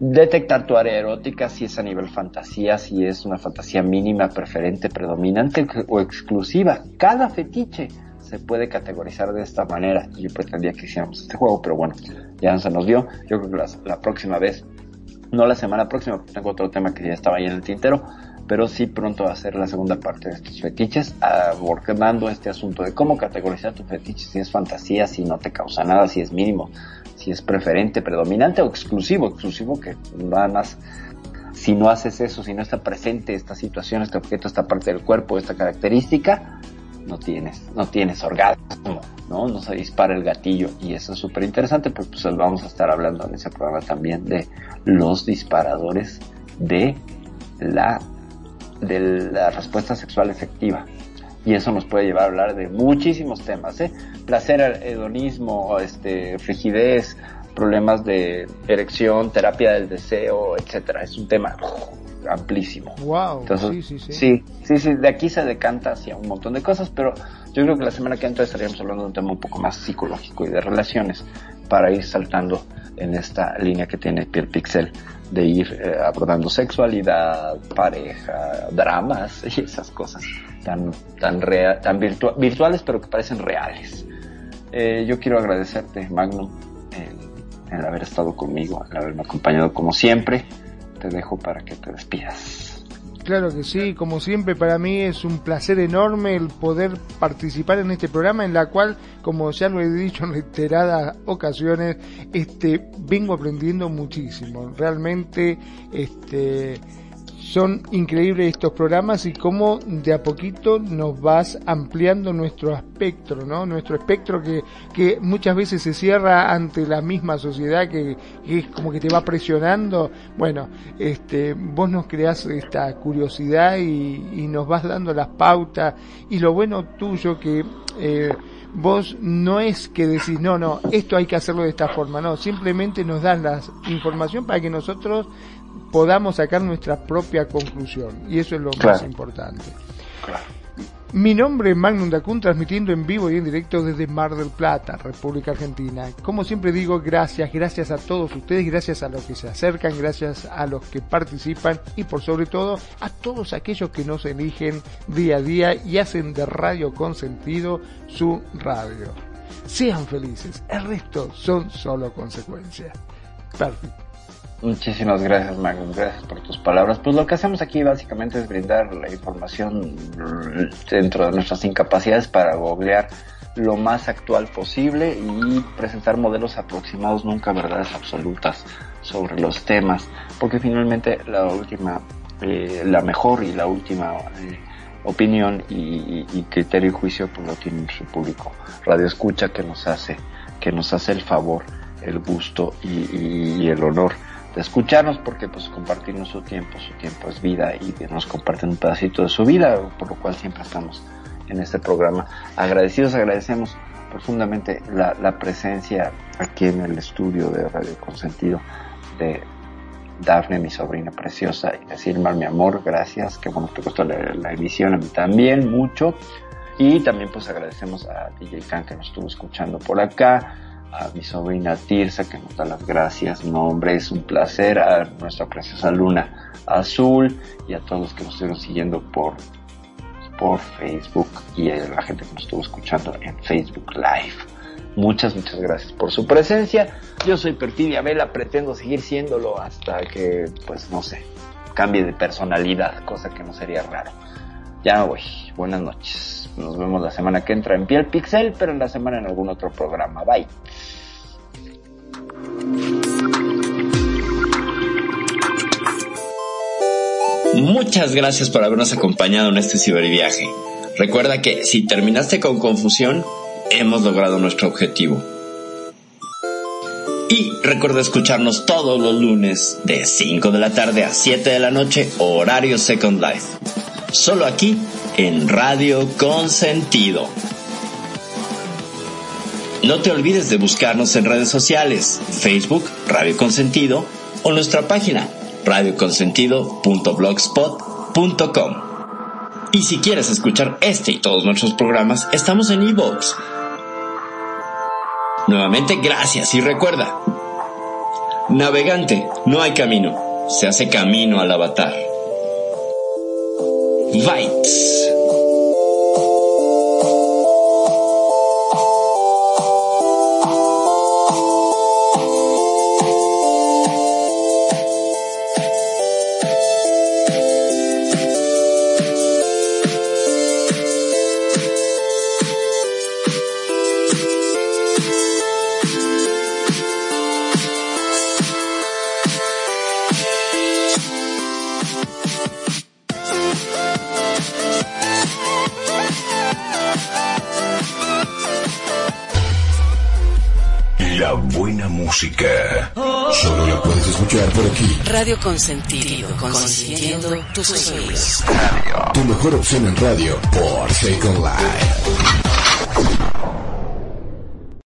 detectar tu área erótica, si es a nivel fantasía, si es una fantasía mínima, preferente, predominante o exclusiva. Cada fetiche se puede categorizar de esta manera. Yo pretendía que hiciéramos este juego, pero bueno, ya no se nos dio. Yo creo que la, la próxima vez, no la semana próxima, porque tengo otro tema que ya estaba ahí en el tintero, pero sí pronto va a ser la segunda parte de estos fetiches, abordando este asunto de cómo categorizar tu fetiche, si es fantasía, si no te causa nada, si es mínimo, si es preferente, predominante o exclusivo, exclusivo que nada más si no haces eso, si no está presente esta situación, este objeto, esta parte del cuerpo, esta característica, no tienes, no tienes orgasmo, ¿no? No se dispara el gatillo y eso es súper interesante, pues, pues vamos a estar hablando en ese programa también de los disparadores de la, de la respuesta sexual efectiva. Y eso nos puede llevar a hablar de muchísimos temas, ¿eh? Placer, hedonismo, este, frigidez, problemas de erección, terapia del deseo, etcétera. Es un tema amplísimo.
Wow.
Entonces,
sí, sí, sí.
sí, sí, sí, de aquí se decanta hacia un montón de cosas, pero yo creo que la semana que entra estaríamos hablando de un tema un poco más psicológico y de relaciones para ir saltando en esta línea que tiene Piel Pixel de ir eh, abordando sexualidad, pareja, dramas y esas cosas tan tan rea- tan virtua- virtuales pero que parecen reales. Eh, yo quiero agradecerte, Magnum, el, el haber estado conmigo, el haberme acompañado como siempre. Te dejo para que te despidas.
Claro que sí, como siempre para mí es un placer enorme el poder participar en este programa en la cual, como ya lo he dicho en reiteradas ocasiones, este vengo aprendiendo muchísimo. Realmente este son increíbles estos programas y cómo de a poquito nos vas ampliando nuestro espectro, ¿no? Nuestro espectro que, que muchas veces se cierra ante la misma sociedad que, que es como que te va presionando. Bueno, este, vos nos creás esta curiosidad y, y nos vas dando las pautas y lo bueno tuyo que eh, vos no es que decís, no, no, esto hay que hacerlo de esta forma, no, simplemente nos das la información para que nosotros podamos sacar nuestra propia conclusión. Y eso es lo
Claro.
más importante.
Claro.
Mi nombre es Magnum Dacun, transmitiendo en vivo y en directo desde Mar del Plata, República Argentina. Como siempre digo, gracias, gracias a todos ustedes, gracias a los que se acercan, gracias a los que participan y por sobre todo a todos aquellos que nos eligen día a día y hacen de Radio Consentido su radio. Sean felices, el resto son solo consecuencias. Perfecto.
Muchísimas gracias, Magnum. Gracias por tus palabras. Pues lo que hacemos aquí básicamente es brindar la información dentro de nuestras incapacidades para googlear lo más actual posible y presentar modelos aproximados, nunca verdades absolutas sobre los temas, porque finalmente la última, eh, la mejor y la última eh, opinión y, criterio y juicio pues lo tiene nuestro público. Radio escucha que nos hace, que nos hace el favor, el gusto y, el honor escucharnos porque pues compartirnos su tiempo, su tiempo es vida y nos comparten un pedacito de su vida, por lo cual siempre estamos en este programa. Agradecidos, agradecemos profundamente la, la presencia aquí en el estudio de Radio Consentido de Dafne, mi sobrina preciosa, y decirme mi amor, gracias, que bueno, te costó la, la emisión, a mí también mucho. Y también pues agradecemos a DJ Khan que nos estuvo escuchando por acá, a mi sobrina Tirsa que nos da las gracias, no hombre, es un placer, a nuestra preciosa luna azul y a todos los que nos estuvieron siguiendo por, por Facebook y a la gente que nos estuvo escuchando en Facebook Live. Muchas, muchas gracias por su presencia. Yo soy Perfidia Vela, pretendo seguir siéndolo hasta que, pues no sé, cambie de personalidad, cosa que no sería raro. Ya voy. Buenas noches. Nos vemos la semana que entra en Piel Pixel, pero en la semana en algún otro programa. Bye.
Muchas gracias por habernos acompañado en este ciberviaje. Recuerda que si terminaste con confusión, hemos logrado nuestro objetivo. Y recuerda escucharnos todos los lunes de 5 de la tarde a 7 de la noche, horario Second Life. Solo aquí en Radio Consentido. No te olvides de buscarnos en redes sociales, Facebook, Radio Consentido, o nuestra página, radioconsentido.blogspot.com. Y si quieres escuchar este y todos nuestros programas, estamos en iVoox. Nuevamente, gracias y recuerda, navegante, no hay camino, se hace camino al avatar. Bytes.
Música. Solo la puedes escuchar por aquí.
Radio Consentido, consintiendo tus sueños.
Tu mejor opción en radio por Second Life.